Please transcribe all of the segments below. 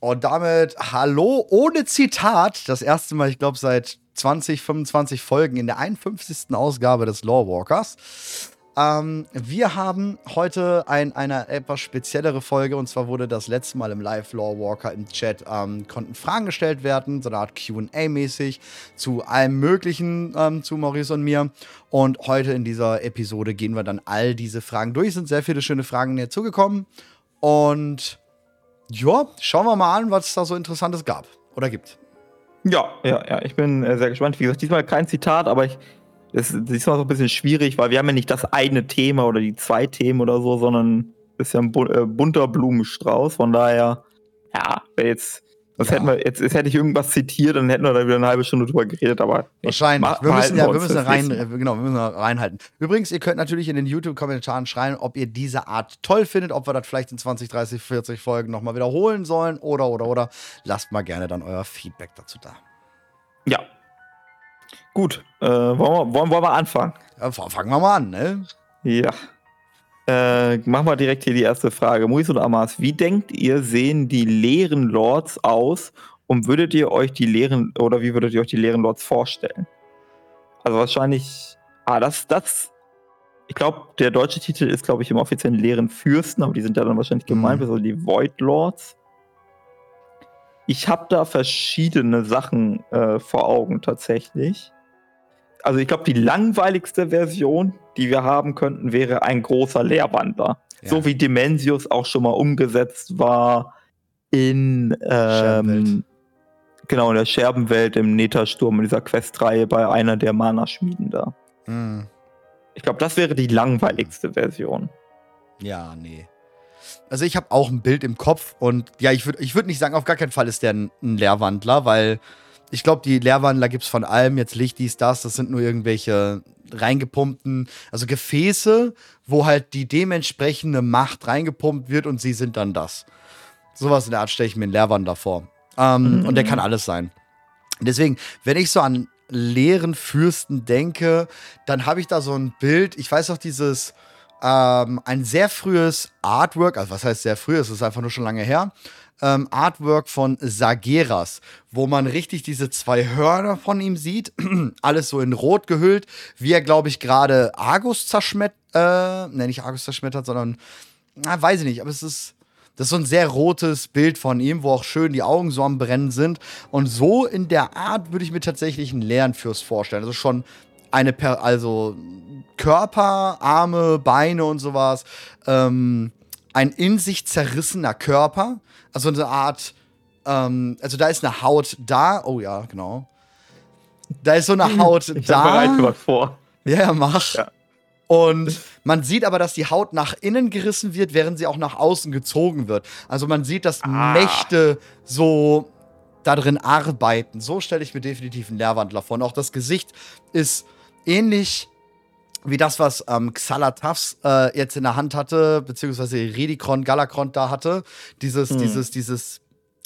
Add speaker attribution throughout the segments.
Speaker 1: Und damit hallo ohne Zitat. Das erste Mal, ich glaube, seit 20, 25 Folgen in der 51. Ausgabe des Lawwalkers. Ähm, wir haben heute ein, eine etwas speziellere Folge und zwar wurde das letzte Mal im Live Lawwalker im Chat ähm, konnten Fragen gestellt werden, so eine Art QA-mäßig zu allem Möglichen ähm, zu Maurice und mir. Und heute in dieser Episode gehen wir dann all diese Fragen durch. Es sind sehr viele schöne Fragen dazugekommen. Und ja, schauen wir mal an, was es da so Interessantes gab oder gibt.
Speaker 2: Ja, ja, ja, ich bin äh, sehr gespannt. Wie gesagt, diesmal kein Zitat, aber ich, das ist diesmal so ein bisschen schwierig, weil wir haben ja nicht das eine Thema oder die zwei Themen oder so, sondern ist ja ein äh, bunter Blumenstrauß. Von daher, ja, jetzt das ja. hätten wir, jetzt, jetzt, hätte ich irgendwas zitiert, dann hätten wir da wieder eine halbe Stunde drüber geredet, aber.
Speaker 1: Wahrscheinlich. wir müssen ja, wir müssen rein, genau, wir müssen reinhalten. Übrigens, ihr könnt natürlich in den YouTube-Kommentaren schreiben, ob ihr diese Art toll findet, ob wir das vielleicht in 20, 30, 40 Folgen nochmal wiederholen sollen oder, oder, oder. Lasst mal gerne dann euer Feedback dazu da.
Speaker 2: Ja. Gut, äh, wollen, wir, wollen, wollen wir anfangen?
Speaker 1: Ja, fangen wir mal an, ne?
Speaker 2: Ja. Äh, machen wir direkt hier die erste Frage. Muis und Amas, wie denkt ihr, sehen die leeren Lords aus und würdet ihr euch die leeren, oder wie würdet ihr euch die leeren Lords vorstellen? Also wahrscheinlich, ah, das, das, ich glaube, der deutsche Titel ist, glaube ich, im offiziellen leeren Fürsten, aber die sind ja dann wahrscheinlich gemeint, mhm. also die Void Lords. Ich habe da verschiedene Sachen äh, vor Augen tatsächlich also ich glaube, die langweiligste Version, die wir haben könnten, wäre ein großer Leerwandler. Ja. So wie Dimensius auch schon mal umgesetzt war in ähm, genau in der Scherbenwelt im Netersturm in dieser Questreihe bei einer der Mana-Schmieden da. Mhm. Ich glaube, das wäre die langweiligste Version.
Speaker 1: Ja, nee. Also ich habe auch ein Bild im Kopf und ja, ich würde ich würd nicht sagen, auf gar keinen Fall ist der ein, ein Leerwandler, weil ich glaube, die Leerwandler gibt es von allem, jetzt Licht, dies, das, das sind nur irgendwelche reingepumpten, also Gefäße, wo halt die dementsprechende Macht reingepumpt wird und sie sind dann das. Sowas in der Art stelle ich mir einen Leerwandler vor. Ähm, mhm. Und der kann alles sein. Deswegen, wenn ich so an leeren Fürsten denke, dann habe ich da so ein Bild, ich weiß auch dieses, ähm, ein sehr frühes Artwork, also was heißt sehr früh, es ist einfach nur schon lange her, ähm, Artwork von Sageras, wo man richtig diese zwei Hörner von ihm sieht, alles so in Rot gehüllt, wie er, glaube ich, gerade Argus zerschmettert, äh, ne, nicht Argus zerschmettert, sondern, na, weiß ich nicht, aber es ist, das ist so ein sehr rotes Bild von ihm, wo auch schön die Augen so am Brennen sind. Und so in der Art würde ich mir tatsächlich einen leeren Fürst vorstellen. Also schon eine, per also Körper, Arme, Beine und sowas. Ähm, ein in sich zerrissener Körper, also eine Art, ähm, also da ist eine Haut da. Oh ja, genau. Da ist so eine Haut
Speaker 2: ich
Speaker 1: da.
Speaker 2: Was vor.
Speaker 1: Ja, mach. Ja. Und man sieht aber, dass die Haut nach innen gerissen wird, während sie auch nach außen gezogen wird. Also man sieht, dass ah. Mächte so da drin arbeiten. So stelle ich mir definitiv einen Lehrwandler vor. Und auch das Gesicht ist ähnlich wie das, was ähm, Xalatavs äh, jetzt in der Hand hatte, beziehungsweise Redikron, Galakron da hatte. Dieses, hm. dieses, dieses,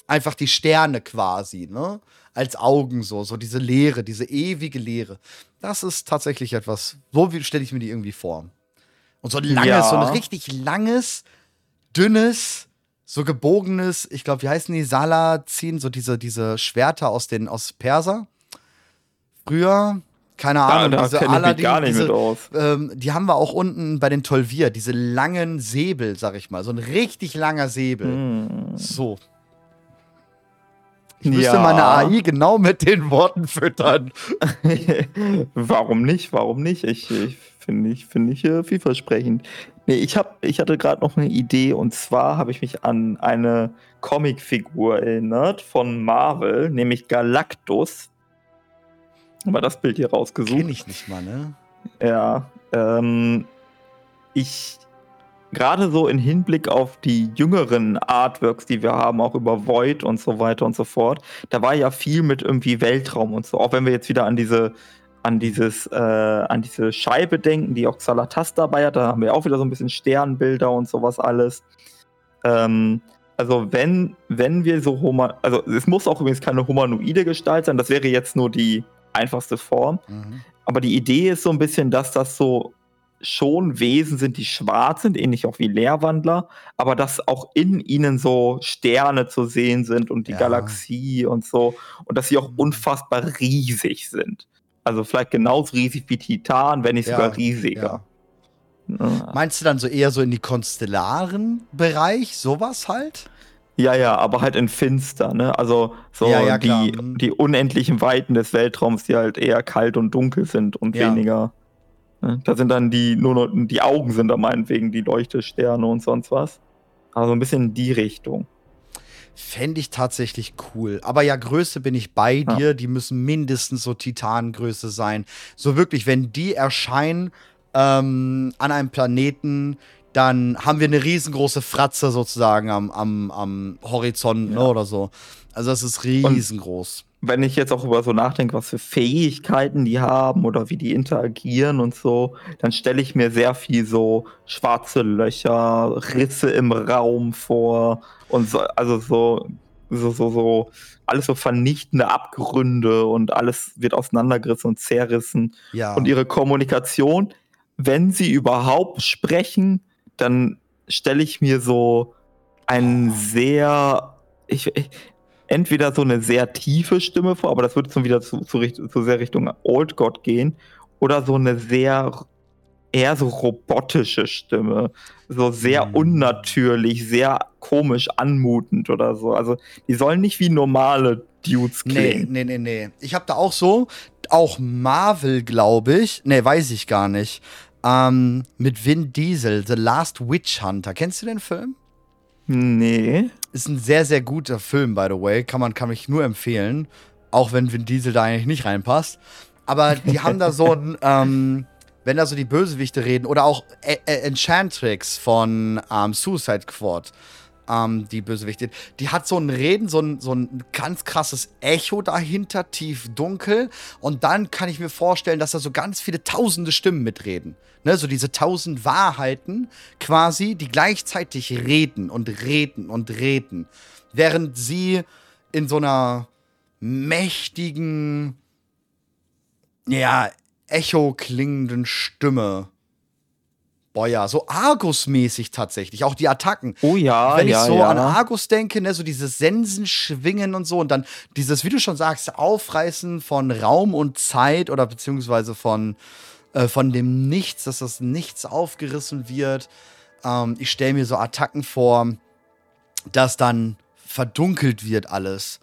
Speaker 1: einfach die Sterne quasi, ne? Als Augen so, so diese Leere, diese ewige Leere. Das ist tatsächlich etwas, so stelle ich mir die irgendwie vor. Und so ein langes, ja. so ein richtig langes, dünnes, so gebogenes, ich glaube, wie heißen die, Salazin, so diese, diese Schwerter aus den, aus Perser. Früher, keine Ahnung,
Speaker 2: da, da diese Aladdin, gar nicht diese, mit aus.
Speaker 1: Ähm, die haben wir auch unten bei den Tolvir, diese langen Säbel, sag ich mal, so ein richtig langer Säbel. Mm. So. Ich müsste ja. meine AI genau mit den Worten füttern.
Speaker 2: Warum nicht? Warum nicht? Ich, ich finde ich, find ich äh, vielversprechend. Nee, ich, hab, ich hatte gerade noch eine Idee und zwar habe ich mich an eine Comicfigur erinnert von Marvel, nämlich Galactus mal das Bild hier rausgesucht.
Speaker 1: Kenn ich nicht mal, ne?
Speaker 2: Ja. Ähm, ich gerade so in Hinblick auf die jüngeren Artworks, die wir haben, auch über Void und so weiter und so fort, da war ja viel mit irgendwie Weltraum und so. Auch wenn wir jetzt wieder an diese an dieses äh, an diese Scheibe denken, die auch Xalatas dabei hat, da haben wir auch wieder so ein bisschen Sternbilder und sowas alles. Ähm, also wenn wenn wir so Homo also es muss auch übrigens keine humanoide Gestalt sein, das wäre jetzt nur die einfachste Form. Mhm. Aber die Idee ist so ein bisschen, dass das so schon Wesen sind, die schwarz sind, ähnlich auch wie Leerwandler, aber dass auch in ihnen so Sterne zu sehen sind und die
Speaker 1: Ja.
Speaker 2: Galaxie und so und dass sie auch unfassbar riesig sind. Also vielleicht genauso riesig wie Titan, wenn nicht
Speaker 1: Ja,
Speaker 2: sogar riesiger. Ja.
Speaker 1: Meinst du dann so eher so in die konstellaren Bereich, sowas halt?
Speaker 2: Ja, ja, aber halt in finster, ne? Also so
Speaker 1: Ja, ja,
Speaker 2: die,
Speaker 1: Mhm.
Speaker 2: die unendlichen Weiten des Weltraums, die halt eher kalt und dunkel sind und
Speaker 1: Ja.
Speaker 2: weniger. Ne? Da sind dann die, nur noch, die Augen sind da meinetwegen die Leuchtesterne und sonst was. Also ein bisschen in die Richtung.
Speaker 1: Fände ich tatsächlich cool. Aber ja, Größe bin ich bei dir. Die müssen mindestens so Titangröße sein. So wirklich, wenn die erscheinen ähm, an einem Planeten, dann haben wir eine riesengroße Fratze sozusagen am, am, am Horizont ne,
Speaker 2: Ja.
Speaker 1: oder so. Also das ist riesengroß.
Speaker 2: Wenn ich jetzt auch über so nachdenke, was für Fähigkeiten die haben oder wie die interagieren und so, dann stelle ich mir sehr viel so schwarze Löcher, Risse im Raum vor und so, also so, so, so, so, alles so vernichtende Abgründe und alles wird auseinandergerissen und zerrissen.
Speaker 1: ja.
Speaker 2: Und ihre Kommunikation, wenn sie überhaupt sprechen, dann stelle ich mir so einen sehr, ich, ich, entweder so eine sehr tiefe Stimme vor, aber das würde schon wieder zu, zu, zu sehr Richtung Old God gehen, oder so eine sehr, eher so robotische Stimme, so sehr
Speaker 1: Hm.
Speaker 2: unnatürlich, sehr komisch anmutend oder so. Also die sollen nicht wie normale Dudes
Speaker 1: Nee,
Speaker 2: klingen.
Speaker 1: nee, nee, nee. Ich habe da auch so, auch Marvel, glaube ich. Nee, weiß ich gar nicht. Ähm, mit Vin Diesel, The Last Witch Hunter. Kennst du den Film?
Speaker 2: Nee.
Speaker 1: Ist ein sehr, sehr guter Film, by the way. Kann man, kann ich nur empfehlen. Auch wenn Vin Diesel da eigentlich nicht reinpasst. Aber die haben da so ein, ähm, wenn da so die Bösewichte reden, oder auch E- E- Enchantrix von ähm, Suicide Squad, ähm, die Bösewichte, die hat so ein Reden, so ein, so ein ganz krasses Echo dahinter, tief dunkel. Und dann kann ich mir vorstellen, dass da so ganz viele tausende Stimmen mitreden. Ne, so diese tausend Wahrheiten quasi, die gleichzeitig reden und reden und reden. Während sie in so einer mächtigen, ja, echo klingenden Stimme. Boah, ja, so Argus-mäßig tatsächlich. Auch die Attacken.
Speaker 2: Oh ja,
Speaker 1: Wenn ich
Speaker 2: ja,
Speaker 1: so
Speaker 2: ja.
Speaker 1: an Argus denke, ne, so dieses Sensenschwingen und so und dann dieses, wie du schon sagst, Aufreißen von Raum und Zeit oder beziehungsweise von, äh, von dem Nichts, dass das Nichts aufgerissen wird. Ähm, ich stelle mir so Attacken vor, dass dann verdunkelt wird alles.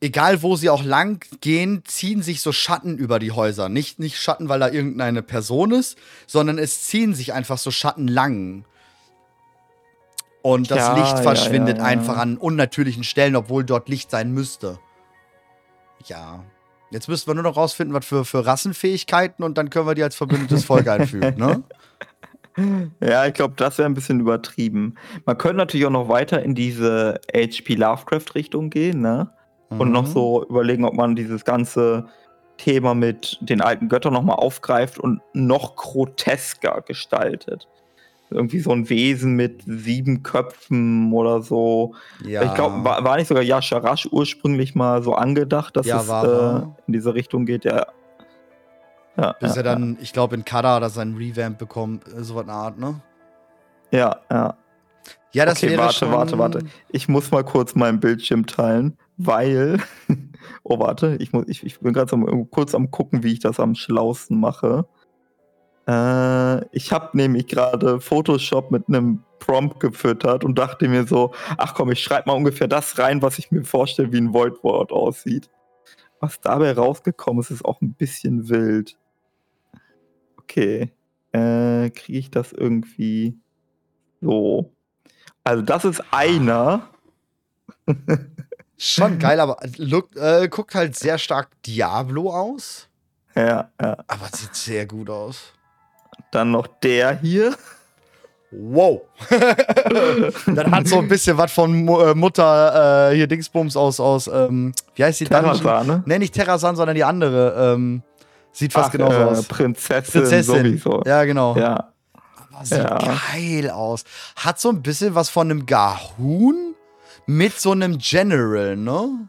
Speaker 1: Egal wo sie auch lang gehen, ziehen sich so Schatten über die Häuser. Nicht, nicht Schatten, weil da irgendeine Person ist, sondern es ziehen sich einfach so Schatten lang. Und das
Speaker 2: Ja,
Speaker 1: Licht verschwindet
Speaker 2: ja, ja.
Speaker 1: einfach an unnatürlichen Stellen, obwohl dort Licht sein müsste. Ja. Jetzt müssten wir nur noch rausfinden, was für, für Rassenfähigkeiten und dann können wir die als verbündetes Volk einfügen, ne?
Speaker 2: Ja, ich glaube, das wäre ein bisschen übertrieben. Man könnte natürlich auch noch weiter in diese H.P. Lovecraft-Richtung gehen, ne? Und noch
Speaker 1: Mhm.
Speaker 2: so überlegen, ob man dieses ganze Thema mit den alten Göttern nochmal aufgreift und noch grotesker gestaltet. Irgendwie so ein Wesen mit sieben Köpfen oder so.
Speaker 1: Ja.
Speaker 2: Ich glaube, war, war nicht sogar Yasha Rasch ursprünglich mal so angedacht, dass
Speaker 1: Ja,
Speaker 2: es äh, in diese Richtung geht? Ja. Ja,
Speaker 1: Bis er dann, ich glaube, in Kanada sein Revamp bekommt, äh, so eine Art, ne?
Speaker 2: ja, ja.
Speaker 1: Ja, das
Speaker 2: Okay,
Speaker 1: wäre
Speaker 2: warte,
Speaker 1: schon...
Speaker 2: warte, warte. Ich muss mal kurz meinen Bildschirm teilen, weil. oh, warte, ich, muss, ich, ich bin gerade so kurz am gucken, wie ich das am schlausten mache. Äh, ich habe nämlich gerade Photoshop mit einem Prompt gefüttert und dachte mir so, ach komm, ich schreibe mal ungefähr das rein, was ich mir vorstelle, wie ein Voidword aussieht. Was dabei rausgekommen ist, ist auch ein bisschen wild. Okay. Äh, Kriege ich das irgendwie so? Also das ist einer.
Speaker 1: Schon geil, aber look, äh, guckt halt sehr stark Diablo aus.
Speaker 2: Ja, ja.
Speaker 1: Aber sieht sehr gut aus.
Speaker 2: Dann noch der hier.
Speaker 1: Wow. Dann hat so ein bisschen was von äh, Mutter äh, hier Dingsbums aus, aus ähm, wie heißt die?
Speaker 2: Terrasan, ne?
Speaker 1: Nee, nicht Terrasan, sondern die andere. Ähm, sieht fast
Speaker 2: Ach,
Speaker 1: genauso
Speaker 2: äh,
Speaker 1: aus.
Speaker 2: Prinzessin,
Speaker 1: Prinzessin.
Speaker 2: sowieso.
Speaker 1: Ja, genau.
Speaker 2: Ja.
Speaker 1: Aber sieht
Speaker 2: Ja.
Speaker 1: geil aus. Hat so ein bisschen was von einem Gahun mit so einem General, ne?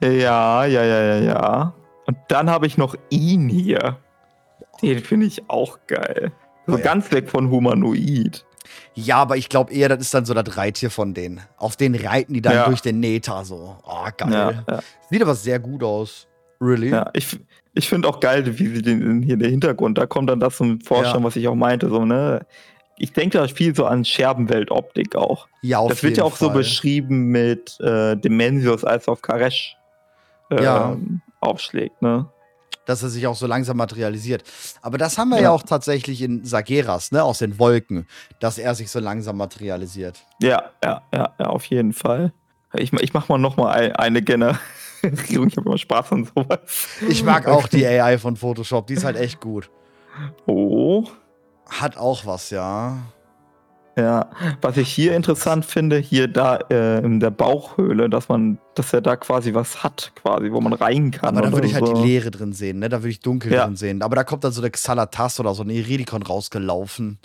Speaker 2: Ja, ja, ja, ja, ja. Und dann habe ich noch ihn hier. Den finde ich auch geil. So
Speaker 1: Oh ja.
Speaker 2: ganz weg von Humanoid.
Speaker 1: Ja, aber ich glaube eher, das ist dann so das Reittier von denen. Auf den reiten die dann
Speaker 2: Ja.
Speaker 1: durch den Neta so. Oh, geil.
Speaker 2: Ja.
Speaker 1: Sieht aber sehr gut aus. Really?
Speaker 2: Ja, ich, ich finde auch geil, wie sie den hier der Hintergrund, da kommt dann das zum Vorschein, was ich auch meinte, so, ne? Ich denke da viel so an Scherbenweltoptik auch.
Speaker 1: Ja, auf
Speaker 2: das wird ja auch so
Speaker 1: Fall.
Speaker 2: beschrieben mit äh, Demensius, als auf Karesh äh,
Speaker 1: Ja.
Speaker 2: aufschlägt, ne?
Speaker 1: dass er sich auch so langsam materialisiert. Aber das haben wir ja,
Speaker 2: Ja.
Speaker 1: auch tatsächlich in Sageras, ne, aus den Wolken, dass er sich so langsam materialisiert.
Speaker 2: Ja, ja, ja, ja, auf jeden Fall. Ich, ich mach mal noch mal ein, eine Generierung. Ich habe immer Spaß an sowas.
Speaker 1: Ich mag auch die AI von Photoshop, die ist halt echt gut.
Speaker 2: Oh,
Speaker 1: Hat auch was, ja.
Speaker 2: ja. Was ich hier interessant finde, hier da äh, in der Bauchhöhle, dass man, dass er da quasi was hat, quasi, wo man rein kann.
Speaker 1: Aber da würde ich halt
Speaker 2: so.
Speaker 1: die Leere drin sehen, ne? Da würde ich dunkel
Speaker 2: Ja.
Speaker 1: drin sehen. Aber da kommt dann so der Xalatas oder so ein Iridikon rausgelaufen.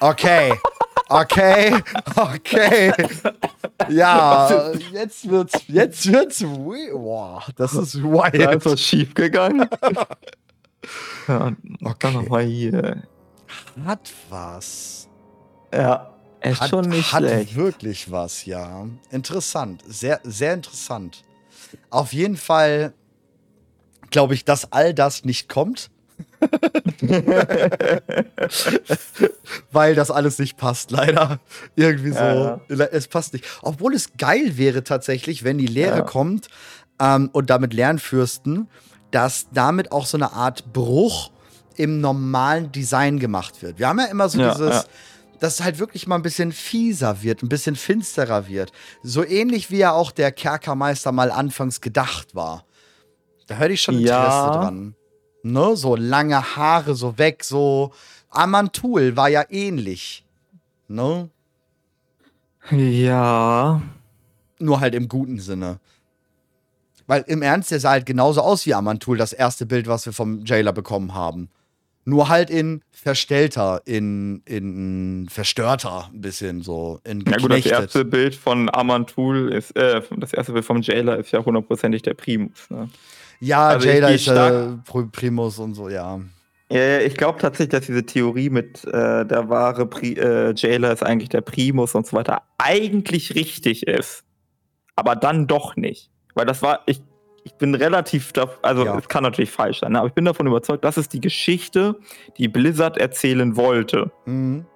Speaker 1: Okay. Okay. Okay. Ja, jetzt wird's, jetzt wird's, wi- boah, das ist
Speaker 2: Da
Speaker 1: wild.
Speaker 2: ist was schief gegangen. ja,
Speaker 1: Okay. Hat was.
Speaker 2: Ja, ist
Speaker 1: Hat,
Speaker 2: schon nicht
Speaker 1: hat
Speaker 2: schlecht.
Speaker 1: wirklich was, ja. Interessant. Sehr, sehr interessant. Auf jeden Fall glaube ich, dass all das nicht kommt. Weil das alles nicht passt, leider. Irgendwie so.
Speaker 2: Ja,
Speaker 1: Es passt nicht. Obwohl es geil wäre tatsächlich, wenn die Lehre
Speaker 2: Ja.
Speaker 1: kommt ähm, und damit Lernfürsten, dass damit auch so eine Art Bruch im normalen Design gemacht wird. Wir haben ja immer so
Speaker 2: Ja,
Speaker 1: dieses,
Speaker 2: ja.
Speaker 1: dass es halt wirklich mal ein bisschen fieser wird, ein bisschen finsterer wird. So ähnlich wie ja auch der Kerkermeister mal anfangs gedacht war. Da hätte ich schon Interesse
Speaker 2: Ja.
Speaker 1: dran. Ne? So lange Haare, so weg, so. Amantul war ja ähnlich. Ne?
Speaker 2: Ja.
Speaker 1: Nur halt im guten Sinne. Weil im Ernst, der sah halt genauso aus wie Amantul, das erste Bild, was wir vom Jailer bekommen haben. Nur halt in verstellter, in, in verstörter, ein bisschen so, in
Speaker 2: Ja gut, das
Speaker 1: geknechtet.
Speaker 2: erste Bild von Amantul ist, äh, das erste Bild vom Jailer ist ja hundertprozentig der Primus. Ne?
Speaker 1: ja,
Speaker 2: also
Speaker 1: Jailer ist äh, Pri- Primus und so, ja.
Speaker 2: Ja, ja, ich glaube tatsächlich, dass diese Theorie mit äh, der wahre Pri äh, Jailer ist eigentlich der Primus und so weiter eigentlich richtig ist. Aber dann doch nicht. Weil das war, ich, ich bin relativ, also
Speaker 1: Ja.
Speaker 2: es kann natürlich falsch sein, ne? aber ich bin davon überzeugt, das ist die Geschichte, die Blizzard erzählen wollte.
Speaker 1: Mhm.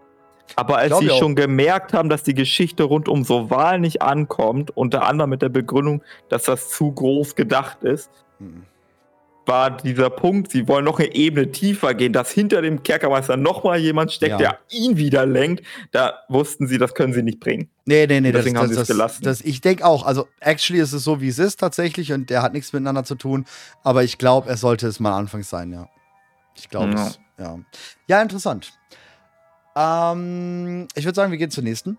Speaker 2: Aber als sie schon gemerkt haben, dass die Geschichte rund um Soval nicht ankommt, unter anderem mit der Begründung, dass das zu groß gedacht ist,
Speaker 1: Mhm.
Speaker 2: War dieser Punkt, sie wollen noch eine Ebene tiefer gehen, dass hinter dem Kerkermeister nochmal jemand steckt,
Speaker 1: Ja.
Speaker 2: der ihn wieder lenkt. Da wussten sie, das können sie nicht bringen.
Speaker 1: Nee, nee, nee, das,
Speaker 2: Deswegen haben
Speaker 1: das,
Speaker 2: sie es gelassen.
Speaker 1: das, ich denke auch, also actually ist es so, wie es ist tatsächlich und der hat nichts miteinander zu tun, aber ich glaube, es sollte es mal anfangs sein, ja. Ich glaube
Speaker 2: Ja.
Speaker 1: es, ja. Ja, interessant. Ähm, ich würde sagen, wir gehen zur nächsten.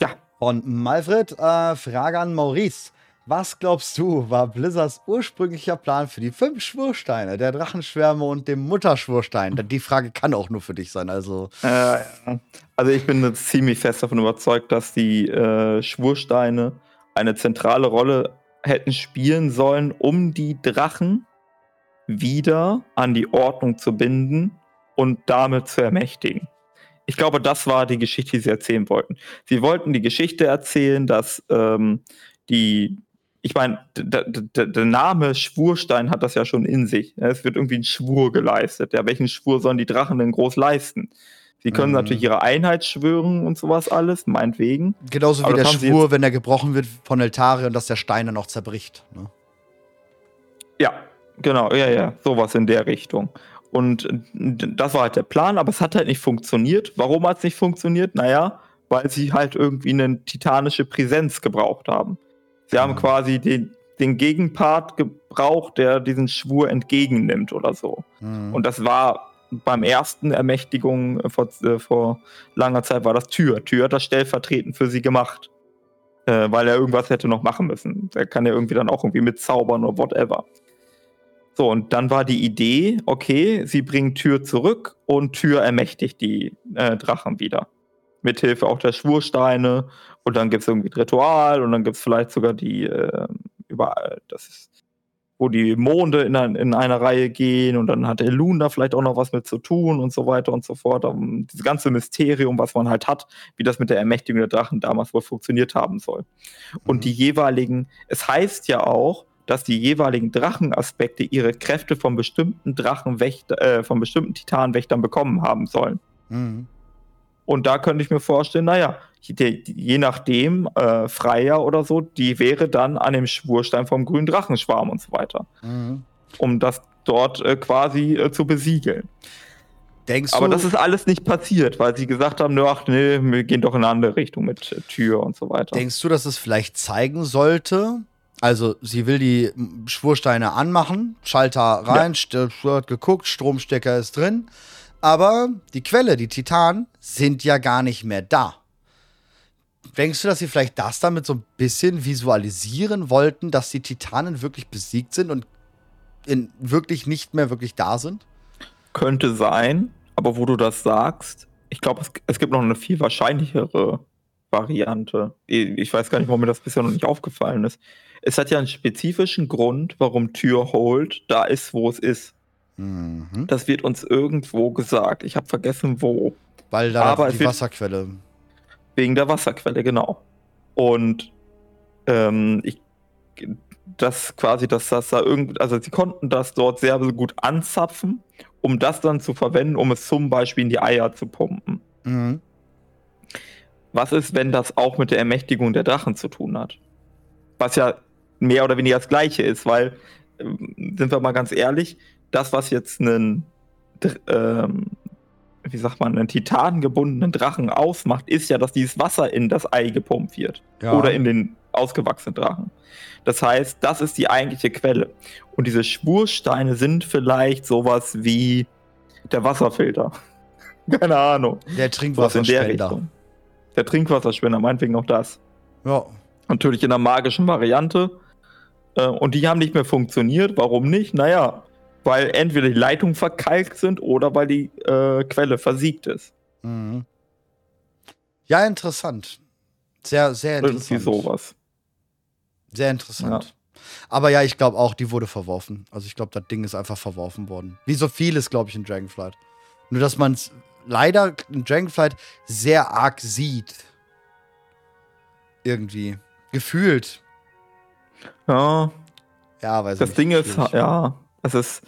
Speaker 2: Ja.
Speaker 1: Von Malfred, äh, Frage an Maurice. Was glaubst du, war Blizzards ursprünglicher Plan für die fünf Schwursteine, der Drachenschwärme und dem Mutterschwurstein? Die Frage kann auch nur für dich sein, also.
Speaker 2: Äh. Also ich bin ziemlich fest davon überzeugt, dass die äh, Schwursteine eine zentrale Rolle hätten spielen sollen, um die Drachen wieder an die Ordnung zu binden und damit zu ermächtigen. Ich glaube, das war die Geschichte, die sie erzählen wollten. Sie wollten die Geschichte erzählen, dass ähm, die, ich meine, der Name Schwurstein hat das ja schon in sich. Es wird irgendwie ein Schwur geleistet. Ja, welchen Schwur sollen die Drachen denn groß leisten? Sie können
Speaker 1: Mhm.
Speaker 2: natürlich ihre Einheit schwören und sowas alles, meinetwegen.
Speaker 1: Genauso wie
Speaker 2: Aber
Speaker 1: der Schwur, wenn er gebrochen wird von Eltarion, dass der Stein dann auch zerbricht. Ne?
Speaker 2: Ja, genau, ja, ja, sowas in der Richtung. Und das war halt der Plan, aber es hat halt nicht funktioniert. Warum hat es nicht funktioniert? Naja, weil sie halt irgendwie eine titanische Präsenz gebraucht haben. Sie haben quasi den, den Gegenpart gebraucht, der diesen Schwur entgegennimmt oder so.
Speaker 1: Mhm.
Speaker 2: Und das war beim ersten Ermächtigung äh, vor, äh, vor langer Zeit war das Tür. Tür hat das stellvertretend für sie gemacht. Äh, weil er irgendwas hätte noch machen müssen. Er kann ja irgendwie dann auch irgendwie mitzaubern oder whatever. So, und dann war die Idee, okay, sie bringen Tür zurück und Tür ermächtigt die äh, Drachen wieder. Mithilfe auch der Schwursteine und dann gibt es irgendwie ein Ritual und dann gibt es vielleicht sogar die äh, überall, das ist wo die Monde in, ein, in eine Reihe gehen und dann hat Elun da vielleicht auch noch was mit zu tun und so weiter und so fort. Um, dieses ganze Mysterium, was man halt hat, wie das mit der Ermächtigung der Drachen damals wohl funktioniert haben soll. Und
Speaker 1: Mhm.
Speaker 2: die jeweiligen, es heißt ja auch, dass die jeweiligen Drachenaspekte ihre Kräfte von bestimmten Drachenwächter, äh, von bestimmten Titanwächtern bekommen haben sollen.
Speaker 1: Mhm.
Speaker 2: Und da könnte ich mir vorstellen, naja, je, je nachdem, äh, Freier oder so, die wäre dann an dem Schwurstein vom grünen Drachenschwarm und so weiter,
Speaker 1: Mhm.
Speaker 2: um das dort äh, quasi äh, zu besiegeln.
Speaker 1: Denkst
Speaker 2: Aber
Speaker 1: du,
Speaker 2: das ist alles nicht passiert, weil sie gesagt haben, ach nee, wir gehen doch in eine andere Richtung mit äh, Tür und so weiter.
Speaker 1: denkst du, dass es vielleicht zeigen sollte? Also, sie will die Schwursteine anmachen, Schalter rein, st- wird geguckt, Stromstecker ist drin. Aber die Quelle, die Titanen, sind ja gar nicht mehr da. Denkst du, dass sie vielleicht das damit so ein bisschen visualisieren wollten, dass die Titanen wirklich besiegt sind und in wirklich nicht mehr wirklich da sind?
Speaker 2: Könnte sein, aber wo du das sagst, ich glaube, es, es gibt noch eine viel wahrscheinlichere Variante. Ich weiß gar nicht, warum mir das bisher noch nicht aufgefallen ist. Es hat ja einen spezifischen Grund, warum Tür Hold da ist, wo es ist.
Speaker 1: Mhm.
Speaker 2: Das wird uns irgendwo gesagt. Ich habe vergessen, wo.
Speaker 1: Weil da
Speaker 2: Aber
Speaker 1: die Wasserquelle.
Speaker 2: Wegen der Wasserquelle, genau. Und ähm, ich, das quasi, dass das da irgendwie, also sie konnten das dort sehr gut anzapfen, um das dann zu verwenden, um es zum Beispiel in die Eier zu pumpen.
Speaker 1: Mhm.
Speaker 2: Was ist, wenn das auch mit der Ermächtigung der Drachen zu tun hat? Was ja mehr oder weniger das Gleiche ist, weil, ähm, sind wir mal ganz ehrlich, das, was jetzt einen, ähm, wie sagt man, einen titangebundenen Drachen ausmacht, ist ja, dass dieses Wasser in das Ei gepumpt wird.
Speaker 1: Ja.
Speaker 2: Oder in den ausgewachsenen Drachen. Das heißt, das ist die eigentliche Quelle. Und diese Schwursteine sind vielleicht sowas wie der Wasserfilter. Keine Ahnung.
Speaker 1: Der
Speaker 2: Was in der
Speaker 1: Trinkwasserspender.
Speaker 2: Richtung. Der Trinkwasserspender, meinetwegen auch das.
Speaker 1: Ja.
Speaker 2: Natürlich in einer magischen Variante. Äh, und die haben nicht mehr funktioniert. Warum nicht? Naja, weil entweder die Leitungen verkalkt sind oder weil die äh, Quelle versiegt ist.
Speaker 1: Mhm. Ja, interessant. Sehr, sehr
Speaker 2: Irgendwie
Speaker 1: interessant.
Speaker 2: sowas.
Speaker 1: Sehr interessant. Aber ja, ich glaube auch, die wurde verworfen. Also ich glaube, das Ding ist einfach verworfen worden. Wie so vieles, glaube ich, in Dragonflight. Nur, dass man es leider in Dragonflight sehr arg sieht. Irgendwie. Gefühlt.
Speaker 2: Ja,
Speaker 1: Ja, weiß
Speaker 2: das
Speaker 1: ich
Speaker 2: Ding
Speaker 1: nicht.
Speaker 2: ist, ja, es ist.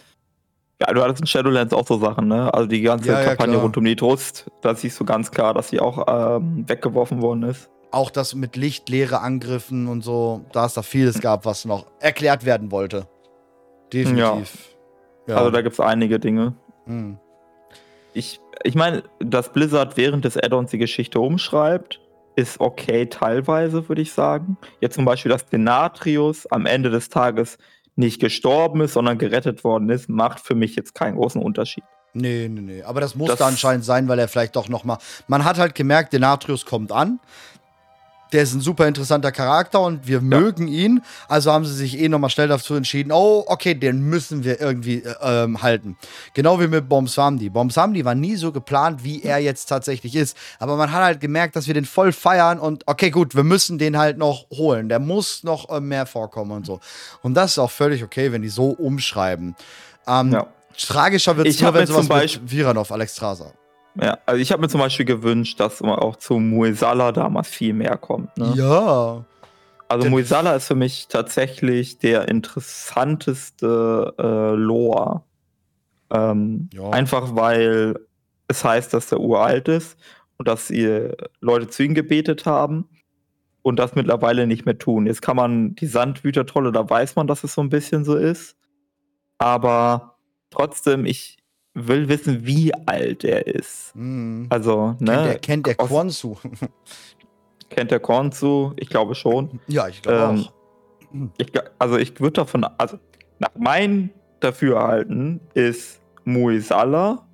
Speaker 2: Ja, du hattest in Shadowlands auch so Sachen, ne? Also die ganze
Speaker 1: Ja, ja,
Speaker 2: Kampagne
Speaker 1: klar.
Speaker 2: rund um die Trust, da siehst du ganz klar, dass sie auch ähm, weggeworfen worden ist.
Speaker 1: Auch das mit lichtleere Angriffen und so, da es da vieles gab, was noch erklärt werden wollte. Definitiv. Ja.
Speaker 2: Also da gibt es einige Dinge.
Speaker 1: Mhm.
Speaker 2: Ich, ich meine, dass Blizzard während des Add-ons die Geschichte umschreibt, ist okay teilweise, würde ich sagen. Jetzt zum Beispiel, dass Denatrius am Ende des Tages nicht gestorben ist, sondern gerettet worden ist, macht für mich jetzt keinen großen Unterschied.
Speaker 1: Nee, nee, nee. Aber das musste
Speaker 2: Das-
Speaker 1: anscheinend sein, weil er vielleicht doch noch mal. Man hat halt gemerkt, Denatrius kommt an. Der ist ein super interessanter Charakter und wir mögen ihn. Also haben sie sich eh noch mal schnell dazu entschieden, oh, okay, den müssen wir irgendwie äh, ähm, halten. Genau wie mit Bomsamdi. Bomsamdi war nie so geplant, wie er jetzt tatsächlich ist. Aber man hat halt gemerkt, dass wir den voll feiern und okay, gut, wir müssen den halt noch holen. Der muss noch äh, mehr vorkommen und so. Und das ist auch völlig okay, wenn die so umschreiben. Ähm,
Speaker 2: Ja.
Speaker 1: Tragischer wird es nur, wenn sowas
Speaker 2: zum Beispiel-
Speaker 1: mit Viranov, Alexstrasza.
Speaker 2: Ja, also ich habe mir zum Beispiel gewünscht, dass man auch zu Muesala damals viel mehr kommt. Ne?
Speaker 1: Ja.
Speaker 2: Also
Speaker 1: Der-
Speaker 2: Muesala ist für mich tatsächlich der interessanteste äh, Lore. Ähm,
Speaker 1: Ja.
Speaker 2: Einfach weil es heißt, dass der uralt ist und dass sie Leute zu ihm gebetet haben und das mittlerweile nicht mehr tun. Jetzt kann man die Sandwütertrolle, da weiß man, dass es so ein bisschen so ist. Aber trotzdem, ich will wissen, wie alt er ist.
Speaker 1: Mhm.
Speaker 2: Also,
Speaker 1: Kennt der,
Speaker 2: ne?
Speaker 1: kennt der Quanzu.
Speaker 2: Kennt der Konzu? Ich glaube schon.
Speaker 1: ja, ich glaube
Speaker 2: Ähm,
Speaker 1: auch.
Speaker 2: Ich, also ich würde davon, also nach meinem Dafürhalten ist Muisala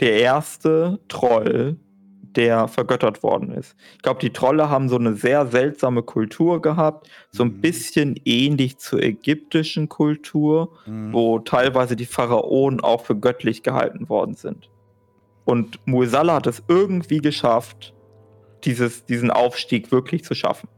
Speaker 2: der erste Troll, der vergöttert worden ist. Ich glaube, die Trolle haben so eine sehr seltsame Kultur gehabt, so ein
Speaker 1: Mhm.
Speaker 2: bisschen ähnlich zur ägyptischen Kultur,
Speaker 1: Mhm.
Speaker 2: wo teilweise die Pharaonen auch für göttlich gehalten worden sind. Und Muisala hat es irgendwie geschafft, dieses, diesen Aufstieg wirklich zu schaffen.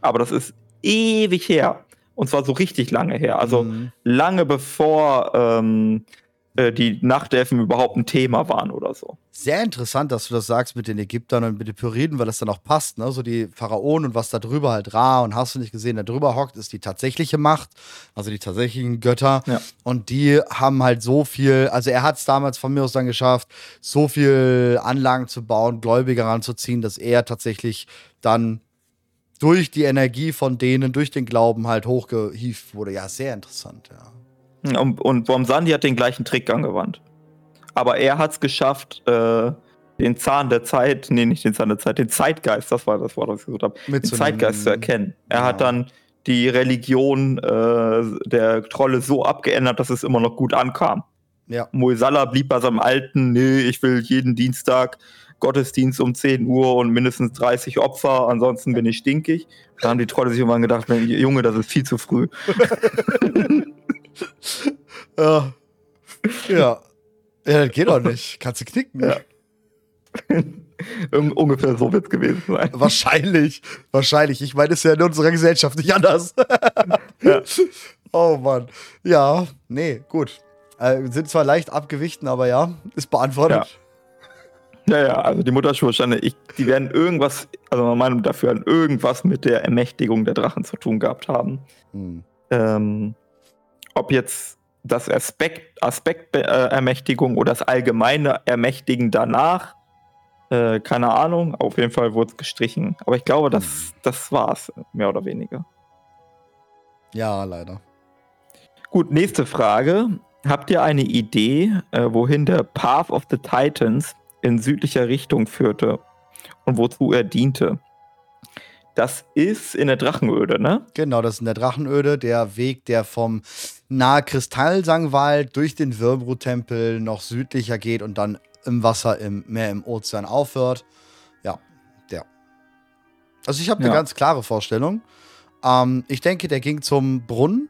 Speaker 2: Aber das ist ewig her. Und zwar so richtig lange her. Also
Speaker 1: Mhm.
Speaker 2: lange bevor ähm, äh, die Nachtelfen überhaupt ein Thema waren oder so.
Speaker 1: Sehr interessant, dass du das sagst mit den Ägyptern und mit den Pyramiden, weil das dann auch passt, ne? So die Pharaonen und was da drüber halt Ra und hast du nicht gesehen, da drüber hockt, ist die tatsächliche Macht, also die tatsächlichen Götter.
Speaker 2: Ja.
Speaker 1: Und die haben halt so viel, also er hat es damals von mir aus dann geschafft, so viel Anlagen zu bauen, Gläubige ranzuziehen, dass er tatsächlich dann durch die Energie von denen, durch den Glauben halt hochgehievt wurde. Ja, sehr interessant, ja.
Speaker 2: Und, und Bomsandi hat den gleichen Trick angewandt. Aber er hat es geschafft, äh, den Zahn der Zeit, nee, nicht den Zahn der Zeit, den Zeitgeist, das war das Wort, was ich gesucht habe, den. Zeitgeist zu erkennen. Er
Speaker 1: Ja.
Speaker 2: hat dann die Religion äh, der Trolle so abgeändert, dass es immer noch gut ankam.
Speaker 1: Ja.
Speaker 2: Moisala blieb bei seinem alten, nee, ich will jeden Dienstag Gottesdienst um 10 Uhr und mindestens 30 Opfer, ansonsten bin ich stinkig. Da haben die Trolle sich irgendwann gedacht, Junge, das ist viel zu früh.
Speaker 1: Ja. ja. Ja, das geht doch nicht. Kannst du knicken.
Speaker 2: Ja. Un- Ungefähr so wird es gewesen sein.
Speaker 1: Wahrscheinlich. Wahrscheinlich. Ich meine, ist ja in unserer Gesellschaft nicht anders.
Speaker 2: Ja.
Speaker 1: Oh Mann. Ja, nee, gut. Äh, sind zwar leicht abgewichten, aber ja, ist beantwortet.
Speaker 2: Ja, ja, also die Mutterschulstande, ich, die werden irgendwas, also meiner Meinung dafür, an irgendwas mit der Ermächtigung der Drachen zu tun gehabt haben.
Speaker 1: Hm.
Speaker 2: Ähm, ob jetzt das Aspekt, Aspekt äh, Ermächtigung oder das allgemeine Ermächtigen danach, äh, keine Ahnung. Auf jeden Fall wurde es gestrichen. Aber ich glaube, das, das war's, mehr oder weniger.
Speaker 1: Ja, leider.
Speaker 2: Gut, nächste Frage. Habt ihr eine Idee, äh, wohin der Path of the Titans in südlicher Richtung führte und wozu er diente? Das ist in der Drachenöde, ne?
Speaker 1: Genau, das ist in der Drachenöde, der Weg, der vom nahe Kristallsangwald durch den Wirbelrut-Tempel noch südlicher geht und dann im Wasser im Meer im Ozean aufhört. Ja, der. Also ich habe eine
Speaker 2: Ja.
Speaker 1: ganz klare Vorstellung. Ähm, ich denke, der ging zum Brunnen.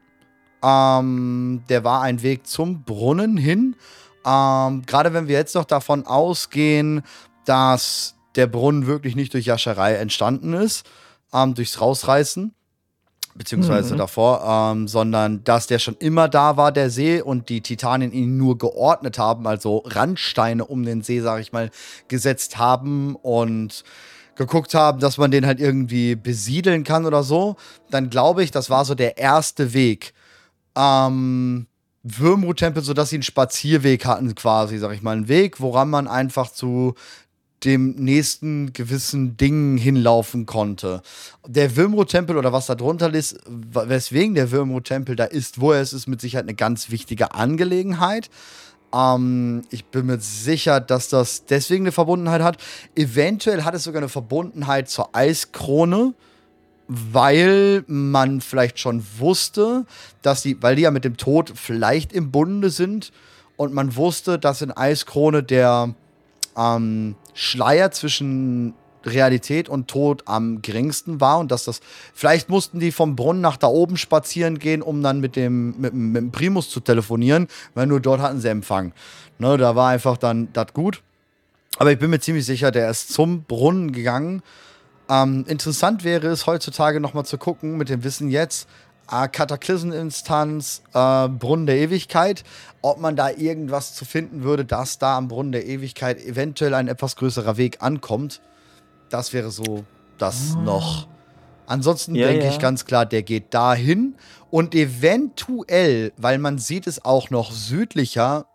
Speaker 1: Ähm, der war ein Weg zum Brunnen hin. Ähm, Gerade wenn wir jetzt noch davon ausgehen, dass der Brunnen wirklich nicht durch Jascherei entstanden ist, ähm, durchs Rausreißen, beziehungsweise
Speaker 2: Mhm.
Speaker 1: davor, ähm, sondern dass der schon immer da war, der See, und die Titanen ihn nur geordnet haben, also Randsteine um den See, sag ich mal, gesetzt haben und geguckt haben, dass man den halt irgendwie besiedeln kann oder so, dann glaube ich, das war so der erste Weg. Ähm, Würmrut-Tempel, sodass sie einen Spazierweg hatten, quasi, sag ich mal. Einen Weg, woran man einfach zu dem nächsten gewissen Dingen hinlaufen konnte. Der Würmrut-Tempel oder was da drunter ist, weswegen der Würmrut-Tempel da ist, wo er ist, ist mit Sicherheit eine ganz wichtige Angelegenheit. Ähm, ich bin mir sicher, dass das deswegen eine Verbundenheit hat. Eventuell hat es sogar eine Verbundenheit zur Eiskrone, weil man vielleicht schon wusste, dass die, weil die ja mit dem Tod vielleicht im Bunde sind und man wusste, dass in Eiskrone der ähm, Schleier zwischen Realität und Tod am geringsten war und dass das vielleicht mussten die vom Brunnen nach da oben spazieren gehen, um dann mit dem mit, mit dem Primus zu telefonieren, weil nur dort hatten sie Empfang. Ne, da war einfach dann das gut. Aber ich bin mir ziemlich sicher, der ist zum Brunnen gegangen. Ähm, interessant wäre es heutzutage nochmal zu gucken, mit dem Wissen jetzt, Kataklysmeninstanz, äh, Brunnen der Ewigkeit, ob man da irgendwas zu finden würde, dass da am Brunnen der Ewigkeit eventuell ein etwas größerer Weg ankommt. Das wäre so das noch. Ansonsten
Speaker 2: Ja,
Speaker 1: denke
Speaker 2: ja.
Speaker 1: ich ganz klar, der geht dahin und eventuell, weil man sieht es auch noch südlicher,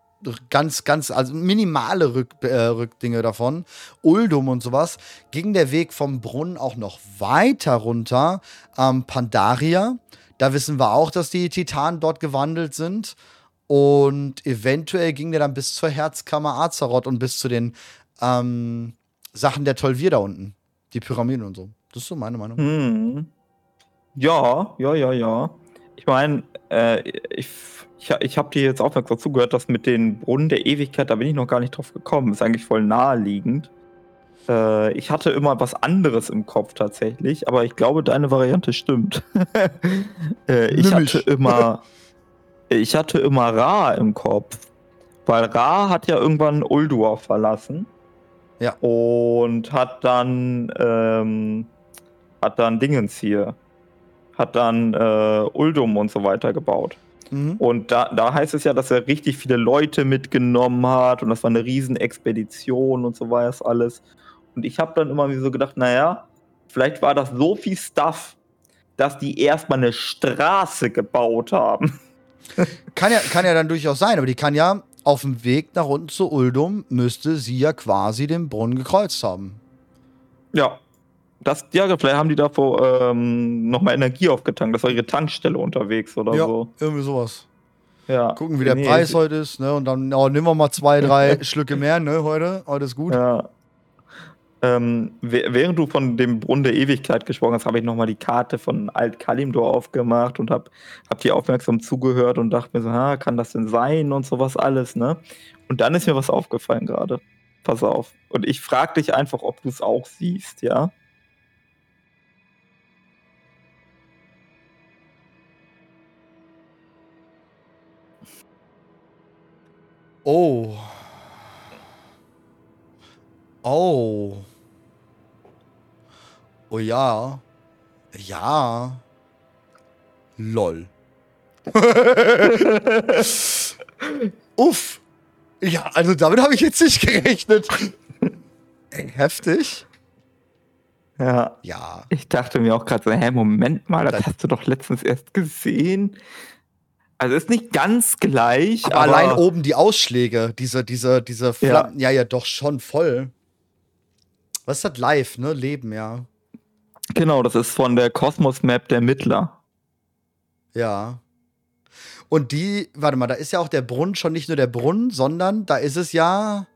Speaker 1: ganz, ganz, also minimale Rück, äh, Rückdinge davon, Uldum und sowas, ging der Weg vom Brunnen auch noch weiter runter, ähm, Pandaria. Da wissen wir auch, dass die Titanen dort gewandelt sind. Und eventuell ging der dann bis zur Herzkammer Azeroth und bis zu den ähm, Sachen der Tolvir da unten. Die Pyramiden und so. Das ist so meine Meinung.
Speaker 2: Hm. Ja, ja, ja, ja. Ich meine, äh, ich, ich, ich habe dir jetzt aufmerksam zugehört, dass mit den Brunnen der Ewigkeit, da bin ich noch gar nicht drauf gekommen. Ist eigentlich voll naheliegend. Äh, ich hatte immer was anderes im Kopf tatsächlich, aber ich glaube, deine Variante stimmt. äh, ich hatte immer, ich hatte immer Ra im Kopf, weil Ra hat ja irgendwann Uldur verlassen.
Speaker 1: Ja.
Speaker 2: Und hat dann, ähm, hat dann Dingens hier. hat dann äh, Uldum und so weiter gebaut.
Speaker 1: Mhm.
Speaker 2: Und da, da heißt es ja, dass er richtig viele Leute mitgenommen hat und das war eine Riesenexpedition und so war das alles. Und ich habe dann immer so gedacht, naja, vielleicht war das so viel Stuff, dass die erstmal eine Straße gebaut haben.
Speaker 1: Kann ja, kann ja dann durchaus sein, aber die kann ja auf dem Weg nach unten zu Uldum, müsste sie ja quasi den Brunnen gekreuzt haben.
Speaker 2: Ja. Das, ja, vielleicht haben die davor ähm, nochmal Energie aufgetankt. Das war ihre Tankstelle unterwegs oder
Speaker 1: ja,
Speaker 2: so.
Speaker 1: irgendwie sowas.
Speaker 2: Ja.
Speaker 1: Gucken, wie der
Speaker 2: Nee,
Speaker 1: Preis heute ist, ne? Und dann oh, nehmen wir mal zwei, drei Schlücke mehr, ne? Heute, heute ist gut.
Speaker 2: Ja. Ähm, wä- während du von dem Brunnen der Ewigkeit gesprochen hast, habe ich nochmal die Karte von Alt Kalimdor aufgemacht und habe hab dir aufmerksam zugehört und dachte mir so, ha, kann das denn sein und sowas alles, ne? Und dann ist mir was aufgefallen gerade. Pass auf. Und ich frage dich einfach, ob du es auch siehst, ja?
Speaker 1: Oh. Oh. Oh ja. Ja. Lol. Uff. Ja, also damit habe ich jetzt nicht gerechnet. Heftig.
Speaker 2: Ja.
Speaker 1: Ja.
Speaker 2: Ich dachte mir auch gerade so, hä, Moment mal, das
Speaker 1: Das-
Speaker 2: hast du doch letztens erst gesehen. Also ist nicht ganz gleich,
Speaker 1: Aber,
Speaker 2: aber,
Speaker 1: allein oben die Ausschläge, diese, diese, diese Flammen, ja. ja, doch schon voll. Was ist das live, ne? Leben, ja.
Speaker 2: Genau, das ist von der Cosmos Map der Mittler.
Speaker 1: Ja. Und die, warte mal, da ist ja auch der Brunnen schon nicht nur der Brunnen, sondern da ist es ja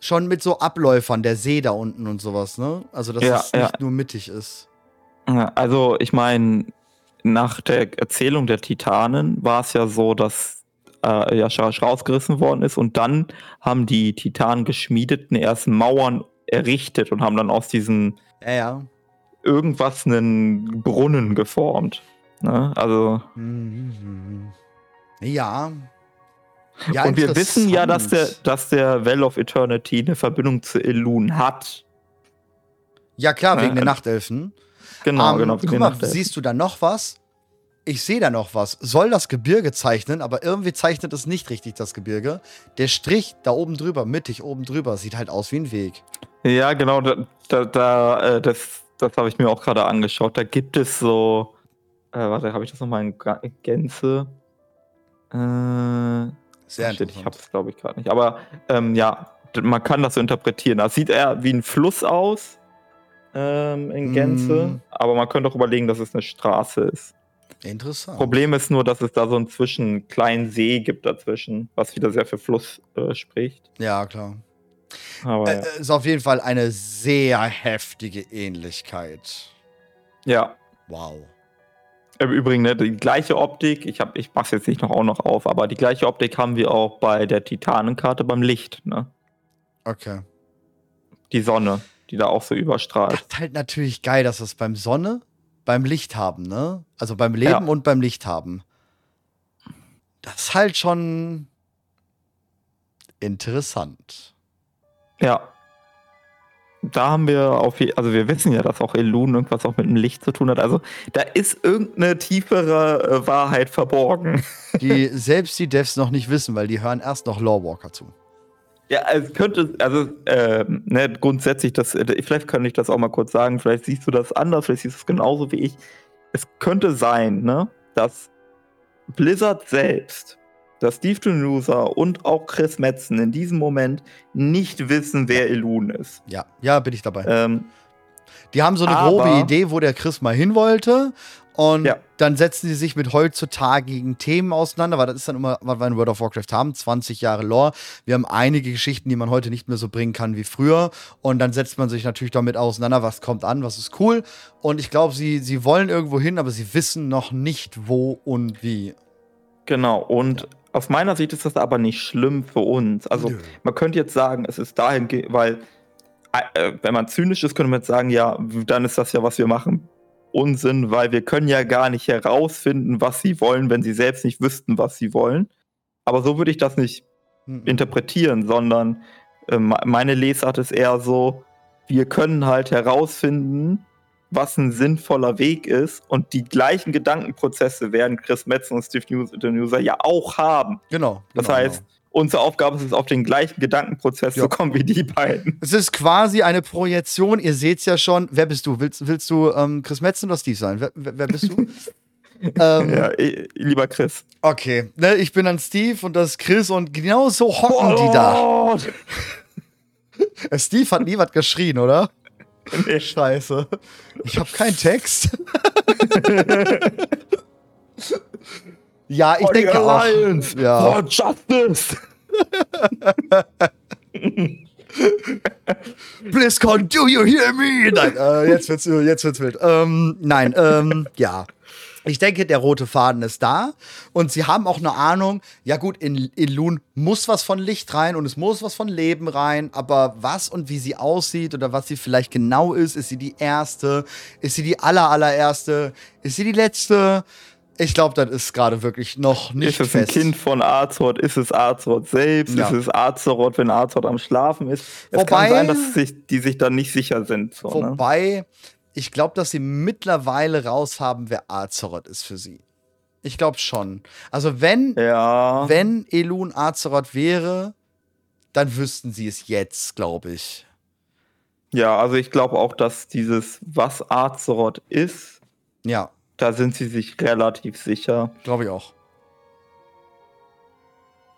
Speaker 1: schon mit so Abläufern, der See da unten und sowas, ne? Also, dass
Speaker 2: Ja,
Speaker 1: es nicht
Speaker 2: ja.
Speaker 1: nur mittig ist.
Speaker 2: Also, ich meine, nach der Erzählung der Titanen war es ja so, dass äh, Yashash rausgerissen worden ist und dann haben die Titanen geschmiedeten erst Mauern errichtet und haben dann aus diesen
Speaker 1: Ja, ja.
Speaker 2: Irgendwas einen Brunnen geformt. Ne? Also,
Speaker 1: Mhm. Ja. ja
Speaker 2: und wir wissen ja, dass der, dass der Well of Eternity eine Verbindung zu Elun hat.
Speaker 1: Ja, klar, wegen
Speaker 2: Äh,
Speaker 1: der Nachtelfen.
Speaker 2: Genau,
Speaker 1: Ähm,
Speaker 2: genau.
Speaker 1: Guck mal, siehst du da noch was? Ich sehe da noch was. Soll das Gebirge zeichnen, aber irgendwie zeichnet es nicht richtig das Gebirge. Der Strich da oben drüber, mittig oben drüber, sieht halt aus wie ein Weg.
Speaker 2: Ja, genau, da, da, da äh, das, das habe ich mir auch gerade angeschaut. Da gibt es so, äh, warte, habe ich das nochmal in Gänze? Äh,
Speaker 1: Sehr
Speaker 2: shit, ich
Speaker 1: interessant.
Speaker 2: habe es, glaube ich, gerade nicht. Aber ähm, ja, man kann das so interpretieren. Das sieht eher wie ein Fluss aus ähm, in Gänze,
Speaker 1: Mm.
Speaker 2: aber man könnte auch überlegen, dass es eine Straße ist.
Speaker 1: Interessant.
Speaker 2: Problem ist nur, dass es da so einen zwischen kleinen See gibt dazwischen, was wieder sehr für Fluss äh, spricht.
Speaker 1: Ja, klar.
Speaker 2: Aber
Speaker 1: Äh, ist auf jeden Fall eine sehr heftige Ähnlichkeit.
Speaker 2: ja.
Speaker 1: Wow.
Speaker 2: Im Übrigen, ne, die gleiche Optik, ich, hab, ich mach's jetzt nicht noch auch noch auf, aber die gleiche Optik haben wir auch bei der Titanenkarte beim Licht, ne?
Speaker 1: Okay.
Speaker 2: Die Sonne, die da auch so überstrahlt.
Speaker 1: Das ist halt natürlich geil, dass wir es beim Sonne, beim Licht haben, ne? Also beim Leben
Speaker 2: Ja.
Speaker 1: und beim Licht haben. Das ist halt schon interessant.
Speaker 2: Ja. Da haben wir auf je also wir wissen ja, dass auch Elun irgendwas auch mit dem Licht zu tun hat. Also da ist irgendeine tiefere äh, Wahrheit verborgen.
Speaker 1: Die selbst die Devs noch nicht wissen, weil die hören erst noch Lawwalker zu.
Speaker 2: Ja, es könnte, also ähm, ne, grundsätzlich, das, äh, vielleicht kann ich das auch mal kurz sagen, vielleicht siehst du das anders, vielleicht siehst du es genauso wie ich. Es könnte sein, ne, dass Blizzard selbst, dass Steve Denusa und auch Chris Metzen in diesem Moment nicht wissen, wer Elun ist.
Speaker 1: Ja, ja, bin ich dabei.
Speaker 2: Ähm,
Speaker 1: Die haben so eine grobe Idee, wo der Chris mal hin wollte. Und
Speaker 2: Ja.
Speaker 1: dann setzen sie sich mit heutzutage Themen auseinander, weil das ist dann immer, was wir in World of Warcraft haben, 20 Jahre Lore. Wir haben einige Geschichten, die man heute nicht mehr so bringen kann wie früher. Und dann setzt man sich natürlich damit auseinander, was kommt an, was ist cool. Und ich glaube, sie, sie wollen irgendwo hin, aber sie wissen noch nicht, wo und wie.
Speaker 2: Genau, und aus meiner Sicht ist das aber nicht schlimm für uns. Also
Speaker 1: Nö.
Speaker 2: man könnte jetzt sagen, es ist dahin, weil äh, wenn man zynisch ist, könnte man jetzt sagen, ja, dann ist das ja, was wir machen, Unsinn, weil wir können ja gar nicht herausfinden, was sie wollen, wenn sie selbst nicht wüssten, was sie wollen. Aber so würde ich das nicht
Speaker 1: Mhm.
Speaker 2: interpretieren, sondern äh, me- meine Lesart ist eher so, wir können halt herausfinden, was ein sinnvoller Weg ist. Und die gleichen Gedankenprozesse werden Chris Metzen und Steve User ja auch haben.
Speaker 1: Genau.
Speaker 2: Das
Speaker 1: genau,
Speaker 2: heißt,
Speaker 1: genau.
Speaker 2: unsere Aufgabe ist es, auf den gleichen Gedankenprozess
Speaker 1: Ja.
Speaker 2: zu kommen wie die beiden.
Speaker 1: Es ist quasi eine Projektion. Ihr seht's ja schon. Wer bist du? Willst, willst du ähm, Chris Metzen oder Steve sein? Wer, wer, wer bist du? ähm,
Speaker 2: Ja, eh, lieber Chris.
Speaker 1: Okay, ne, ich bin dann Steve und das ist Chris und genau so hocken die da.
Speaker 2: Oh,
Speaker 1: Steve hat nie was geschrien, oder?
Speaker 2: nee.
Speaker 1: Scheiße. Ich habe keinen Text. ja, ich
Speaker 2: For
Speaker 1: denke auch.
Speaker 2: Alliance,
Speaker 1: Ja.
Speaker 2: For Justice!
Speaker 1: BlizzCon, do you hear me? Nein, äh, jetzt wird's, jetzt wird's wild. Ähm, nein, ähm, ja. Ich denke, der rote Faden ist da und sie haben auch eine Ahnung, ja gut, in, in Loon muss was von Licht rein und es muss was von Leben rein, aber was und wie sie aussieht oder was sie vielleicht genau ist, ist sie die erste, ist sie die aller allererste, ist sie die letzte? Ich glaube, das ist gerade wirklich noch nicht
Speaker 2: Ist es ein
Speaker 1: fest.
Speaker 2: Kind von Azeroth? Ist es Azeroth selbst?
Speaker 1: Ja.
Speaker 2: Ist es Azeroth, wenn Azeroth am Schlafen ist? Es
Speaker 1: Wobei-
Speaker 2: kann sein, dass sich, die sich dann nicht sicher sind. So, ne?
Speaker 1: Ich glaube, dass sie mittlerweile raus haben, wer Azeroth ist für sie. Ich glaube schon. Also wenn,
Speaker 2: Ja.
Speaker 1: wenn Elun Azeroth wäre, dann wüssten sie es jetzt, glaube ich.
Speaker 2: ja, also ich glaube auch, dass dieses, was Azeroth ist,
Speaker 1: Ja,
Speaker 2: da sind sie sich relativ sicher.
Speaker 1: glaube ich auch.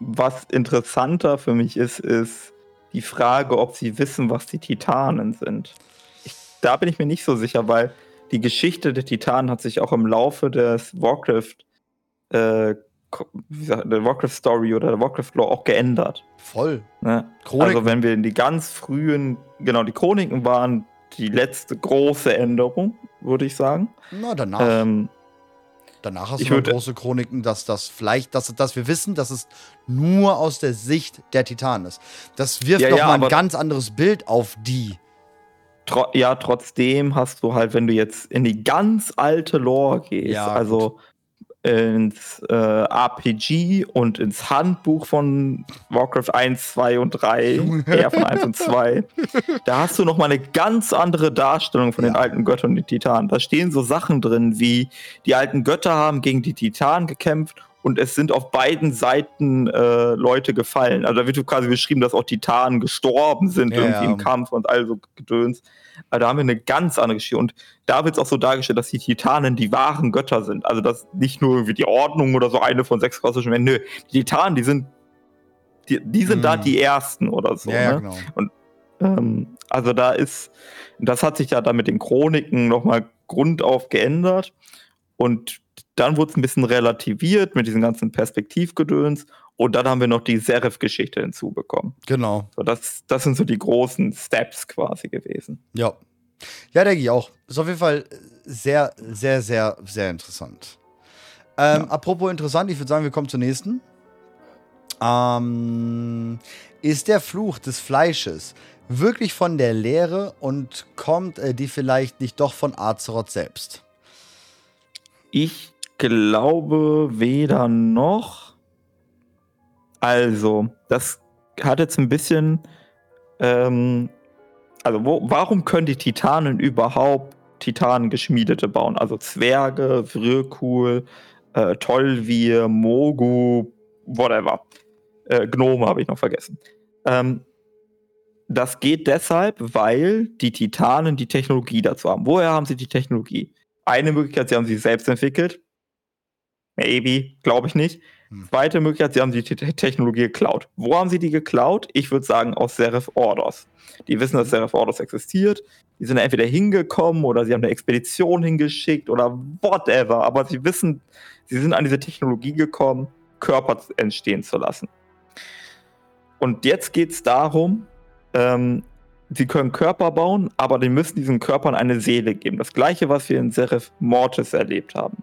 Speaker 2: Was interessanter für mich ist, ist die Frage, ob sie wissen, was die Titanen sind. Da bin ich mir nicht so sicher, weil die Geschichte der Titanen hat sich auch im Laufe des Warcraft, äh, ko- wie sagt, der Warcraft Story oder der Warcraft Lore auch geändert.
Speaker 1: Voll.
Speaker 2: Ne? Also wenn wir in die ganz frühen, genau, die Chroniken waren die letzte große Änderung, würde ich sagen.
Speaker 1: Na, danach.
Speaker 2: Ähm,
Speaker 1: danach hast
Speaker 2: ich
Speaker 1: du große Chroniken, dass das vielleicht, dass, dass wir wissen, dass es nur aus der Sicht der Titanen ist. Das wirft
Speaker 2: Ja,
Speaker 1: noch
Speaker 2: ja,
Speaker 1: mal ein ganz anderes Bild auf die.
Speaker 2: Tro ja, trotzdem hast du halt, wenn du jetzt in die ganz alte Lore gehst,
Speaker 1: Ja,
Speaker 2: also ins äh, RPG und ins Handbuch von Warcraft 1, 2 und 3, eher von 1 und 2, da hast du nochmal eine ganz andere Darstellung von den
Speaker 1: Ja.
Speaker 2: alten Göttern und den Titanen. Da stehen so Sachen drin, wie die alten Götter haben gegen die Titanen gekämpft und es sind auf beiden Seiten äh, Leute gefallen. Also da wird quasi beschrieben, dass auch Titanen gestorben sind
Speaker 1: Ja,
Speaker 2: irgendwie
Speaker 1: ja.
Speaker 2: im Kampf und all so Gedöns. Aber da haben wir eine ganz andere Geschichte. Und da wird es auch so dargestellt, dass die Titanen die wahren Götter sind. Also dass nicht nur irgendwie die Ordnung oder so eine von sechs kosmischen Wesen. Nö, die Titanen, die sind, die, die sind da
Speaker 1: Mhm.
Speaker 2: die ersten oder so.
Speaker 1: ja,
Speaker 2: ne?
Speaker 1: genau.
Speaker 2: Ähm, also da ist, das hat sich ja dann mit den Chroniken nochmal grundauf geändert und dann wurde es ein bisschen relativiert mit diesen ganzen Perspektivgedöns und dann haben wir noch die Serif-Geschichte hinzubekommen.
Speaker 1: Genau.
Speaker 2: So, das, das sind so die großen Steps quasi gewesen.
Speaker 1: Ja. Ja, denke ich auch. Ist auf jeden Fall sehr, sehr, sehr, sehr interessant. Ähm,
Speaker 2: Ja.
Speaker 1: Apropos interessant, ich würde sagen, wir kommen zur nächsten. Ähm, ist der Fluch des Fleisches wirklich von der Leere und kommt äh, die vielleicht nicht doch von Azeroth selbst?
Speaker 2: Ich glaube weder noch. Also, das hat jetzt ein bisschen. Ähm, also, wo, warum können die Titanen überhaupt Titanengeschmiedete bauen? Also Zwerge, Vryrkul, äh, Tollvir, Mogu, whatever. Äh, Gnome habe ich noch vergessen. Ähm, das geht deshalb, weil die Titanen die Technologie dazu haben. Woher haben sie die Technologie? Eine Möglichkeit, sie haben sie selbst entwickelt. Maybe, glaube ich nicht.
Speaker 1: Hm.
Speaker 2: Zweite Möglichkeit, sie haben die Te Technologie geklaut. Wo haben sie die geklaut? Ich würde sagen aus Seraph Ordos. Die wissen, dass Seraph Ordos existiert. Die sind entweder hingekommen oder sie haben eine Expedition hingeschickt oder whatever. Aber sie wissen, sie sind an diese Technologie gekommen, Körper entstehen zu lassen. Und jetzt geht es darum, ähm, sie können Körper bauen, aber die müssen diesen Körpern eine Seele geben. Das gleiche, was wir in Seraph Mortis erlebt haben.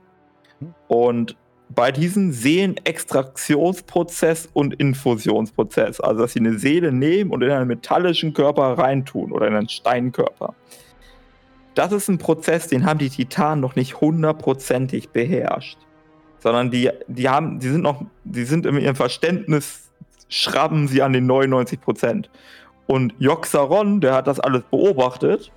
Speaker 2: Und bei diesem Seelenextraktionsprozess und Infusionsprozess, also dass sie eine Seele nehmen und in einen metallischen Körper reintun oder in einen Steinkörper. Das ist ein Prozess, den haben die Titanen noch nicht hundertprozentig beherrscht. Sondern die, die haben, die sind noch, die sind in ihrem Verständnis, schrammen sie an den 99 Prozent. Und Joxaron, der hat das alles beobachtet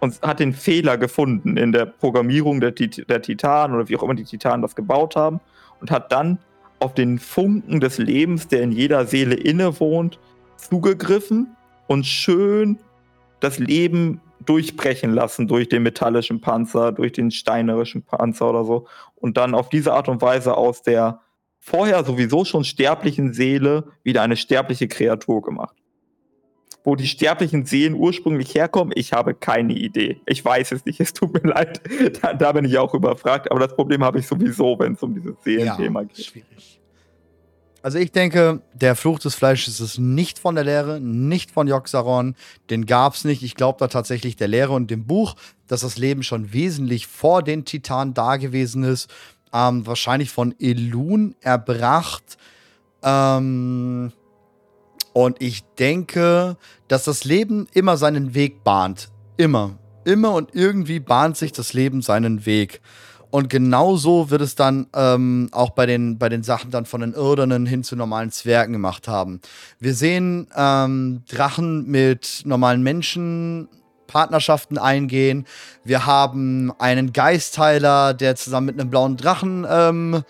Speaker 2: und hat den Fehler gefunden in der Programmierung der, der Titanen oder wie auch immer die Titanen das gebaut haben und hat dann auf den Funken des Lebens, der in jeder Seele innewohnt, zugegriffen und schön das Leben durchbrechen lassen durch den metallischen Panzer, durch den steinerischen Panzer oder so. Und dann auf diese Art und Weise aus der vorher sowieso schon sterblichen Seele wieder eine sterbliche Kreatur gemacht. Wo die sterblichen Seelen ursprünglich herkommen, ich habe keine Idee. Ich weiß es nicht, es tut mir leid. Da, da bin ich auch überfragt, aber das Problem habe ich sowieso, wenn es um dieses Seelenthema ja, geht. Schwierig.
Speaker 1: Also ich denke, der Fluch des Fleisches ist nicht von der Lehre, nicht von Joxaron. Den gab es nicht. Ich glaube da tatsächlich der Lehre und dem Buch, dass das Leben schon wesentlich vor den Titanen da gewesen ist. Ähm, wahrscheinlich von Elun erbracht. Ähm, und ich denke, dass das Leben immer seinen Weg bahnt. Immer. Immer und irgendwie bahnt sich das Leben seinen Weg. Und genauso wird es dann ähm, auch bei den, bei den Sachen dann von den Irdernen hin zu normalen Zwergen gemacht haben. Wir sehen ähm, Drachen mit normalen Menschen Partnerschaften eingehen. Wir haben einen Geistheiler, der zusammen mit einem blauen Drachen ähm,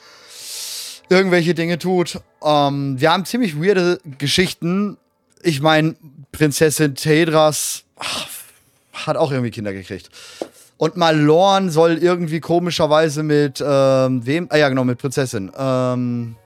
Speaker 1: irgendwelche Dinge tut. Ähm, wir haben ziemlich weirde Geschichten. Ich meine, Prinzessin Tedras ach, hat auch irgendwie Kinder gekriegt. Und Malorn soll irgendwie komischerweise mit ähm, wem? Ah ja, genau, mit Prinzessin. Ähm,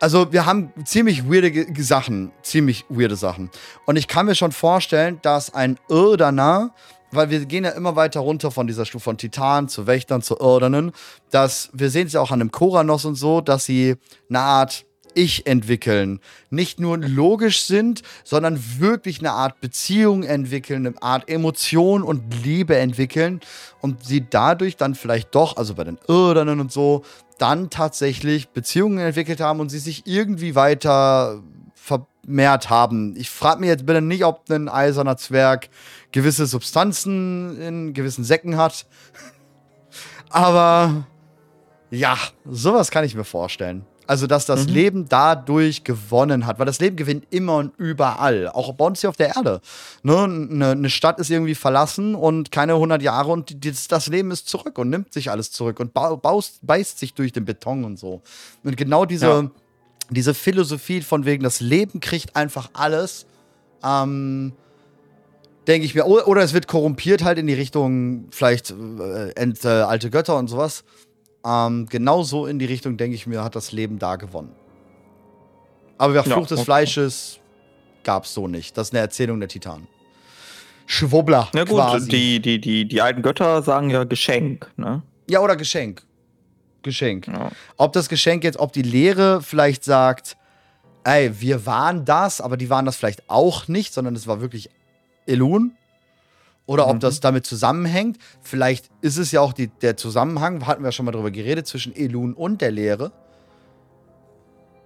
Speaker 1: also wir haben ziemlich weirde Sachen, ziemlich weirde Sachen. Und ich kann mir schon vorstellen, dass ein Irdaner, weil wir gehen ja immer weiter runter von dieser Stufe von Titan zu Wächtern zu Irdanen, dass wir sehen es ja auch an dem Koranos und so, dass sie eine Art ich entwickeln. Nicht nur logisch sind, sondern wirklich eine Art Beziehung entwickeln, eine Art Emotion und Liebe entwickeln und sie dadurch dann vielleicht doch, also bei den Irdanen und so, dann tatsächlich Beziehungen entwickelt haben und sie sich irgendwie weiter vermehrt haben. Ich frage mich jetzt bitte nicht, ob ein eiserner Zwerg gewisse Substanzen in gewissen Säcken hat. Aber ja, sowas kann ich mir vorstellen. Also, dass das mhm. Leben dadurch gewonnen hat, weil das Leben gewinnt immer und überall, auch bei uns hier auf der Erde. Ne? Eine, eine Stadt ist irgendwie verlassen und keine 100 Jahre und das, das Leben ist zurück und nimmt sich alles zurück und baust, beißt sich durch den Beton und so. Und genau diese, ja. Diese Philosophie von wegen, das Leben kriegt einfach alles, ähm, denke ich mir, oder es wird korrumpiert halt in die Richtung vielleicht äh, ent, äh, alte Götter und sowas. Ähm, genauso in die Richtung, denke ich mir, hat das Leben da gewonnen. Aber der Fluch ja, des Fleisches gab es so nicht. Das ist eine Erzählung der Titanen. Schwubbler.
Speaker 2: Na gut, quasi. Die, die, die, die alten Götter sagen ja Geschenk, ne?
Speaker 1: Ja, oder Geschenk. Geschenk. Ja. Ob das Geschenk jetzt, ob die Lehre vielleicht sagt, ey, wir waren das, aber die waren das vielleicht auch nicht, sondern es war wirklich Elun. Oder ob mhm. das damit zusammenhängt. Vielleicht ist es ja auch die, der Zusammenhang, hatten wir schon mal drüber geredet, zwischen Elun und der Lehre.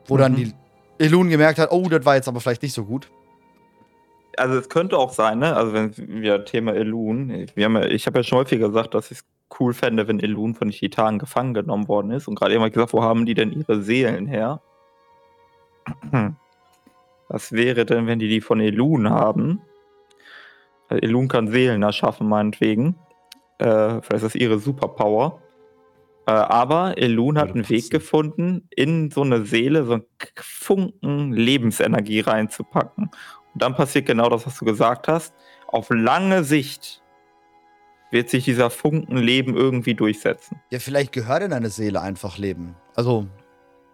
Speaker 1: Wo mhm. dann die Elun gemerkt hat, oh, das war jetzt aber vielleicht nicht so gut.
Speaker 2: Also es könnte auch sein, ne? Also wenn wir Thema Elun, wir haben ja, ich habe ja schon häufiger gesagt, dass ich es cool fände, wenn Elun von den Titanen gefangen genommen worden ist. Und gerade eben gesagt, wo haben die denn ihre Seelen her? Was wäre denn, wenn die die von Elun haben? Elun kann Seelen erschaffen, meinetwegen. Äh, vielleicht ist das ihre Superpower. Äh, aber Elun hat einen Weg gefunden, in so eine Seele so einen Funken Lebensenergie reinzupacken. Und dann passiert genau das, was du gesagt hast. Auf lange Sicht wird sich dieser Funken Leben irgendwie durchsetzen.
Speaker 1: Ja, vielleicht gehört in eine Seele einfach Leben. Also,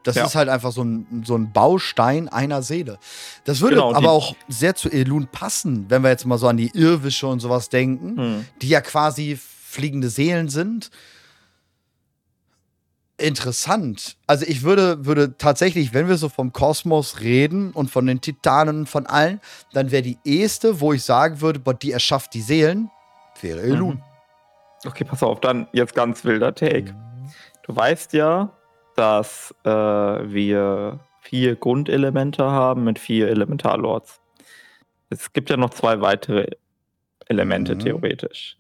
Speaker 1: das ja. ist halt einfach so ein, so ein Baustein einer Seele. Das würde genau, aber auch sehr zu Elun passen, wenn wir jetzt mal so an die Irrwische und sowas denken, hm. die ja quasi fliegende Seelen sind. Interessant. Also ich würde, würde tatsächlich, wenn wir so vom Kosmos reden und von den Titanen und von allen, dann wäre die erste, wo ich sagen würde, boah, die erschafft die Seelen, wäre Elun. Mhm.
Speaker 2: Okay, pass auf, dann jetzt ganz wilder Take. Mhm. Du weißt ja, dass äh, wir vier Grundelemente haben mit vier Elementarlords. Es gibt ja noch zwei weitere Elemente mhm. theoretisch.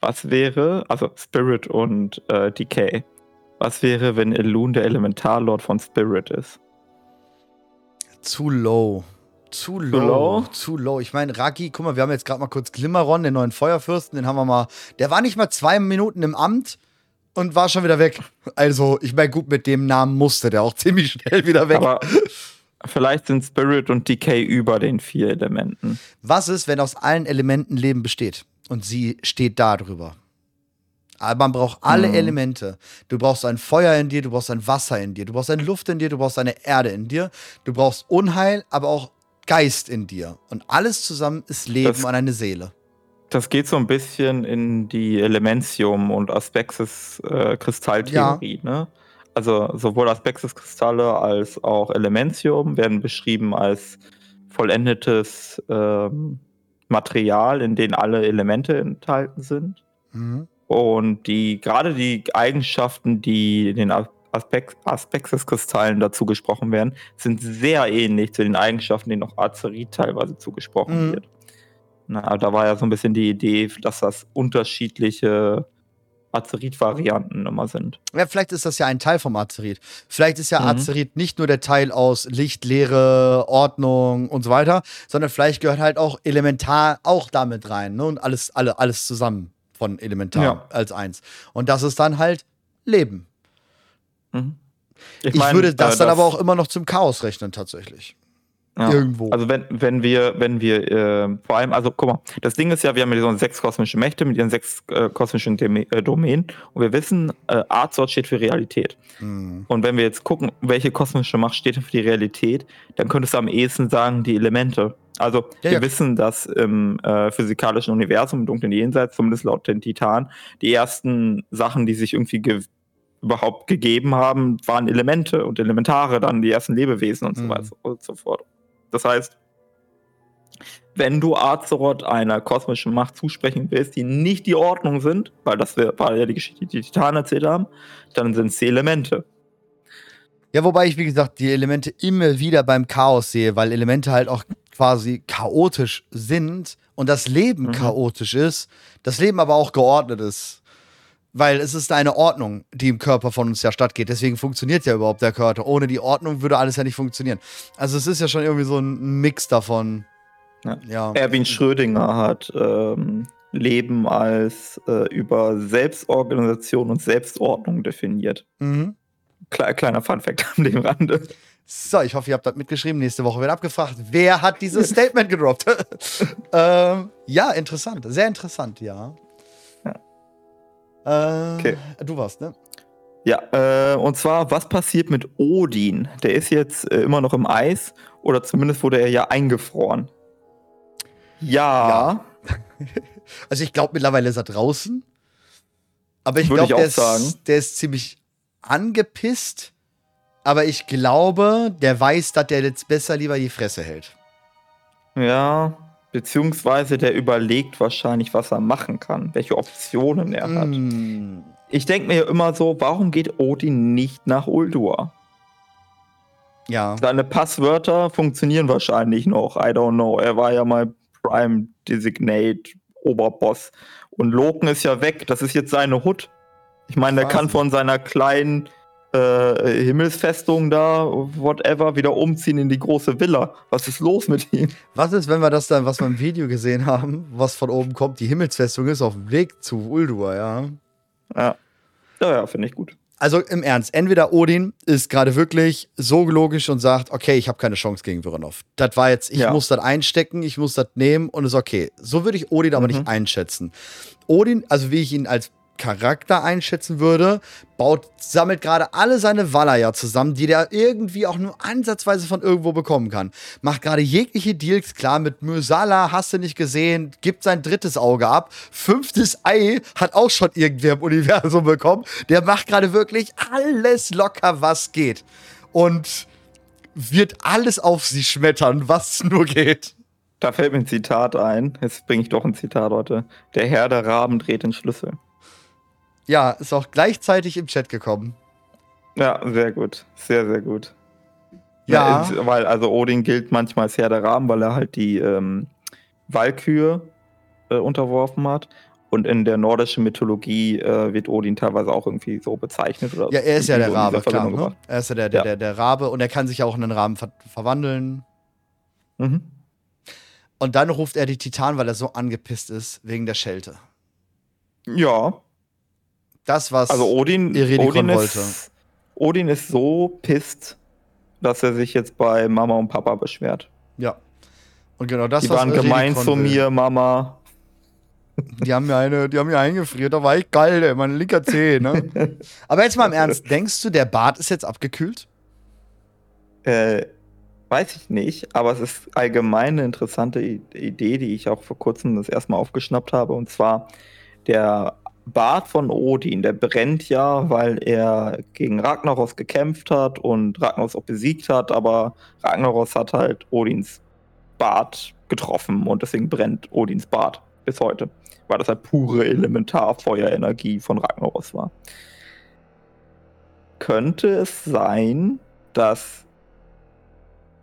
Speaker 2: Was wäre, also Spirit und äh, Decay, was wäre, wenn Elun der Elementarlord von Spirit ist?
Speaker 1: Zu low. Zu low.
Speaker 2: low?
Speaker 1: Zu low. Ich meine, Raki, guck mal, wir haben jetzt gerade mal kurz Glimmeron, den neuen Feuerfürsten, den haben wir mal. Der war nicht mal zwei Minuten im Amt und war schon wieder weg. Also, ich meine, gut, mit dem Namen musste der auch ziemlich schnell wieder weg.
Speaker 2: Aber vielleicht sind Spirit und Decay über den vier Elementen.
Speaker 1: Was ist, wenn aus allen Elementen Leben besteht und sie steht da drüber? Aber man braucht alle
Speaker 2: Mhm.
Speaker 1: Elemente. Du brauchst ein Feuer in dir, du brauchst ein Wasser in dir, du brauchst eine Luft in dir, du brauchst eine Erde in dir, du brauchst Unheil, aber auch Geist in dir. Und alles zusammen ist Leben
Speaker 2: Das-
Speaker 1: und eine Seele.
Speaker 2: Das geht so ein bisschen in die Elementium- und Aspexis-Kristalltheorie. Ne? Also sowohl Aspexis-Kristalle als auch Elementium werden beschrieben als vollendetes ähm, Material, in dem alle Elemente enthalten sind.
Speaker 1: Mhm.
Speaker 2: Und die gerade die Eigenschaften, die in den Aspect, Aspexis-Kristallen dazu gesprochen werden, sind sehr ähnlich zu den Eigenschaften, denen auch Azerit teilweise zugesprochen
Speaker 1: Mhm.
Speaker 2: wird. Na, da war ja so ein bisschen die Idee, dass das unterschiedliche Azerit-Varianten immer sind.
Speaker 1: Ja, vielleicht ist das ja ein Teil vom Azerit. Vielleicht ist ja
Speaker 2: Mhm.
Speaker 1: Azerit nicht nur der Teil aus Licht, Leere, Ordnung und so weiter, sondern vielleicht gehört halt auch Elementar auch damit rein. Ne? Und alles, alle, alles zusammen von Elementar
Speaker 2: Ja.
Speaker 1: als eins. Und das ist dann halt Leben.
Speaker 2: Mhm.
Speaker 1: Ich,
Speaker 2: mein,
Speaker 1: würde das
Speaker 2: äh,
Speaker 1: dann aber auch immer noch zum Chaos rechnen, tatsächlich.
Speaker 2: ja.
Speaker 1: Irgendwo.
Speaker 2: Also wenn, wenn wir, wenn wir äh, vor allem, also guck mal, das Ding ist ja, wir haben ja so sechs kosmische Mächte mit ihren sechs äh, kosmischen Deme- äh, Domänen und wir wissen, äh, Arzort steht für Realität.
Speaker 1: Hm.
Speaker 2: Und wenn wir jetzt gucken, welche kosmische Macht steht für die Realität, dann könntest du am ehesten sagen, die Elemente. Also
Speaker 1: Ja,
Speaker 2: wir
Speaker 1: ja.
Speaker 2: wissen, dass im äh, physikalischen Universum, im dunklen Jenseits, zumindest laut den Titan, die ersten Sachen, die sich irgendwie ge überhaupt gegeben haben, waren Elemente und Elementare, dann die ersten Lebewesen und so
Speaker 1: Mhm.
Speaker 2: weiter und so fort. Das heißt, wenn du Azeroth einer kosmischen Macht zusprechen willst, die nicht die Ordnung sind, weil das war ja die Geschichte, die die Titanen erzählt haben, dann sind es die Elemente.
Speaker 1: Ja, wobei ich, wie gesagt, die Elemente immer wieder beim Chaos sehe, weil Elemente halt auch quasi chaotisch sind und das Leben
Speaker 2: Mhm.
Speaker 1: chaotisch ist, das Leben aber auch geordnet ist. Weil es ist eine Ordnung, die im Körper von uns ja stattgeht. Deswegen funktioniert ja überhaupt der Körper. Ohne die Ordnung würde alles ja nicht funktionieren. Also es ist ja schon irgendwie so ein Mix davon.
Speaker 2: Ja.
Speaker 1: ja.
Speaker 2: Erwin Schrödinger hat ähm, Leben als äh, über Selbstorganisation und Selbstordnung definiert.
Speaker 1: Mhm.
Speaker 2: Kle kleiner Funfact an dem Rande.
Speaker 1: So, ich hoffe, ihr habt das mitgeschrieben. Nächste Woche wird abgefragt, wer hat dieses Statement gedroppt? ähm, ja, interessant. Sehr interessant, ja. Äh,
Speaker 2: Okay.
Speaker 1: Du warst, ne?
Speaker 2: Ja, äh, und zwar, was passiert mit Odin? Der ist jetzt äh, immer noch im Eis oder zumindest wurde er ja eingefroren. Ja,
Speaker 1: Also ich glaube, mittlerweile ist er draußen. Aber ich glaube, der, der ist ziemlich angepisst. Aber ich glaube, der weiß, dass der jetzt besser lieber die Fresse hält.
Speaker 2: ja, beziehungsweise der überlegt wahrscheinlich, was er machen kann, welche Optionen er hat.
Speaker 1: Mm.
Speaker 2: Ich denke mir immer so, warum geht Odin nicht nach Uldur?
Speaker 1: Ja.
Speaker 2: Seine Passwörter funktionieren wahrscheinlich noch. I don't know. Er war ja mal Prime Designate Oberboss. Und Loken ist ja weg. Das ist jetzt seine Hut. Ich meine, der kann von seiner kleinen äh, Himmelsfestung da, whatever, wieder umziehen in die große Villa. Was ist los mit ihm?
Speaker 1: Was ist, wenn wir das dann, was wir im Video gesehen haben, was von oben kommt, die Himmelsfestung ist auf dem Weg zu Uldur, ja?
Speaker 2: Ja, ja, ja finde ich gut.
Speaker 1: Also im Ernst, entweder Odin ist gerade wirklich so logisch und sagt, okay, ich habe keine Chance gegen Viranov. Das war jetzt, ich
Speaker 2: Ja.
Speaker 1: muss das einstecken, ich muss das nehmen und ist okay. So würde ich Odin aber
Speaker 2: Mhm.
Speaker 1: nicht einschätzen. Odin, also wie ich ihn als Charakter einschätzen würde, baut, sammelt gerade alle seine Valaya zusammen, die der irgendwie auch nur ansatzweise von irgendwo bekommen kann. Macht gerade jegliche Deals klar mit Mysala, hast du nicht gesehen, gibt sein drittes Auge ab. Fünftes Ei hat auch schon irgendwer im Universum bekommen. Der macht gerade wirklich alles locker, was geht. Und wird alles auf sie schmettern, was nur geht.
Speaker 2: Da fällt mir ein Zitat ein. Jetzt bringe ich doch ein Zitat heute. Der Herr der Raben dreht den Schlüssel.
Speaker 1: Ja, ist auch gleichzeitig im Chat gekommen.
Speaker 2: Ja, sehr gut. Sehr, sehr gut.
Speaker 1: Ja.
Speaker 2: ist- weil, also Odin gilt manchmal als Herr der Raben, weil er halt die ähm, Walkühe äh, unterworfen hat. Und in der nordischen Mythologie äh, wird Odin teilweise auch irgendwie so bezeichnet. Oder
Speaker 1: Ja, er ist ja der
Speaker 2: so
Speaker 1: Rabe, klar. Ne? Er ist ja der, der,
Speaker 2: Ja.
Speaker 1: der, der Rabe und er kann sich ja auch in einen Raben ver verwandeln.
Speaker 2: Mhm.
Speaker 1: Und dann ruft er die Titan, weil er so angepisst ist wegen der Schelte.
Speaker 2: Ja,
Speaker 1: Das, was
Speaker 2: also Odin, Odin,
Speaker 1: wollte.
Speaker 2: ist, Odin ist so pisst, dass er sich jetzt bei Mama und Papa beschwert.
Speaker 1: Ja. Und genau das,
Speaker 2: die waren gemein zu mir, Mama.
Speaker 1: Die haben mir eine, die haben mir eingefriert, da war ich geil, ey, mein linker Zeh, ne? Aber jetzt mal im Ernst, denkst du, der Bart ist jetzt abgekühlt?
Speaker 2: Äh, weiß ich nicht, aber es ist allgemein eine interessante Idee, die ich auch vor kurzem das erste Mal aufgeschnappt habe. Und zwar der Bart von Odin, der brennt ja, weil er gegen Ragnaros gekämpft hat und Ragnaros auch besiegt hat, aber Ragnaros hat halt Odins Bart getroffen und deswegen brennt Odins Bart bis heute, weil das halt pure Elementarfeuerenergie von Ragnaros war. Könnte es sein, dass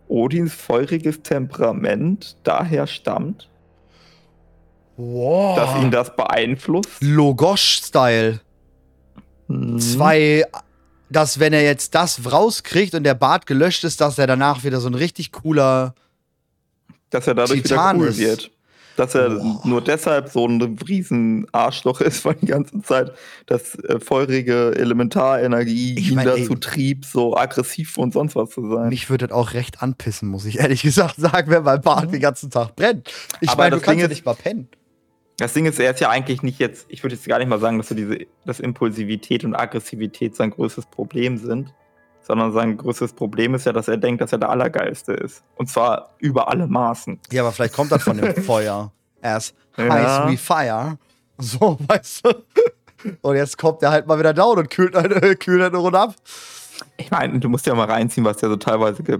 Speaker 2: Odins feuriges Temperament daher stammt,
Speaker 1: Wow.
Speaker 2: dass ihn das beeinflusst?
Speaker 1: Logosch-Style.
Speaker 2: Hm.
Speaker 1: Zwei, dass wenn er jetzt das rauskriegt und der Bart gelöscht ist, dass er danach wieder so ein richtig cooler.
Speaker 2: Dass er dadurch
Speaker 1: Titan
Speaker 2: wieder cool
Speaker 1: ist.
Speaker 2: wird. Dass er
Speaker 1: Boah.
Speaker 2: nur deshalb so ein riesen Arschloch ist, weil die ganze Zeit das äh, feurige Elementarenergie
Speaker 1: Ich
Speaker 2: ihn
Speaker 1: mein,
Speaker 2: dazu
Speaker 1: ey.
Speaker 2: trieb, so aggressiv und sonst was zu sein.
Speaker 1: Mich würde das auch recht anpissen, muss ich ehrlich gesagt sagen, wenn mein Bart den ganzen Tag brennt. Ich meine, du kannst ja nicht mal pennen.
Speaker 2: Das Ding ist, er ist ja eigentlich nicht jetzt, ich würde jetzt gar nicht mal sagen, dass so diese, dass Impulsivität und Aggressivität sein größtes Problem sind, sondern sein größtes Problem ist ja, dass er denkt, dass er der Allergeilste ist. Und zwar über alle Maßen.
Speaker 1: Ja, aber vielleicht kommt das von dem Feuer. Er ist
Speaker 2: Ja.
Speaker 1: heiß wie Fire. So, weißt du? Und jetzt kommt er halt mal wieder down und kühlt eine, kühlt eine Runde ab.
Speaker 2: Ich meine, du musst ja mal reinziehen, was der so teilweise ge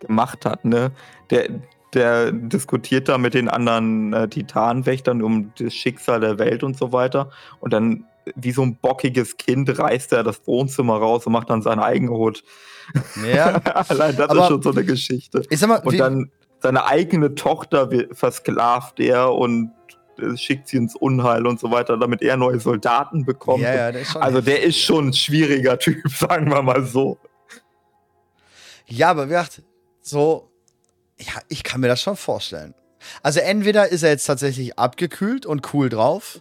Speaker 2: gemacht hat, ne? Der, der diskutiert da mit den anderen äh, Titanwächtern um das Schicksal der Welt und so weiter. Und dann, wie so ein bockiges Kind, reißt er das Wohnzimmer raus und macht dann seine eigene Hut.
Speaker 1: Ja.
Speaker 2: Allein das
Speaker 1: Aber-
Speaker 2: ist schon so eine Geschichte.
Speaker 1: Ich sag mal,
Speaker 2: Und dann seine eigene Tochter versklavt er und äh, schickt sie ins Unheil und so weiter, damit er neue Soldaten bekommt.
Speaker 1: ja, ja, der
Speaker 2: Also der ist schon ein schwieriger Typ, sagen wir mal so.
Speaker 1: Ja, aber wie gesagt, so, ja, ich kann mir das schon vorstellen. Also entweder ist er jetzt tatsächlich abgekühlt und cool drauf,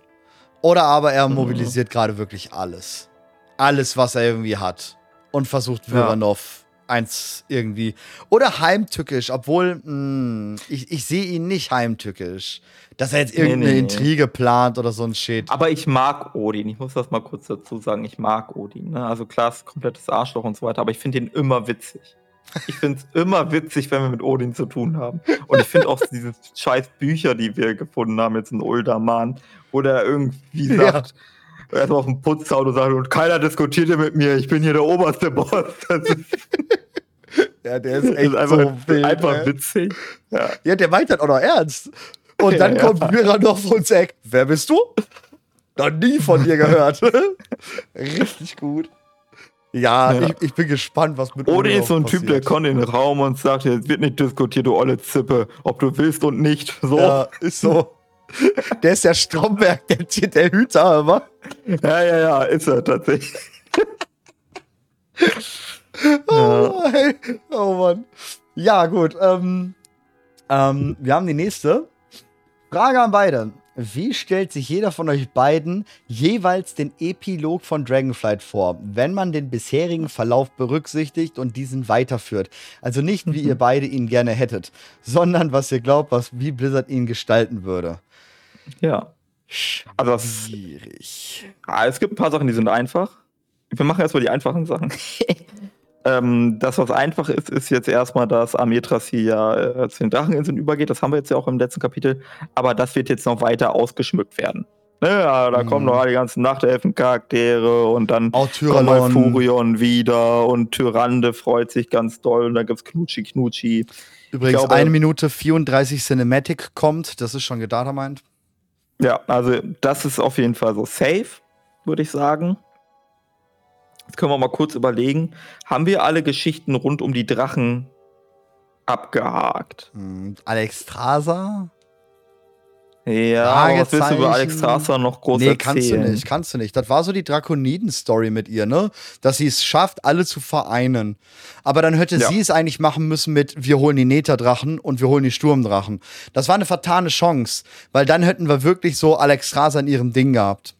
Speaker 1: oder aber er
Speaker 2: Mhm.
Speaker 1: mobilisiert gerade wirklich alles. Alles, was er irgendwie hat. Und versucht
Speaker 2: Ja.
Speaker 1: Viranov eins irgendwie. Oder heimtückisch, obwohl, mh, ich, ich sehe ihn nicht heimtückisch. Dass er jetzt irgendeine
Speaker 2: nee, nee.
Speaker 1: Intrige plant oder so ein Shit.
Speaker 2: Aber ich mag Odin. Ich muss das mal kurz dazu sagen. Ich mag Odin. Ne? Also klar, ist komplettes Arschloch und so weiter, aber ich finde ihn immer witzig. Ich finde es immer witzig, wenn wir mit Odin zu tun haben. Und ich finde auch diese scheiß Bücher, die wir gefunden haben, jetzt in Uldaman, wo der irgendwie
Speaker 1: Ja.
Speaker 2: sagt, erstmal auf dem und sagt, und keiner diskutiert hier mit mir, ich bin hier der oberste Boss. Ist,
Speaker 1: Ja, der ist
Speaker 2: ist
Speaker 1: echt
Speaker 2: einfach,
Speaker 1: so wild,
Speaker 2: einfach
Speaker 1: ey.
Speaker 2: witzig. Ja.
Speaker 1: Ja, der meint das auch noch ernst. Und dann
Speaker 2: Ja,
Speaker 1: kommt
Speaker 2: ja.
Speaker 1: Viranov und sagt, wer bist du? Noch nie von dir gehört. Richtig gut. Ja,
Speaker 2: Ja.
Speaker 1: Ich, ich bin gespannt, was mit
Speaker 2: Odin ist so ein
Speaker 1: noch
Speaker 2: Typ, der
Speaker 1: passiert.
Speaker 2: kommt in den Raum und sagt, es wird nicht diskutiert, du olle Zippe, ob du willst und nicht. So.
Speaker 1: Ja, ist so. Der ist der Stromberg, der, der Hüter, aber.
Speaker 2: Ja, ja, ja, ist er tatsächlich.
Speaker 1: Oh, hey. oh Mann. Ja, gut. Ähm, ähm, wir haben die nächste. Frage an beide. Wie stellt sich jeder von euch beiden jeweils den Epilog von Dragonflight vor, wenn man den bisherigen Verlauf berücksichtigt und diesen weiterführt? Also nicht, wie ihr beide ihn gerne hättet, sondern was ihr glaubt, was, wie Blizzard ihn gestalten würde.
Speaker 2: Ja. Also das,
Speaker 1: Schwierig.
Speaker 2: ah, es gibt ein paar Sachen, die sind einfach. Wir machen erstmal die einfachen Sachen. ähm, das, was einfach ist, ist jetzt erstmal, dass Ametrasil ja äh, zu den Dracheninseln übergeht. Das haben wir jetzt ja auch im letzten Kapitel. Aber das wird jetzt noch weiter ausgeschmückt werden. Ne, ja, da
Speaker 1: Mhm.
Speaker 2: kommen noch die ganzen Nachtelfen-Charaktere und dann
Speaker 1: Auch
Speaker 2: kommt mal
Speaker 1: Tyrallon.
Speaker 2: Furion wieder und Tyrande freut sich ganz doll und dann gibt's Knutschi Knutschi.
Speaker 1: Übrigens,
Speaker 2: glaube-
Speaker 1: eine Minute 34 Cinematic kommt. Das ist schon gedatameint.
Speaker 2: Ja, also das ist auf jeden Fall so safe, würde ich sagen. Jetzt können wir mal kurz überlegen, haben wir alle Geschichten rund um die Drachen abgehakt?
Speaker 1: Hm, Alex Strasa?
Speaker 2: Ja, was willst du über Alex Strasser noch groß
Speaker 1: nee,
Speaker 2: erzählen?
Speaker 1: kannst du nicht, kannst du nicht. Das war so die Drakoniden-Story mit ihr, ne? Dass sie es schafft, alle zu vereinen. Aber dann hätte
Speaker 2: Ja.
Speaker 1: sie es eigentlich machen müssen mit wir holen die Nether-Drachen und wir holen die Sturmdrachen. Das war eine vertane Chance, weil dann hätten wir wirklich so Alex Strasser in ihrem Ding gehabt.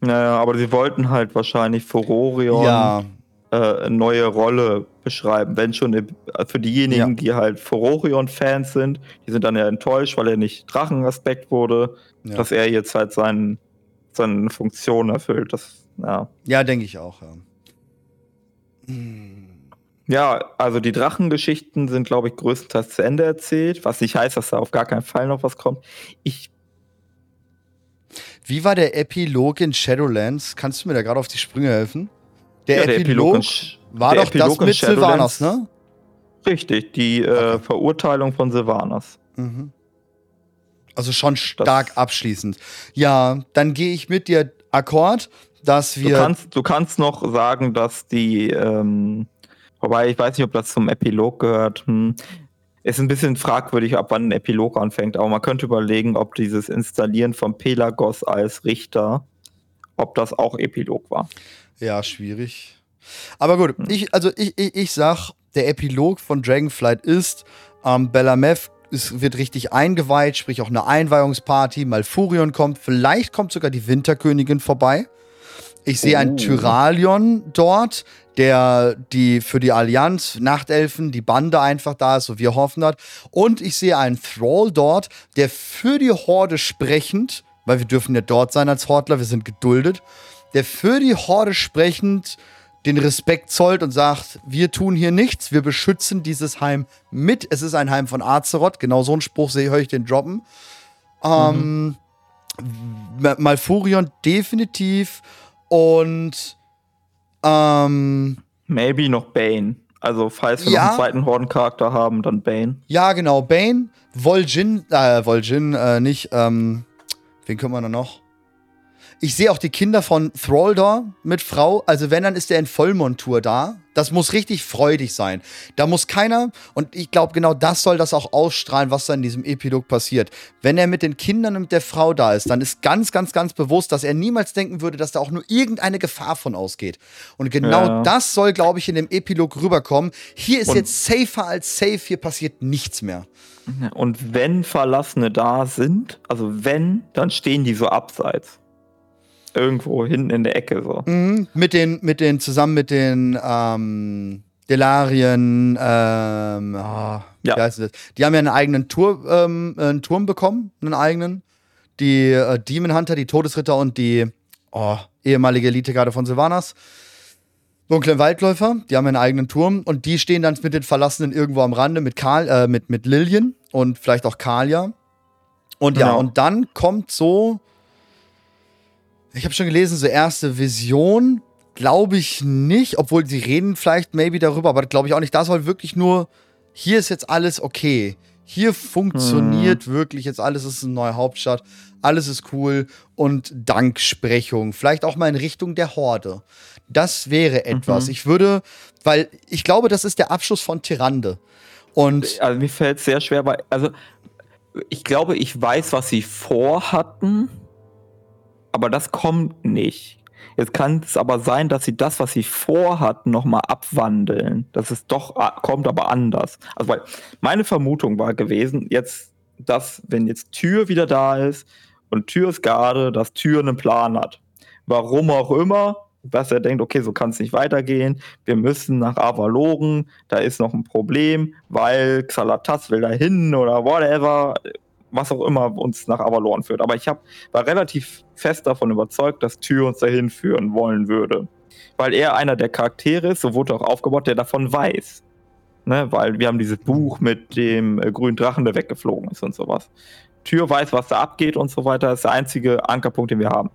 Speaker 2: Naja, aber sie wollten halt wahrscheinlich Furorion
Speaker 1: Ja,
Speaker 2: äh, eine neue Rolle beschreiben. Wenn schon äh, für diejenigen,
Speaker 1: Ja.
Speaker 2: die halt Furorion-Fans sind, die sind dann ja enttäuscht, weil er nicht Drachenaspekt wurde,
Speaker 1: Ja.
Speaker 2: dass er jetzt halt seinen, seine Funktion erfüllt. Das, ja.
Speaker 1: ja denke ich auch, ja.
Speaker 2: Ja, also die Drachengeschichten sind, glaube ich, größtenteils zu Ende erzählt, was nicht heißt, dass da auf gar keinen Fall noch was kommt. Ich
Speaker 1: Wie war der Epilog in Shadowlands? Kannst du mir da gerade auf die Sprünge helfen? Der,
Speaker 2: ja,
Speaker 1: Epilog,
Speaker 2: in Sch-
Speaker 1: war
Speaker 2: der
Speaker 1: doch
Speaker 2: Epilog
Speaker 1: das mit Sylvanas, ne?
Speaker 2: Richtig, die äh,
Speaker 1: Okay.
Speaker 2: Verurteilung von Sylvanas.
Speaker 1: Mhm. Also schon stark abschließend. Ja, dann gehe ich mit dir akkord, dass
Speaker 2: Du
Speaker 1: wir.
Speaker 2: kannst, du kannst noch sagen, dass die, ähm, wobei ich weiß nicht, ob das zum Epilog gehört. Hm. Ist ein bisschen fragwürdig, ab wann ein Epilog anfängt, aber man könnte überlegen, ob dieses Installieren von Pelagos als Richter, ob das auch Epilog war.
Speaker 1: ja, schwierig. Aber gut, ich, also ich, ich, ich sag, der Epilog von Dragonflight ist, ähm, Bellameth es wird richtig eingeweiht, sprich auch eine Einweihungsparty. Malfurion kommt, vielleicht kommt sogar die Winterkönigin vorbei. Ich sehe
Speaker 2: Oh.
Speaker 1: einen Tyralion dort, der die für die Allianz, Nachtelfen, die Bande einfach da ist, so wie er hoffen hat. Und ich sehe einen Thrall dort, der für die Horde sprechend, weil wir dürfen ja dort sein als Hordler, wir sind geduldet, der für die Horde sprechend den Respekt zollt und sagt, wir tun hier nichts, wir beschützen dieses Heim mit. Es ist ein Heim von Azeroth, genau so einen Spruch sehe höre ich den droppen. Ähm, Ma- Malfurion definitiv und ähm,
Speaker 2: Maybe noch Bane. Also, falls wir
Speaker 1: Ja.
Speaker 2: noch einen zweiten Hordencharakter haben, dann Bane.
Speaker 1: ja genau, Bane, Vol'jin, äh, Vol'jin, äh, nicht, ähm, wen können wir da noch? Ich sehe auch die Kinder von Thraldor mit Frau. Also wenn, dann ist der in Vollmontur da. Das muss richtig freudig sein. Da muss keiner, und ich glaube, genau das soll das auch ausstrahlen, was da in diesem Epilog passiert. Wenn er mit den Kindern und mit der Frau da ist, dann ist ganz, ganz, ganz bewusst, dass er niemals denken würde, dass da auch nur irgendeine Gefahr von ausgeht. Und genau
Speaker 2: Ja.
Speaker 1: das soll, glaube ich, in dem Epilog rüberkommen. Hier ist
Speaker 2: Und-
Speaker 1: jetzt safer als safe, hier passiert nichts mehr.
Speaker 2: Und wenn Verlassene da sind, also wenn, dann stehen die so abseits. Irgendwo hinten in der Ecke so.
Speaker 1: Mhm, mit den, mit den, zusammen mit den ähm, Delarien, ähm, wie
Speaker 2: Ja.
Speaker 1: heißt das? Die haben ja einen eigenen Tur, ähm, einen Turm bekommen, einen eigenen. Die äh, Demon Hunter, die Todesritter und die oh, ehemalige Elitegarde von Sylvanas. Dunklen Waldläufer, die haben einen eigenen Turm und die stehen dann mit den Verlassenen irgendwo am Rande mit Karl, äh, mit, mit Lilien und vielleicht auch Kalia. Und ja,
Speaker 2: Genau.
Speaker 1: und dann kommt so, ich habe schon gelesen, so erste Vision, glaube ich nicht, obwohl sie reden vielleicht maybe darüber, aber glaube ich auch nicht. Da soll wirklich nur, hier ist jetzt alles okay. Hier funktioniert wirklich jetzt alles, es ist eine neue Hauptstadt, alles ist cool und Danksprechung, vielleicht auch mal in Richtung der Horde. Das wäre etwas.
Speaker 2: Mhm.
Speaker 1: Ich würde, weil ich glaube, das ist der Abschluss von Tyrande. Und
Speaker 2: Also mir fällt es sehr schwer, weil, also ich glaube, ich weiß, was sie vorhatten, aber das kommt nicht. Jetzt kann es aber sein, dass sie das, was sie vorhatten, nochmal abwandeln. Das ist doch, kommt aber anders. Also weil meine Vermutung war gewesen, jetzt, dass, wenn jetzt Tür wieder da ist und Tür ist Garde, dass Tür einen Plan hat. Warum auch immer, dass er denkt, okay, so kann es nicht weitergehen. Wir müssen nach Avaloren, da ist noch ein Problem, weil Xalatas will da hin oder whatever, was auch immer uns nach Avalon führt. Aber ich hab, war relativ fest davon überzeugt, dass Tyr uns dahin führen wollen würde. Weil er einer der Charaktere ist, so wurde auch aufgebaut, der davon weiß. Ne? Weil wir haben dieses Buch mit dem äh, grünen Drachen, der weggeflogen ist und sowas. Tür weiß, was da abgeht und so weiter. Das ist der einzige Ankerpunkt, den wir haben.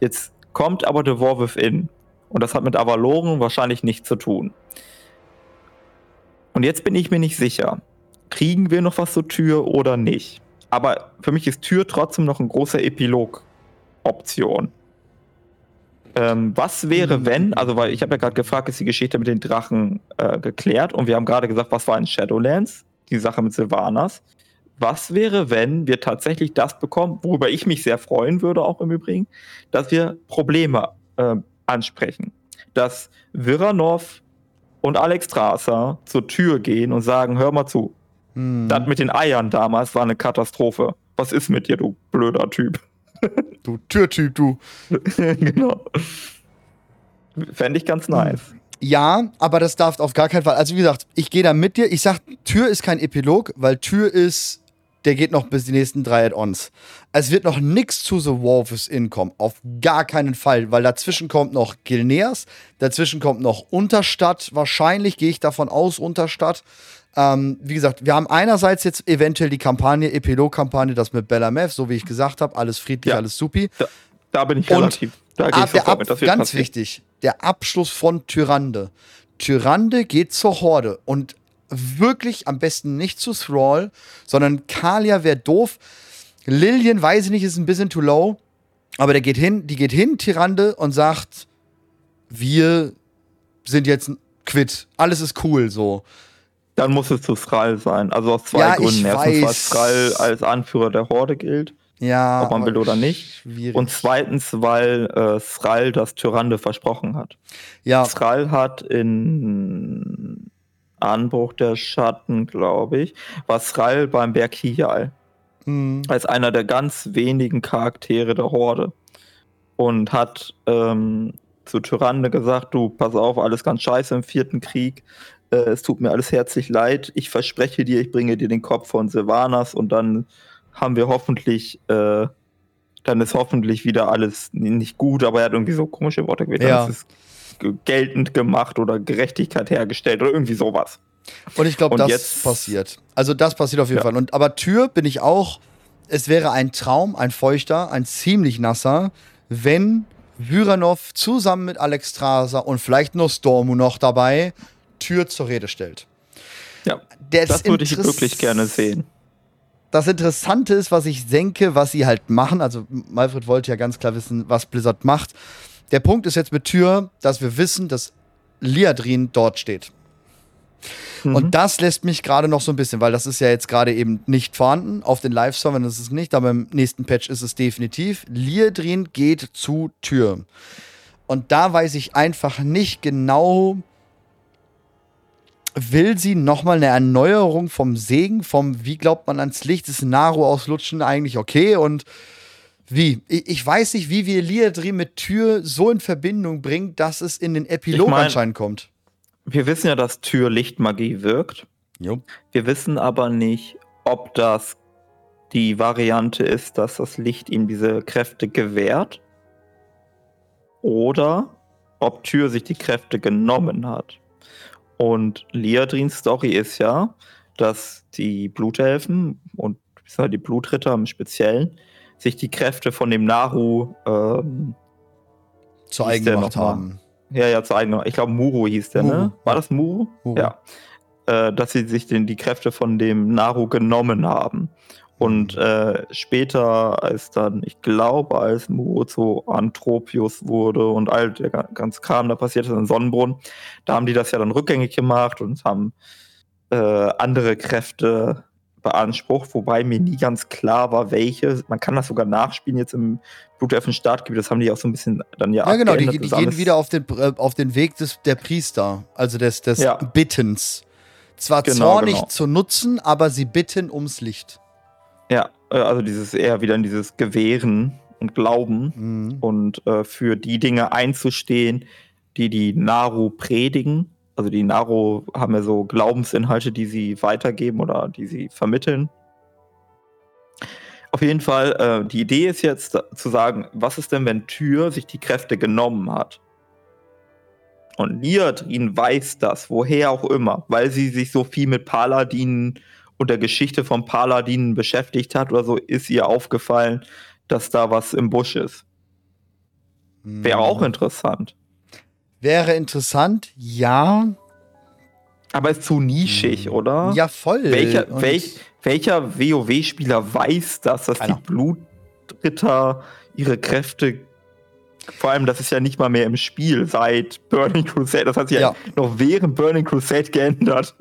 Speaker 2: Jetzt kommt aber The War Within. Und das hat mit Avaloren wahrscheinlich nichts zu tun. Und jetzt bin ich mir nicht sicher. Kriegen wir noch was zur Tür oder nicht? Aber für mich ist Tür trotzdem noch ein großer Epilog-Option. Ähm, was wäre,
Speaker 1: Mhm.
Speaker 2: wenn, also weil ich habe ja gerade gefragt, ist die Geschichte mit den Drachen äh, geklärt und wir haben gerade gesagt, was war in Shadowlands? Die Sache mit Sylvanas. was wäre, wenn wir tatsächlich das bekommen, worüber ich mich sehr freuen würde, auch im Übrigen, dass wir Probleme äh, ansprechen. Dass Viranov und Alex Strasser zur Tür gehen und sagen, hör mal zu, hm. das mit den Eiern damals war eine Katastrophe. Was ist mit dir, du blöder Typ?
Speaker 1: Du Türtyp, du. genau.
Speaker 2: Fände ich ganz nice.
Speaker 1: Ja, aber das darf auf gar keinen Fall. Also wie gesagt, ich gehe da mit dir. Ich sag, Tür ist kein Epilog, weil Tür ist, der geht noch bis die nächsten drei Add-ons. Es wird noch nichts zu The Wolves In kommen. Auf gar keinen Fall, weil dazwischen kommt noch Gilneas, dazwischen kommt noch Unterstadt. Wahrscheinlich gehe ich davon aus, Unterstadt. Ähm, wie gesagt, wir haben einerseits jetzt eventuell die Kampagne, Epilog-Kampagne, das mit Bella Mev, so wie ich gesagt habe, alles friedlich, ja. alles supi.
Speaker 2: Da, da bin ich relativ.
Speaker 1: Und, da gehe ich ab, mit, ganz wichtig, der Abschluss von Tyrande. Tyrande geht zur Horde und wirklich am besten nicht zu Thrall, sondern Kalia wäre doof. Lillian, weiß ich nicht, ist ein bisschen too low, aber der geht hin, die geht hin, Tyrande, und sagt, wir sind jetzt quitt, alles ist cool, so.
Speaker 2: Dann muss es zu Thrall sein. Also aus zwei ja, Gründen. Erstens, weil Thrall als Anführer der Horde gilt.
Speaker 1: Ja.
Speaker 2: Ob man will oder nicht. Schwierig. Und zweitens, weil äh, Thrall das Tyrande versprochen hat. Ja. Thrall hat in Anbruch der Schatten, glaube ich, war Thrall beim Berg Hial. Mhm. Als einer der ganz wenigen Charaktere der Horde. Und hat ähm, zu Tyrande gesagt, du, pass auf, alles ganz scheiße im vierten Krieg äh, es tut mir alles herzlich leid, ich verspreche dir, ich bringe dir den Kopf von Sylvanas und dann haben wir hoffentlich, äh, dann ist hoffentlich wieder alles nicht gut, aber er hat irgendwie so komische Worte gewählt. Ja. Dann ist es geltend gemacht oder Gerechtigkeit hergestellt oder irgendwie sowas.
Speaker 1: Und ich glaube, das jetzt, passiert. Also das passiert auf jeden ja. Fall. Und aber Tür bin ich auch. Es wäre ein Traum, ein feuchter, ein ziemlich nasser, wenn Vyranov zusammen mit Alex Straser und vielleicht noch Stormu noch dabei Tür zur Rede stellt.
Speaker 2: Ja, das, das würde ich wirklich gerne sehen.
Speaker 1: Das Interessante ist, was ich denke, was sie halt machen. Also, Malfred wollte ja ganz klar wissen, was Blizzard macht. Der Punkt ist jetzt mit Tür, dass wir wissen, dass Liadrin dort steht. Mhm. Und das lässt mich gerade noch so ein bisschen, weil das ist ja jetzt gerade eben nicht vorhanden. Auf den Live-Servern ist es nicht, aber im nächsten Patch ist es definitiv. Liadrin geht zu Tür. Und da weiß ich einfach nicht genau, will sie nochmal eine Erneuerung vom Segen, vom wie glaubt man ans Licht, ist Naru auslutschen eigentlich okay und wie? Ich weiß nicht, wie wir Liadri mit Tür so in Verbindung bringen, dass es in den Epilog ich mein, anscheinend kommt.
Speaker 2: Wir wissen ja, dass Tür Lichtmagie wirkt.
Speaker 1: Jo.
Speaker 2: Wir wissen aber nicht, ob das die Variante ist, dass das Licht ihm diese Kräfte gewährt oder ob Tür sich die Kräfte genommen hat. Und Liadrins Story ist ja, dass die Blutelfen und die Blutritter im Speziellen sich die Kräfte von dem Naru ähm,
Speaker 1: zu eigen gemacht haben.
Speaker 2: Ja, ja, zu eigen Ich glaube, Muru hieß der, ne? Muru. ne? War das Muru? Muru. Ja. Äh, dass sie sich den, die Kräfte von dem Naru genommen haben. Und äh, später, als dann, ich glaube, als Muozo Anthropius wurde und all der ganze Kram da passiert ist in Sonnenbrunnen, da haben die das ja dann rückgängig gemacht und haben äh, andere Kräfte beansprucht, wobei mir nie ganz klar war, welche. Man kann das sogar nachspielen jetzt im Blutelfen Startgebiet, das haben die auch so ein bisschen dann ja
Speaker 1: Ja, genau, die, die gehen wieder auf den, äh, auf den Weg des, der Priester, also des, des ja. Bittens. Zwar genau, zornig genau. zu nutzen, aber sie bitten ums Licht.
Speaker 2: Ja, äh, also dieses eher wieder in dieses Gewähren und Glauben mhm. und äh, für die Dinge einzustehen, die die Naru predigen. Also die Naru haben ja so Glaubensinhalte, die sie weitergeben oder die sie vermitteln. Auf jeden Fall, äh, die Idee ist jetzt zu sagen, was ist denn, wenn Tür sich die Kräfte genommen hat? Und Niadrin weiß das, woher auch immer, weil sie sich so viel mit Paladinen und der Geschichte von Paladinen beschäftigt hat oder so, ist ihr aufgefallen, dass da was im Busch ist. Wäre auch hm. interessant.
Speaker 1: Wäre interessant, ja.
Speaker 2: Aber ist zu nischig, hm. oder?
Speaker 1: Ja, voll.
Speaker 2: Welcher, welch, welcher WoW-Spieler weiß das, dass Keiner. die Blutritter ihre Kräfte vor allem, das ist ja nicht mal mehr im Spiel seit Burning Crusade. Das hat sich ja, ja noch während Burning Crusade geändert.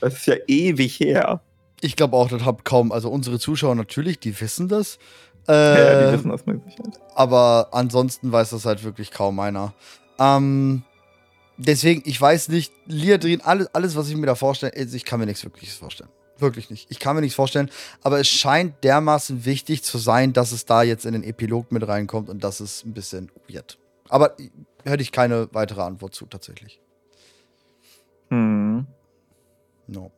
Speaker 2: Das ist ja ewig her.
Speaker 1: Ich glaube auch, das hat kaum, also unsere Zuschauer natürlich, die wissen das.
Speaker 2: ja, ja,
Speaker 1: Äh,
Speaker 2: die wissen das mit Sicherheit.
Speaker 1: aber ansonsten weiß das halt wirklich kaum einer. Ähm, deswegen, ich weiß nicht, Liadrin, alles, alles, was ich mir da vorstelle, ich kann mir nichts Wirkliches vorstellen. Wirklich nicht. Ich kann mir nichts vorstellen, aber es scheint dermaßen wichtig zu sein, dass es da jetzt in den Epilog mit reinkommt und das ist ein bisschen weird. Aber hätte ich keine weitere Antwort zu, tatsächlich.
Speaker 2: Hm.
Speaker 1: No.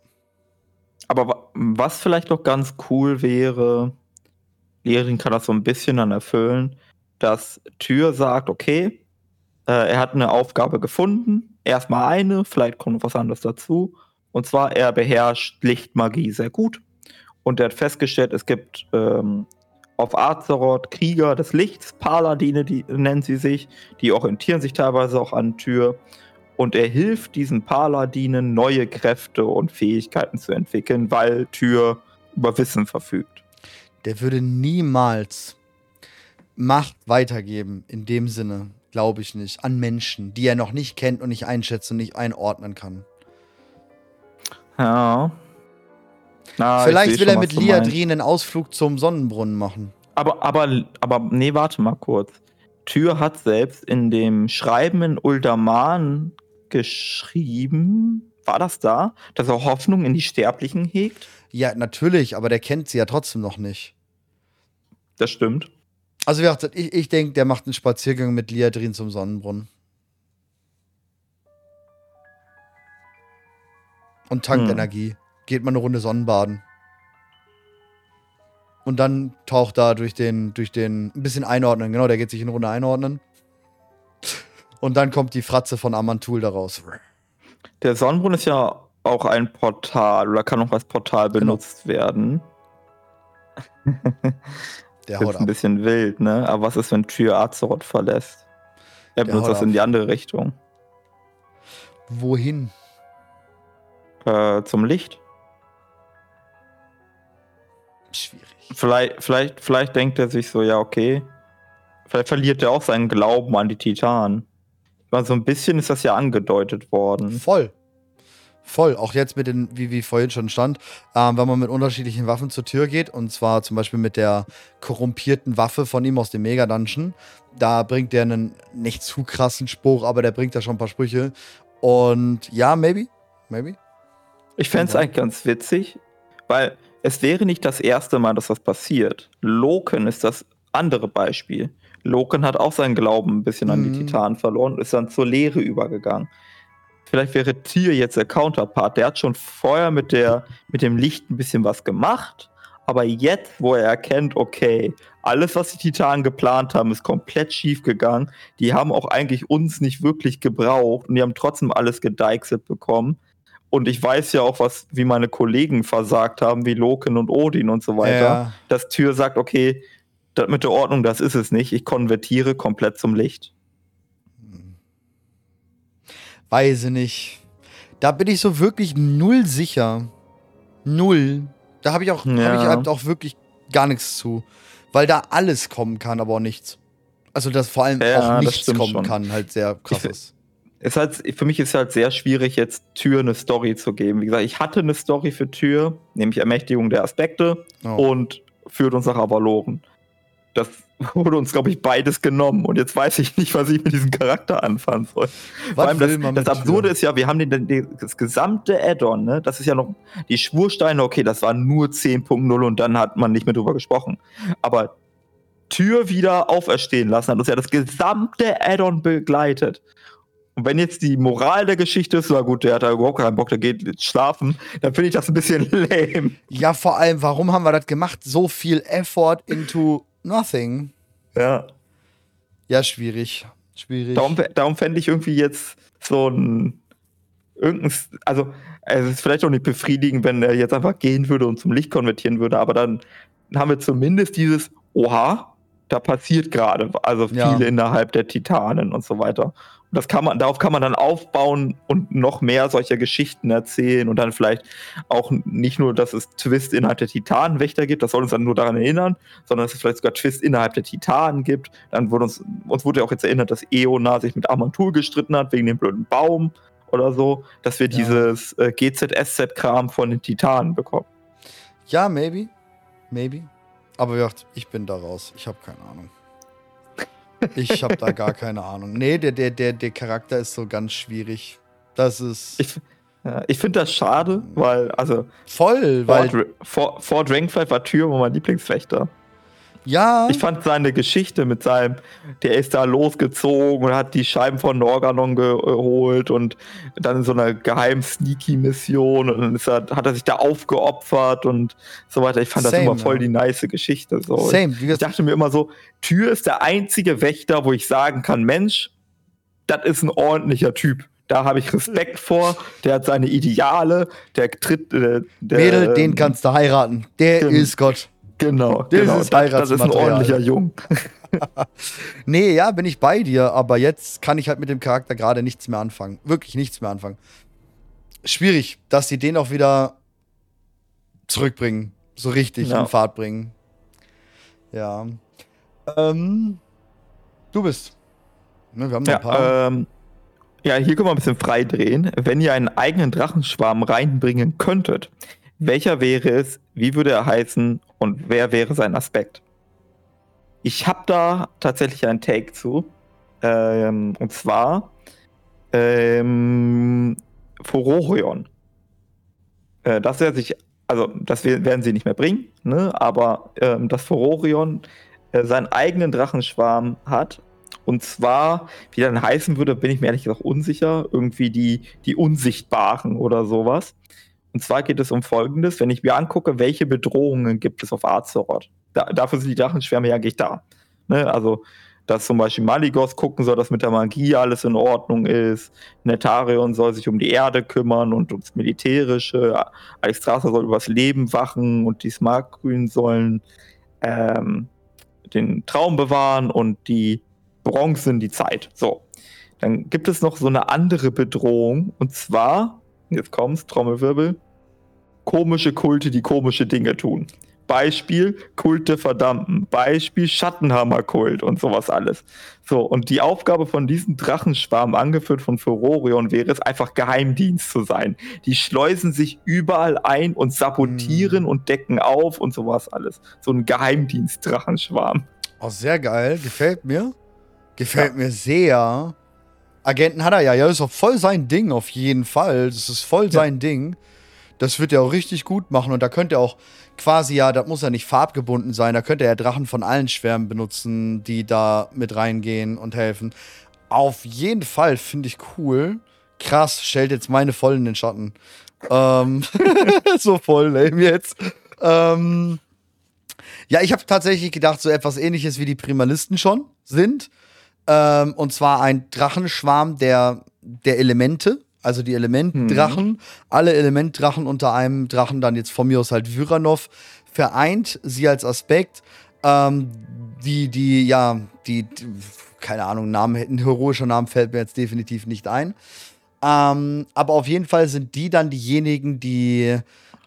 Speaker 2: Aber wa- was vielleicht noch ganz cool wäre, Lehrerin kann das so ein bisschen dann erfüllen, dass Tür sagt, okay, äh, er hat eine Aufgabe gefunden, erstmal eine, vielleicht kommt noch was anderes dazu. Und zwar, er beherrscht Lichtmagie sehr gut. Und er hat festgestellt, es gibt ähm, auf Azeroth Krieger des Lichts, Paladine, die nennen sie sich, die orientieren sich teilweise auch an Tür. Und er hilft diesen Paladinen, neue Kräfte und Fähigkeiten zu entwickeln, weil Tür über Wissen verfügt.
Speaker 1: Der würde niemals Macht weitergeben, in dem Sinne, glaube ich nicht, an Menschen, die er noch nicht kennt und nicht einschätzen und nicht einordnen kann.
Speaker 2: Ja. Na, ich
Speaker 1: Vielleicht will
Speaker 2: schon,
Speaker 1: er mit. Liadrin einen Ausflug zum Sonnenbrunnen machen.
Speaker 2: Aber, aber, aber, nee, warte mal kurz. Tür hat selbst in dem Schreiben in Uldaman geschrieben, war das da, dass er Hoffnung in die Sterblichen hegt?
Speaker 1: Ja, natürlich, aber der kennt sie ja trotzdem noch nicht.
Speaker 2: Das stimmt.
Speaker 1: Also, wie gesagt, ich, ich denke, der macht einen Spaziergang mit Liadrin zum Sonnenbrunnen. Und tankt
Speaker 2: Hm.
Speaker 1: Energie. Geht mal eine Runde Sonnenbaden. Und dann taucht da durch den, durch den, ein bisschen einordnen, genau, der geht sich eine Runde einordnen. Und dann kommt die Fratze von Amantul daraus.
Speaker 2: Der Sonnenbrunnen ist ja auch ein Portal oder kann auch als Portal
Speaker 1: Genau.
Speaker 2: benutzt werden.
Speaker 1: Der
Speaker 2: ist ein bisschen wild, ne? Aber was ist, wenn Tür Azeroth verlässt? Er
Speaker 1: Der
Speaker 2: benutzt das in die andere Richtung.
Speaker 1: Wohin?
Speaker 2: Äh, zum Licht.
Speaker 1: Schwierig.
Speaker 2: Vielleicht, vielleicht, vielleicht denkt er sich so, ja, okay. Vielleicht verliert er auch seinen Glauben an die Titanen. Weil so ein bisschen ist das ja angedeutet worden.
Speaker 1: Voll. Voll. Auch jetzt mit den, wie, wie vorhin schon stand, ähm, wenn man mit unterschiedlichen Waffen zur Tür geht, und zwar zum Beispiel mit der korrumpierten Waffe von ihm aus dem Mega-Dungeon, da bringt der einen nicht zu krassen Spruch, aber der bringt da schon ein paar Sprüche. Und ja, maybe. Maybe.
Speaker 2: Ich fände es
Speaker 1: Ja.
Speaker 2: eigentlich ganz witzig, weil es wäre nicht das erste Mal, dass das passiert. Loken ist das andere Beispiel. Loken hat auch seinen Glauben ein bisschen an die
Speaker 1: Mhm.
Speaker 2: Titanen verloren und ist dann zur Lehre übergegangen. Vielleicht wäre Tyr jetzt der Counterpart. Der hat schon vorher mit, der, mit dem Licht ein bisschen was gemacht, aber jetzt, wo er erkennt, okay, alles, was die Titanen geplant haben, ist komplett schief gegangen. Die haben auch eigentlich uns nicht wirklich gebraucht und die haben trotzdem alles gedeichselt bekommen. Und ich weiß ja auch, was, wie meine Kollegen versagt haben, wie Loken und Odin und so weiter.
Speaker 1: Ja.
Speaker 2: Dass Tür sagt, okay, das mit der Ordnung, das ist es nicht. Ich konvertiere komplett zum Licht.
Speaker 1: Weiß ich nicht. Da bin ich so wirklich null sicher. Null. Da habe ich, auch, hab
Speaker 2: Ja.
Speaker 1: ich halt auch wirklich gar nichts zu. Weil da alles kommen kann, aber auch nichts. Also, dass vor allem
Speaker 2: Ja,
Speaker 1: auch nichts kommen
Speaker 2: schon.
Speaker 1: kann, halt sehr krass ist.
Speaker 2: Es halt, für mich ist es halt sehr schwierig, jetzt Tür eine Story zu geben. Wie gesagt, ich hatte eine Story für Tür, nämlich Ermächtigung der Aspekte
Speaker 1: Oh.
Speaker 2: und führt uns nach Avaloren. Das wurde uns, glaube ich, beides genommen. Und jetzt weiß ich nicht, was ich mit diesem Charakter anfangen soll. Vor allem das, das Absurde ist ja, wir haben den, den, das gesamte Add-on, ne? Das ist ja noch die Schwursteine, okay, das war nur 10.0 und dann hat man nicht mehr drüber gesprochen. Aber Tür wieder auferstehen lassen hat uns ja das gesamte Add-on begleitet. Und wenn jetzt die Moral der Geschichte ist, na gut, der hat da überhaupt keinen Bock, der geht jetzt schlafen, dann finde ich das ein bisschen lame.
Speaker 1: Ja, vor allem, warum haben wir das gemacht? So viel Effort into nothing.
Speaker 2: Ja.
Speaker 1: Ja, schwierig. Schwierig.
Speaker 2: Darum, darum fände ich irgendwie jetzt so ein. Irgendein, also, es ist vielleicht auch nicht befriedigend, wenn er jetzt einfach gehen würde und zum Licht konvertieren würde, aber dann haben wir zumindest dieses, oha, da passiert gerade, also viel
Speaker 1: Ja.
Speaker 2: innerhalb der Titanen und so weiter. Das kann man, darauf kann man dann aufbauen und noch mehr solcher Geschichten erzählen und dann vielleicht auch nicht nur, dass es Twist innerhalb der Titanenwächter gibt, das soll uns dann nur daran erinnern, sondern dass es vielleicht sogar Twist innerhalb der Titanen gibt. Dann wurde uns, uns wurde ja auch jetzt erinnert, dass Eona sich mit Amantul gestritten hat wegen dem blöden Baum oder so, dass wir
Speaker 1: Ja.
Speaker 2: dieses äh, GZSZ-Kram von den Titanen bekommen.
Speaker 1: Ja, maybe. Maybe. Aber wie gesagt, ich bin da raus. Ich habe keine Ahnung. Ich habe da gar keine Ahnung. Nee, der, der, der, der Charakter ist so ganz schwierig. Das ist.
Speaker 2: Ich, ja, ich finde das schade, weil, also.
Speaker 1: Voll, weil.
Speaker 2: Ford, Ford, Dragonflight war Tür mein Lieblingsfechter.
Speaker 1: Ja.
Speaker 2: Ich fand seine Geschichte mit seinem, der ist da losgezogen und hat die Scheiben von Norganon geholt und dann in so einer geheimen Sneaky-Mission und dann ist er, hat er sich da aufgeopfert und so weiter. Ich fand Same, das immer voll ja. die nice Geschichte. So. Same. Ich, dachte mir immer so, Tür ist der einzige Wächter, wo ich sagen kann, Mensch, das ist ein ordentlicher Typ. Da habe ich Respekt vor. Der hat seine Ideale. Der tritt. Äh, der,
Speaker 1: Mädel, den kannst du heiraten. Der ist Gott.
Speaker 2: Genau, das genau. Ist das, ist ein ordentlicher Jung.
Speaker 1: nee, ja, bin ich bei dir, aber jetzt kann ich halt mit dem Charakter gerade nichts mehr anfangen. Wirklich nichts mehr anfangen. Schwierig, dass sie den auch wieder zurückbringen. So richtig ja. in Fahrt bringen. Ja. Ähm, du bist.
Speaker 2: Ne, wir haben ja, ein paar. Ähm, ja, hier können wir ein bisschen frei drehen. Wenn ihr einen eigenen Drachenschwarm reinbringen könntet, welcher wäre es, wie würde er heißen und wer wäre sein Aspekt? Ich habe da tatsächlich einen Take zu. Ähm, und zwar ähm, Furorion. Äh, dass er sich, also das werden sie nicht mehr bringen, ne? aber ähm, dass Furorion äh, seinen eigenen Drachenschwarm hat. Und zwar, wie dann heißen würde, bin ich mir ehrlich gesagt unsicher. Irgendwie die, die Unsichtbaren oder sowas. Und zwar geht es um Folgendes, wenn ich mir angucke, welche Bedrohungen gibt es auf Azeroth. Da, dafür sind die Drachenschwärme ja eigentlich da. Ne? Also, dass zum Beispiel Maligos gucken soll, dass mit der Magie alles in Ordnung ist. Netarion soll sich um die Erde kümmern und ums Militärische. Alexstrasza soll übers Leben wachen und die Smartgrün sollen ähm, den Traum bewahren und die Bronzen die Zeit. So. Dann gibt es noch so eine andere Bedrohung und zwar jetzt kommt's, Trommelwirbel, komische Kulte, die komische Dinge tun. Beispiel Kulte Verdammten, Beispiel Schattenhammerkult und sowas alles. So, und die Aufgabe von diesem Drachenschwarm, angeführt von Furorion, wäre es einfach Geheimdienst zu sein. Die schleusen sich überall ein und sabotieren mhm. und decken auf und sowas alles. So ein Geheimdienst-Drachenschwarm.
Speaker 1: Oh, sehr geil, gefällt mir. Gefällt ja. mir sehr. Agenten hat er ja, ja, ist auch voll sein Ding auf jeden Fall. Das ist voll ja. sein Ding. Das wird er auch richtig gut machen und da könnte er auch quasi ja, das muss ja nicht farbgebunden sein, da könnte er Drachen von allen Schwärmen benutzen, die da mit reingehen und helfen. Auf jeden Fall finde ich cool. Krass, stellt jetzt meine voll in den Schatten. Ähm, so voll lame jetzt. Ähm, ja, ich habe tatsächlich gedacht, so etwas ähnliches wie die Primalisten schon sind. Ähm, und zwar ein Drachenschwarm der, der Elemente. Also die Elementdrachen, mhm. alle Elementdrachen unter einem Drachen, dann jetzt von mir aus halt Vyranov, vereint sie als Aspekt. Ähm, die, die, ja, die, die, keine Ahnung, Namen, ein heroischer Name fällt mir jetzt definitiv nicht ein. Ähm, aber auf jeden Fall sind die dann diejenigen, die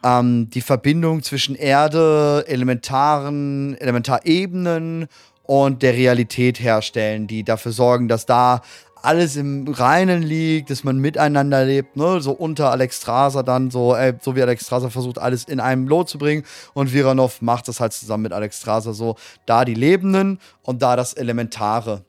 Speaker 1: ähm, die Verbindung zwischen Erde, Elementaren, Elementarebenen und der Realität herstellen, die dafür sorgen, dass da alles im Reinen liegt, dass man miteinander lebt, ne? so unter Alexstrasza dann, so, ey, so wie Alexstrasza versucht, alles in einem Lot zu bringen und Viranov macht das halt zusammen mit Alexstrasza so, da die Lebenden und da das Elementare.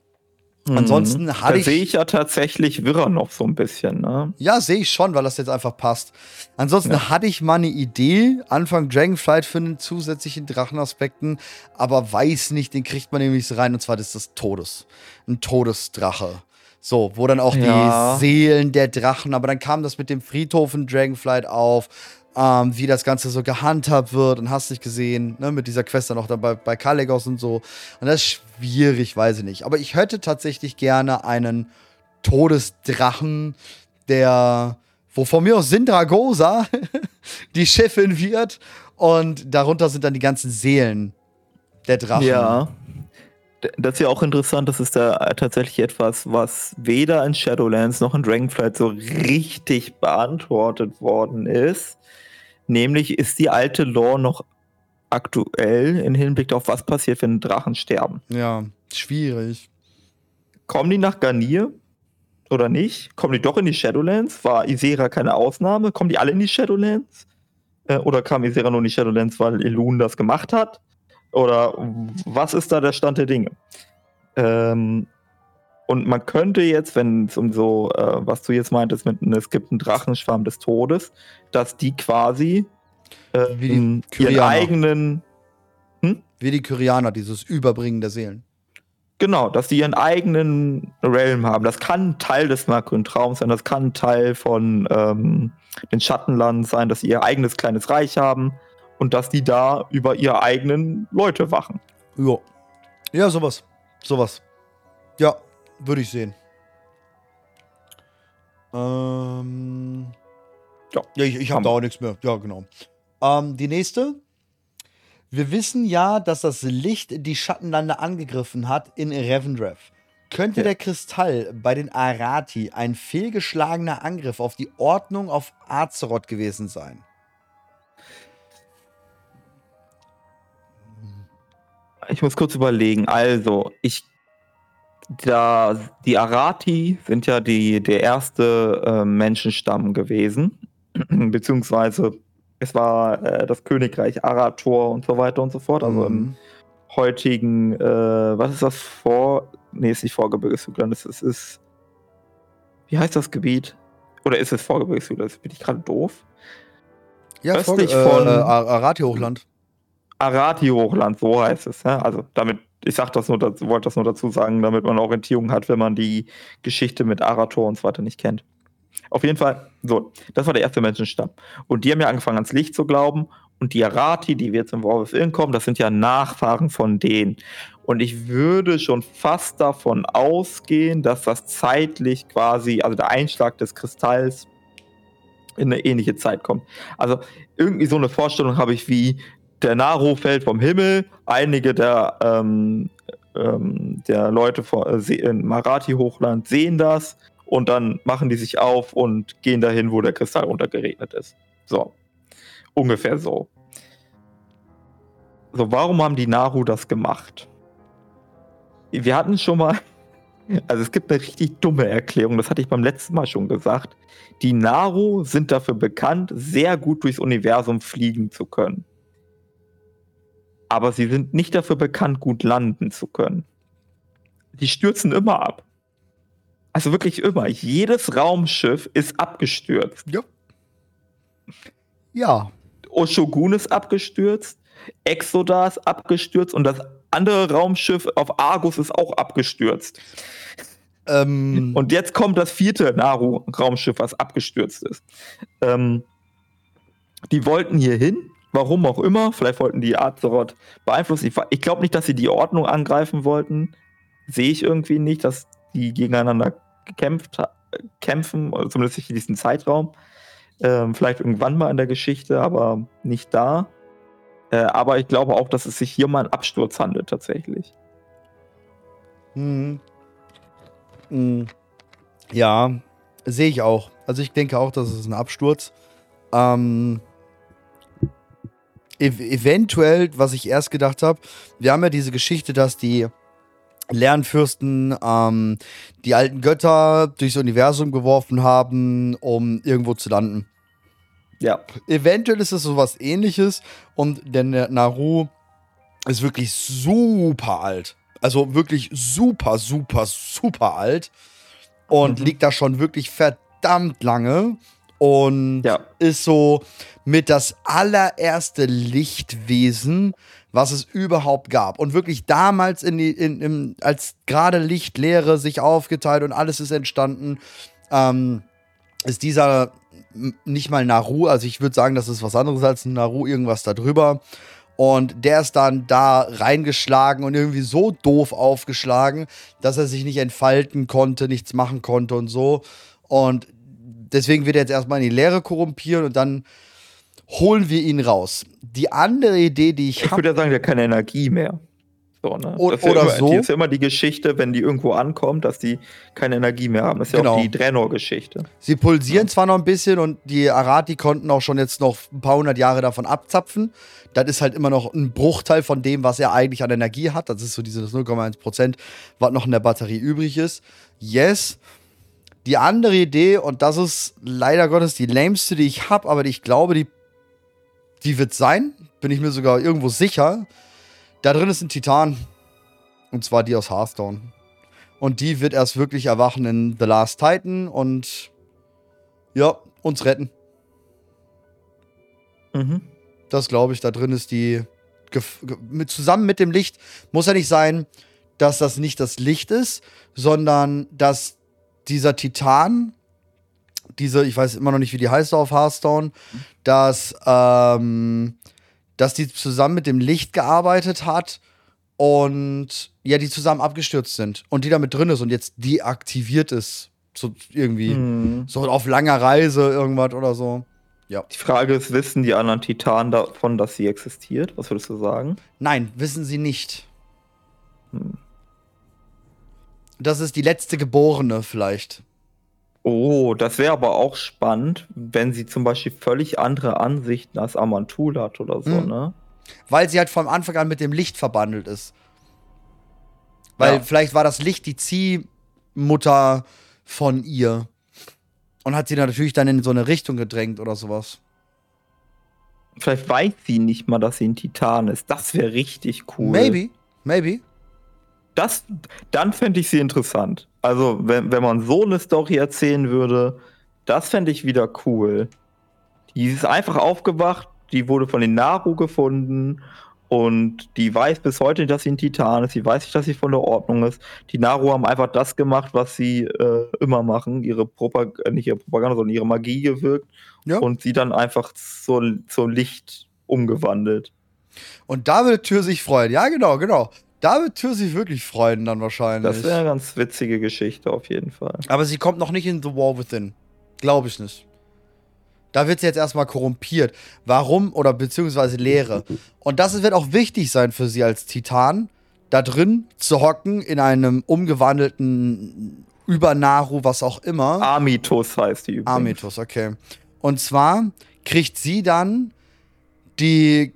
Speaker 2: Mhm. Ansonsten hatte ich. sehe ich ja tatsächlich Wirrer noch so ein bisschen, ne?
Speaker 1: Ja, sehe ich schon, weil das jetzt einfach passt. Ansonsten ja. hatte ich mal eine Idee, Anfang Dragonflight für einen zusätzlichen Drachenaspekten, aber weiß nicht, den kriegt man nämlich so rein, und zwar das ist das Todes. Ein Todesdrache. So, wo dann auch ja. die Seelen der Drachen, aber dann kam das mit dem Friedhof in Dragonflight auf ähm, wie das Ganze so gehandhabt wird und hast dich gesehen, ne, mit dieser Quest dann auch dabei bei Kalegos und so. Und das ist schwierig, weiß ich nicht. Aber ich hätte tatsächlich gerne einen Todesdrachen, der, wo von mir aus Sindragosa die Chefin wird und darunter sind dann die ganzen Seelen der Drachen.
Speaker 2: Ja. Das ist ja auch interessant, das ist da tatsächlich etwas, was weder in Shadowlands noch in Dragonflight so richtig beantwortet worden ist. Nämlich ist die alte Lore noch aktuell im Hinblick auf was passiert, wenn Drachen sterben.
Speaker 1: Ja, schwierig.
Speaker 2: Kommen die nach Garnier oder nicht? Kommen die doch in die Shadowlands? War Isera keine Ausnahme? Kommen die alle in die Shadowlands? Äh, oder kam Isera nur in die Shadowlands, weil Elun das gemacht hat? Oder was ist da der Stand der Dinge? Ähm, und man könnte jetzt, wenn es um so, äh, was du jetzt meintest, mit es gibt einen Drachenschwarm des Todes, dass die quasi äh,
Speaker 1: Wie die
Speaker 2: ihren
Speaker 1: Kyrianer.
Speaker 2: eigenen,
Speaker 1: Wie die Kyrianer, dieses Überbringen der Seelen.
Speaker 2: genau, dass die ihren eigenen Realm haben. Das kann Teil des Markgrünen Traums sein, das kann Teil von ähm, den Schattenlanden sein, dass sie ihr eigenes kleines Reich haben und dass die da über ihre eigenen Leute wachen.
Speaker 1: Ja. Ja, sowas. Sowas. Ja, würde ich sehen. Ähm.
Speaker 2: Ja.
Speaker 1: Ja, ich, ich habe da auch nichts mehr. Ja, genau. Ähm, die nächste. Wir wissen ja, dass das Licht die Schattenlande angegriffen hat in Revendreth. Könnte
Speaker 2: Ja.
Speaker 1: der Kristall bei den Arati ein fehlgeschlagener Angriff auf die Ordnung auf Azeroth gewesen sein?
Speaker 2: Ich muss kurz überlegen. Also, ich. Da, die Arati sind ja die, der erste äh, Menschenstamm gewesen. Beziehungsweise es war äh, das Königreich Arator und so weiter und so fort. Also im
Speaker 1: Mhm.
Speaker 2: heutigen, äh, was ist das vor? Nee, ist nicht Vorgebirgeshügel, es ist, ist. Wie heißt das Gebiet? Oder ist es Vorgebirgeshügel? Bin ich gerade doof?
Speaker 1: ja,
Speaker 2: östlich
Speaker 1: Vorge-
Speaker 2: von-
Speaker 1: äh, Arati-Hochland.
Speaker 2: Arati-Hochland, so heißt es. Ja? Also damit, ich sag das nur, dazu- wollte das nur dazu sagen, damit man Orientierung hat, wenn man die Geschichte mit Arator und so weiter nicht kennt. Auf jeden Fall, so, das war der erste Menschenstamm. Und die haben ja angefangen ans Licht zu glauben. Und die Arati, die wir jetzt War of Iln kommen, das sind ja Nachfahren von denen. Und ich würde schon fast davon ausgehen, dass das zeitlich quasi, also der Einschlag des Kristalls in eine ähnliche Zeit kommt. Also irgendwie so eine Vorstellung habe ich wie, der Naru fällt vom Himmel, einige der, ähm, ähm, der Leute vor, äh, in Marathi-Hochland sehen das und dann machen die sich auf und gehen dahin, wo der Kristall runtergeregnet ist. So. Ungefähr so. So, warum haben die Naru das gemacht? Wir hatten schon mal, also es gibt eine richtig dumme Erklärung, das hatte ich beim letzten Mal schon gesagt. Die Naru sind dafür bekannt, sehr gut durchs Universum fliegen zu können. Aber sie sind nicht dafür bekannt, gut landen zu können. Die stürzen immer ab. Also wirklich immer. Jedes Raumschiff ist abgestürzt.
Speaker 1: Ja. Ja.
Speaker 2: Oshogun ist abgestürzt, Exodar ist abgestürzt und das andere Raumschiff auf Argus ist auch abgestürzt.
Speaker 1: Ähm,
Speaker 2: Und jetzt kommt das vierte Naru-Raumschiff, was abgestürzt ist. Ähm, die wollten hier hin, warum auch immer. Vielleicht wollten die Azeroth beeinflussen. Ich, ich glaube nicht, dass sie die Ordnung angreifen wollten. Sehe ich irgendwie nicht, dass die gegeneinander gekämpft, kämpfen, zumindest nicht in diesem Zeitraum. Ähm, vielleicht irgendwann mal in der Geschichte, aber nicht da. Äh, aber ich glaube auch, dass es sich hier um einen Absturz handelt, tatsächlich.
Speaker 1: Mhm. Mhm. Ja, sehe ich auch. Also ich denke auch, das ist ein Absturz. Ähm, ev eventuell, was ich erst gedacht habe, wir haben ja diese Geschichte, dass die Lernfürsten ähm, die alten Götter durchs Universum geworfen haben, um irgendwo zu landen.
Speaker 2: Ja.
Speaker 1: Eventuell ist es sowas ähnliches und der Na- Naru ist wirklich super alt. Also wirklich super, super, super alt. Und
Speaker 2: Mhm.
Speaker 1: liegt da schon wirklich verdammt lange. Und
Speaker 2: Ja.
Speaker 1: ist so mit das allererste Lichtwesen, was es überhaupt gab. Und wirklich damals, in die, in, im, als gerade Lichtlehre sich aufgeteilt und alles ist entstanden, ähm, ist dieser nicht mal Naru, also ich würde sagen, das ist was anderes als ein Naru, irgendwas da drüber. Und der ist dann da reingeschlagen und irgendwie so doof aufgeschlagen, dass er sich nicht entfalten konnte, nichts machen konnte und so. Und deswegen wird er jetzt erstmal in die Leere korrumpieren und dann holen wir ihn raus. Die andere Idee, die ich
Speaker 2: Ich
Speaker 1: habe,
Speaker 2: würde ja sagen, der hat keine Energie mehr. So, ne?
Speaker 1: O-
Speaker 2: Das ist ja
Speaker 1: oder
Speaker 2: immer,
Speaker 1: so.
Speaker 2: Die ist ja immer die Geschichte, wenn die irgendwo ankommen, dass die keine Energie mehr haben. Das ist ja
Speaker 1: Genau.
Speaker 2: auch die Drenor-Geschichte.
Speaker 1: sie pulsieren zwar noch ein bisschen und die Arati konnten auch schon jetzt noch ein paar hundert Jahre davon abzapfen. Das ist halt immer noch ein Bruchteil von dem, was er eigentlich an Energie hat. Das ist so dieses 0,1 Prozent, was noch in der Batterie übrig ist. Yes. Die andere Idee, und das ist leider Gottes die lameste, die ich habe, aber die ich glaube, die die wird sein, bin ich mir sogar irgendwo sicher. Da drin ist ein Titan. Und zwar die aus Hearthstone. Und die wird erst wirklich erwachen in The Last Titan und ja, uns retten.
Speaker 2: Mhm.
Speaker 1: Das glaube ich. Da drin ist die. Mit, zusammen mit dem Licht muss ja nicht sein, dass das nicht das Licht ist, sondern dass dieser Titan, diese, ich weiß immer noch nicht, wie die heißt auf Hearthstone, dass, ähm, dass die zusammen mit dem Licht gearbeitet hat und ja, die zusammen abgestürzt sind und die da mit drin ist und jetzt deaktiviert ist. So irgendwie.
Speaker 2: Mhm.
Speaker 1: So auf langer Reise, irgendwas oder so.
Speaker 2: Die Frage ist, wissen die anderen Titanen davon, dass sie existiert? Was würdest du sagen?
Speaker 1: Nein, wissen sie nicht.
Speaker 2: Hm.
Speaker 1: Das ist die letzte Geborene vielleicht.
Speaker 2: Oh, das wäre aber auch spannend, wenn sie zum Beispiel völlig andere Ansichten als Amantul hat oder so,
Speaker 1: Mhm.
Speaker 2: ne?
Speaker 1: Weil sie halt von Anfang an mit dem Licht verbandelt ist. Weil
Speaker 2: Ja.
Speaker 1: vielleicht war das Licht die Ziehmutter von ihr. Und hat sie dann natürlich dann in so eine Richtung gedrängt oder sowas.
Speaker 2: Vielleicht weiß sie nicht mal, dass sie ein Titan ist. Das wäre richtig cool.
Speaker 1: Maybe, maybe.
Speaker 2: Das, dann fände ich sie interessant. Also, wenn, wenn man so eine Story erzählen würde, das fände ich wieder cool. Die ist einfach aufgewacht, die wurde von den Naru gefunden und die weiß bis heute nicht, dass sie ein Titan ist. Sie weiß nicht, dass sie von der Ordnung ist. Die Naru haben einfach das gemacht, was sie äh, immer machen. Ihre Propag äh, nicht ihre Propaganda, sondern ihre Magie gewirkt
Speaker 1: Ja.
Speaker 2: und sie dann einfach zur, zum Licht umgewandelt.
Speaker 1: Und da wird Tür sich freuen. Ja, genau, genau. Da wird Tür sich wirklich freuen dann wahrscheinlich.
Speaker 2: Das wäre eine ganz witzige Geschichte auf jeden Fall.
Speaker 1: Aber sie kommt noch nicht in The War Within. Glaube ich nicht. Da wird sie jetzt erstmal korrumpiert. Warum oder beziehungsweise Leere. Und das wird auch wichtig sein für sie als Titan, da drin zu hocken in einem umgewandelten Übernaru, was auch immer.
Speaker 2: Amitus heißt die übrigens.
Speaker 1: Amitus, okay. Und zwar kriegt sie dann die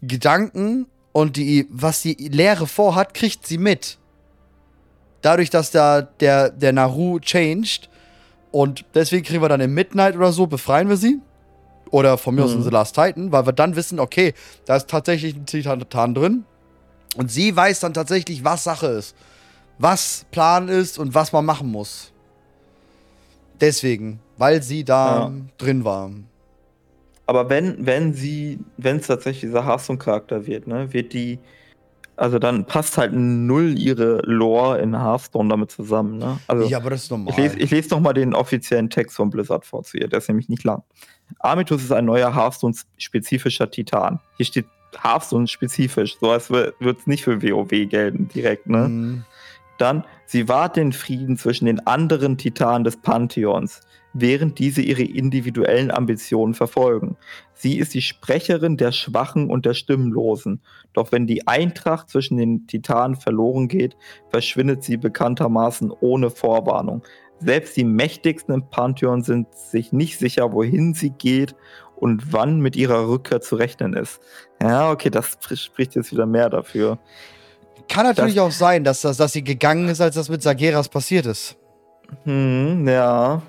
Speaker 1: Gedanken und die, was die Lehre vorhat, kriegt sie mit. Dadurch, dass da der, der Naru changed. Und deswegen kriegen wir dann im Midnight oder so, befreien wir sie. Oder von mir aus
Speaker 2: Mhm.
Speaker 1: in The Last Titan, weil wir dann wissen, okay, da ist tatsächlich ein Titan drin. Und sie weiß dann tatsächlich, was Sache ist. Was Plan ist und was man machen muss. Deswegen, weil sie da
Speaker 2: Ja.
Speaker 1: drin war.
Speaker 2: Aber wenn, wenn sie, wenn es tatsächlich dieser Hearthstone-Charakter wird, ne, wird die, also dann passt halt null ihre Lore in Hearthstone damit zusammen, ne? Also
Speaker 1: ja, aber das ist normal.
Speaker 2: ich lese ich les noch mal den offiziellen Text von Blizzard vor zu ihr, der ist nämlich nicht lang. Amitus ist ein neuer Hearthstone-spezifischer Titan. Hier steht Hearthstone-spezifisch, so als würde es nicht für WoW gelten direkt, ne?
Speaker 1: Mhm.
Speaker 2: Dann, sie wahrt den Frieden zwischen den anderen Titanen des Pantheons, während diese ihre individuellen Ambitionen verfolgen. Sie ist die Sprecherin der Schwachen und der Stimmlosen. Doch wenn die Eintracht zwischen den Titanen verloren geht, verschwindet sie bekanntermaßen ohne Vorwarnung. Selbst die Mächtigsten im Pantheon sind sich nicht sicher, wohin sie geht und wann mit ihrer Rückkehr zu rechnen ist. Ja, okay, das spricht jetzt wieder mehr dafür.
Speaker 1: Kann natürlich auch sein, dass, das, dass sie gegangen ist, als das mit Sageras passiert ist.
Speaker 2: Hm, ja.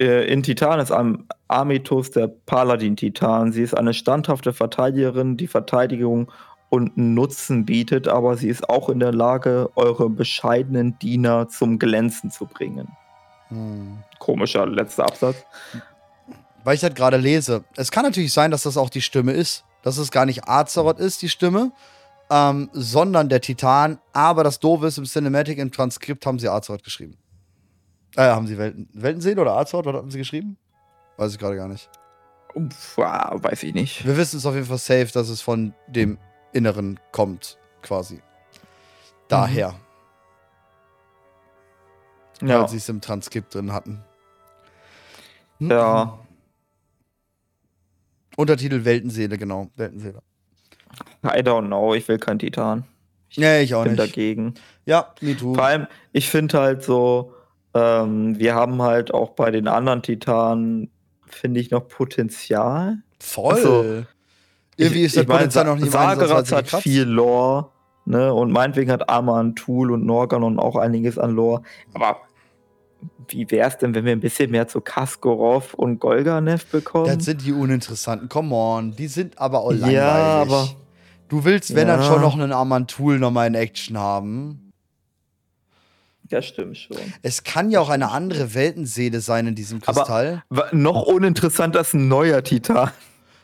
Speaker 2: Äh, In Titan ist Am Amitus der Paladin-Titan. Sie ist eine standhafte Verteidigerin, die Verteidigung und Nutzen bietet, aber sie ist auch in der Lage, eure bescheidenen Diener zum Glänzen zu bringen.
Speaker 1: Hm.
Speaker 2: Komischer letzter Absatz.
Speaker 1: Weil ich das gerade lese. Es kann natürlich sein, dass das auch die Stimme ist. Dass es gar nicht Azeroth ist, die Stimme, ähm, sondern der Titan. Aber das Doofe ist, im Cinematic, im Transkript haben sie Azeroth geschrieben. Äh, haben sie Welten, Weltenseele oder Azeroth? Was haben sie geschrieben? Weiß ich gerade gar nicht.
Speaker 2: Uff, ah, weiß ich nicht.
Speaker 1: Wir wissen es auf jeden Fall safe, dass es von dem Inneren kommt, quasi. Daher,
Speaker 2: Ja,
Speaker 1: weil sie es im Transkript drin hatten.
Speaker 2: ja.
Speaker 1: Untertitel Weltenseele, genau. Weltenseele.
Speaker 2: I don't know. Ich will keinen Titan.
Speaker 1: Nee, ich auch
Speaker 2: bin
Speaker 1: nicht.
Speaker 2: dagegen.
Speaker 1: Ja, me too.
Speaker 2: Vor allem, ich finde halt so, ähm, wir haben halt auch bei den anderen Titanen, finde ich, noch Potenzial.
Speaker 1: Voll.
Speaker 2: Also,
Speaker 1: Irgendwie ist das Potenzial noch nicht Ansatzweise
Speaker 2: hat viel Lore, ne? Und meinetwegen hat Aman, Tool und Norganon auch einiges an Lore. Aber wie wäre es denn, wenn wir ein bisschen mehr zu Kaskorov und Golganev bekommen?
Speaker 1: Das sind die uninteressanten. Come on. Die sind aber auch langweilig.
Speaker 2: Ja, aber-
Speaker 1: Du willst, wenn
Speaker 2: Ja.
Speaker 1: dann schon noch einen Amantul nochmal in Action haben.
Speaker 2: Ja, stimmt schon.
Speaker 1: Es kann ja auch eine andere Weltenseele sein in diesem
Speaker 2: Aber-
Speaker 1: Kristall.
Speaker 2: Wa- Noch uninteressanter ist ein neuer Titan.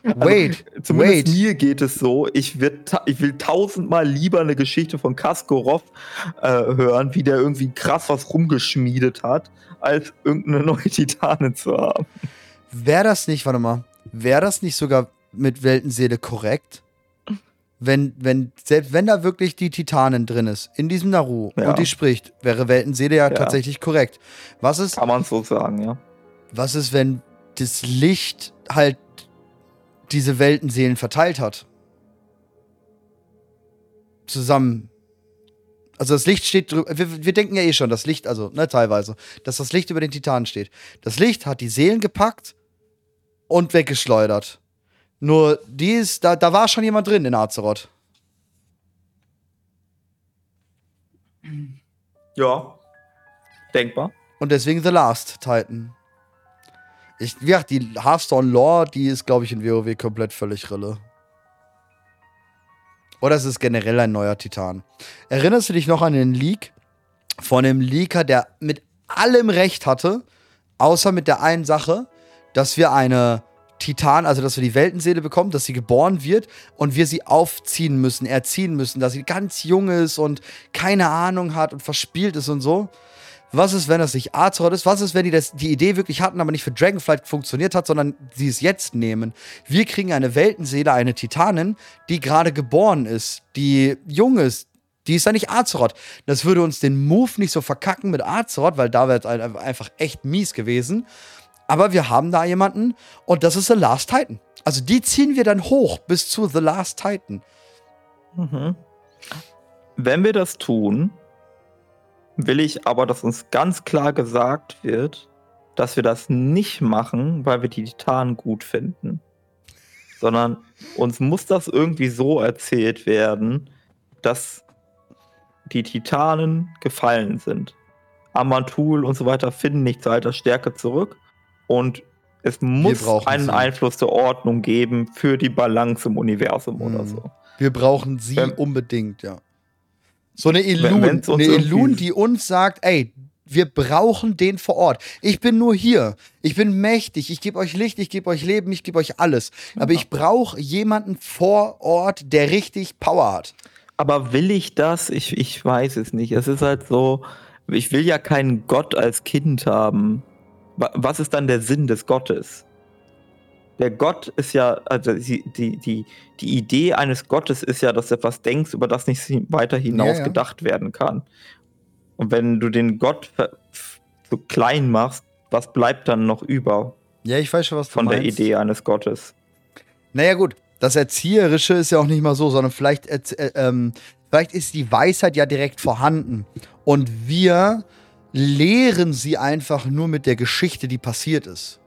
Speaker 1: wait,
Speaker 2: Zumindest
Speaker 1: wait.
Speaker 2: mir geht es so. Ich, wird ich will tausendmal lieber eine Geschichte von Kaskorov äh, hören, wie der irgendwie krass was rumgeschmiedet hat, als irgendeine neue Titanin zu haben.
Speaker 1: Wäre das nicht, warte mal, wäre das nicht sogar mit Weltenseele korrekt? Wenn, wenn, selbst wenn da wirklich die Titanin drin ist, in diesem Naru,
Speaker 2: Ja.
Speaker 1: und die spricht, wäre Weltenseele ja,
Speaker 2: Ja.
Speaker 1: tatsächlich korrekt. Was ist,
Speaker 2: Kann man so sagen, ja.
Speaker 1: was ist, wenn das Licht halt diese Weltenseelen verteilt hat? Zusammen. Also das Licht steht drüber. Wir, wir denken ja eh schon, das Licht, also, ne, teilweise, dass das Licht über den Titanen steht. Das Licht hat die Seelen gepackt und weggeschleudert. Nur die ist, da, da war schon jemand drin in Azeroth.
Speaker 2: Ja. Denkbar.
Speaker 1: Und deswegen The Last Titan. Ich, ja, die Hearthstone Lore, die ist, glaube ich, in WoW komplett völlig Rille. Oder es ist generell ein neuer Titan. Erinnerst du dich noch an den Leak von dem Leaker, der mit allem Recht hatte, außer mit der einen Sache, dass wir eine Titan, also dass wir die Weltenseele bekommen, dass sie geboren wird und wir sie aufziehen müssen, erziehen müssen, dass sie ganz jung ist und keine Ahnung hat und verspielt ist und so. Was ist, wenn das nicht Azeroth ist? Was ist, wenn die das, die Idee wirklich hatten, aber nicht für Dragonflight funktioniert hat, sondern sie es jetzt nehmen? Wir kriegen eine Weltenseele, eine Titanin, die gerade geboren ist, die jung ist. Die ist ja nicht Azeroth. Das würde uns den Move nicht so verkacken mit Azeroth, weil da wäre es ein- einfach echt mies gewesen. Aber wir haben da jemanden und das ist The Last Titan. Also die ziehen wir dann hoch bis zu The Last Titan.
Speaker 2: Mhm. Wenn wir das tun, will ich aber, dass uns ganz klar gesagt wird, dass wir das nicht machen, weil wir die Titanen gut finden. Sondern uns muss das irgendwie so erzählt werden, dass die Titanen gefallen sind. Amantul und so weiter finden nicht zu alter Stärke zurück und es muss einen
Speaker 1: sie.
Speaker 2: Einfluss der Ordnung geben für die Balance im Universum oder
Speaker 1: Mhm.
Speaker 2: so.
Speaker 1: Wir brauchen sie
Speaker 2: Wenn-
Speaker 1: unbedingt, ja. So eine
Speaker 2: Wenn- wenn's uns
Speaker 1: eine Illun, die uns sagt, ey, wir brauchen den vor Ort. Ich bin nur hier. Ich bin mächtig. Ich gebe euch Licht, ich gebe euch Leben, ich gebe euch alles. Aber ich brauche jemanden vor Ort, der richtig Power hat.
Speaker 2: Aber will ich das? Ich, ich weiß es nicht. Es ist halt so, ich will ja keinen Gott als Kind haben. Wa- Was ist dann der Sinn des Gottes? Der Gott ist ja, also die, die, die, die Idee eines Gottes ist ja, dass du etwas denkst, über das nicht weiter hinaus
Speaker 1: ja.
Speaker 2: gedacht werden kann. Und wenn du den Gott so klein machst, was bleibt dann noch über
Speaker 1: Ja, ich weiß schon, was du
Speaker 2: von der
Speaker 1: meinst.
Speaker 2: Idee eines Gottes?
Speaker 1: Naja, gut. Das Erzieherische ist ja auch nicht mal so, sondern vielleicht, äh, ähm, vielleicht ist die Weisheit ja direkt vorhanden. Und wir lehren sie einfach nur mit der Geschichte, die passiert ist.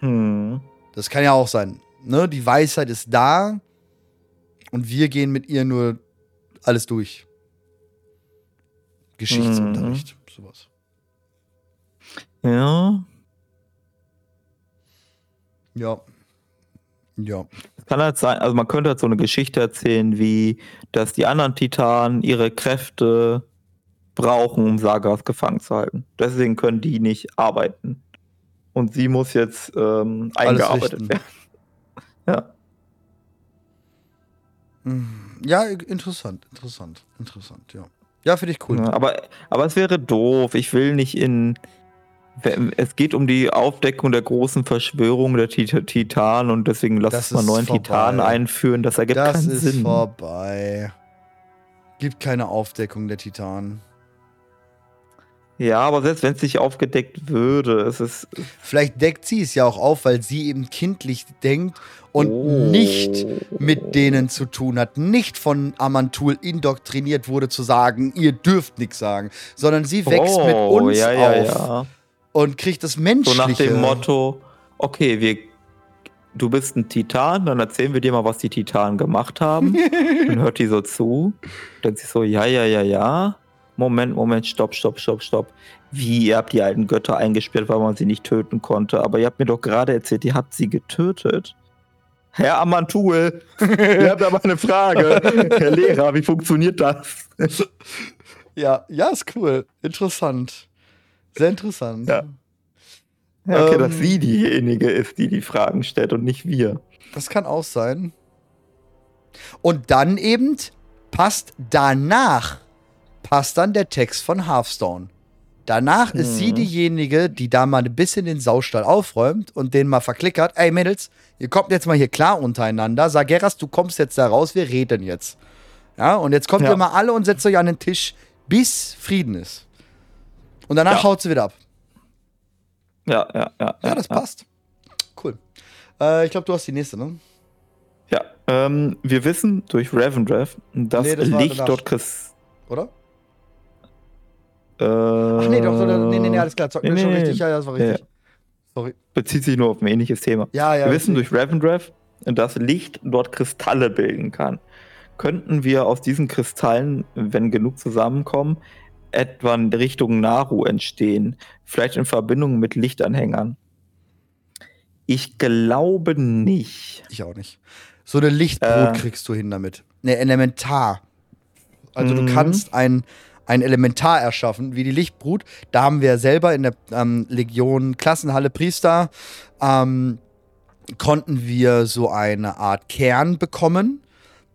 Speaker 2: Hm.
Speaker 1: Das kann ja auch sein. Ne? Die Weisheit ist da und wir gehen mit ihr nur alles durch. Geschichtsunterricht, sowas.
Speaker 2: Ja.
Speaker 1: Ja. Ja.
Speaker 2: Es kann halt sein, also man könnte halt so eine Geschichte erzählen, wie, dass die anderen Titanen ihre Kräfte brauchen, um Sagas gefangen zu halten. Deswegen können die nicht arbeiten. Und sie muss jetzt ähm, eingearbeitet werden. Ja.
Speaker 1: Ja, interessant, interessant, interessant, ja. Ja, finde ich cool.
Speaker 2: Ja, aber, aber es wäre doof. Ich will nicht in. Es geht um die Aufdeckung der großen Verschwörung der Tit Titanen und deswegen lass
Speaker 1: Das
Speaker 2: uns mal
Speaker 1: ist
Speaker 2: neuen
Speaker 1: vorbei.
Speaker 2: Titanen einführen. Das ergibt
Speaker 1: das
Speaker 2: keinen
Speaker 1: ist
Speaker 2: Sinn.
Speaker 1: vorbei. Gibt keine Aufdeckung der Titanen.
Speaker 2: Ja, aber selbst wenn es nicht aufgedeckt würde, es ist.
Speaker 1: Vielleicht deckt sie es ja auch auf, weil sie eben kindlich denkt und
Speaker 2: Oh.
Speaker 1: nicht mit denen zu tun hat, nicht von Amantul indoktriniert wurde zu sagen, ihr dürft nichts sagen, sondern sie wächst mit
Speaker 2: Oh,
Speaker 1: uns
Speaker 2: ja, ja,
Speaker 1: auf
Speaker 2: ja.
Speaker 1: und kriegt das
Speaker 2: So
Speaker 1: Menschliche.
Speaker 2: nach dem Motto, okay, wir, du bist ein Titan, dann erzählen wir dir mal, was die Titanen gemacht haben. dann hört die so zu, denkt sich so, ja, ja, ja, ja. Moment, Moment, stopp, stopp, stopp, stopp. Wie, ihr habt die alten Götter eingesperrt, weil man sie nicht töten konnte. Aber ihr habt mir doch gerade erzählt, ihr habt sie getötet. Herr Amantul, ihr habt aber eine Frage. Herr Lehrer, wie funktioniert das?
Speaker 1: Ja, ja, ist cool. Interessant. Sehr interessant.
Speaker 2: Ja. Ja, okay,
Speaker 1: Ähm.
Speaker 2: dass sie diejenige ist, die die Fragen stellt und nicht wir.
Speaker 1: Das kann auch sein. Und dann eben passt danach, passt dann der Text von Hearthstone. Danach ist sie
Speaker 2: Mhm.
Speaker 1: diejenige, die da mal ein bisschen den Saustall aufräumt und den mal verklickert. Ey Mädels, ihr kommt jetzt mal hier klar untereinander. Sageras, du kommst jetzt da raus, wir reden jetzt. Ja, und jetzt kommt
Speaker 2: Ja.
Speaker 1: ihr mal alle und setzt euch an den Tisch, bis Frieden ist. Und danach
Speaker 2: Ja.
Speaker 1: haut sie wieder ab.
Speaker 2: Ja, ja, ja.
Speaker 1: Ja, das passt. Cool. Äh, ich glaube, du hast die nächste, ne?
Speaker 2: Ja, ähm, wir wissen durch Ravendraft, dass
Speaker 1: Nee, das
Speaker 2: Licht dort Chris.
Speaker 1: Oder?
Speaker 2: Äh,
Speaker 1: Ach nee, doch, nee, nee, nee, alles klar. Zocken
Speaker 2: nee,
Speaker 1: wir schon
Speaker 2: nee,
Speaker 1: richtig. Ja, ja, das war richtig.
Speaker 2: Ja.
Speaker 1: Sorry.
Speaker 2: bezieht sich nur auf ein ähnliches Thema.
Speaker 1: Ja, ja.
Speaker 2: wir wissen durch Ravendraft, dass Licht dort Kristalle bilden kann. Könnten wir aus diesen Kristallen, wenn genug zusammenkommen, etwa in Richtung Naru entstehen? Vielleicht in Verbindung mit Lichtanhängern? Ich glaube nicht.
Speaker 1: Ich auch nicht. So eine Lichtbrut
Speaker 2: Äh.
Speaker 1: kriegst du hin damit. Ne, Elementar. Also du
Speaker 2: Mhm.
Speaker 1: kannst ein, ein Elementar erschaffen, wie die Lichtbrut. Da haben wir selber in der ähm, Legion Klassenhalle Priester, ähm, konnten wir so eine Art Kern bekommen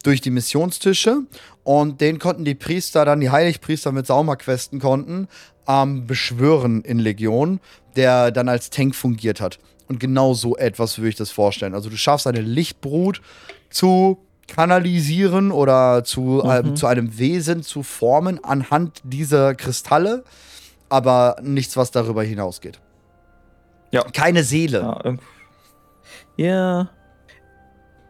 Speaker 1: durch die Missionstische. Und den konnten die Priester dann, die Heiligpriester mit Saumaquesten konnten, ähm, beschwören in Legion, der dann als Tank fungiert hat. Und genau so etwas würde ich das vorstellen. Also du schaffst eine Lichtbrut zu kanalisieren oder zu, ähm,
Speaker 2: Mhm.
Speaker 1: zu einem Wesen zu formen anhand dieser Kristalle, aber nichts, was darüber hinausgeht.
Speaker 2: Ja.
Speaker 1: Keine Seele.
Speaker 2: Ja, irgend- ja.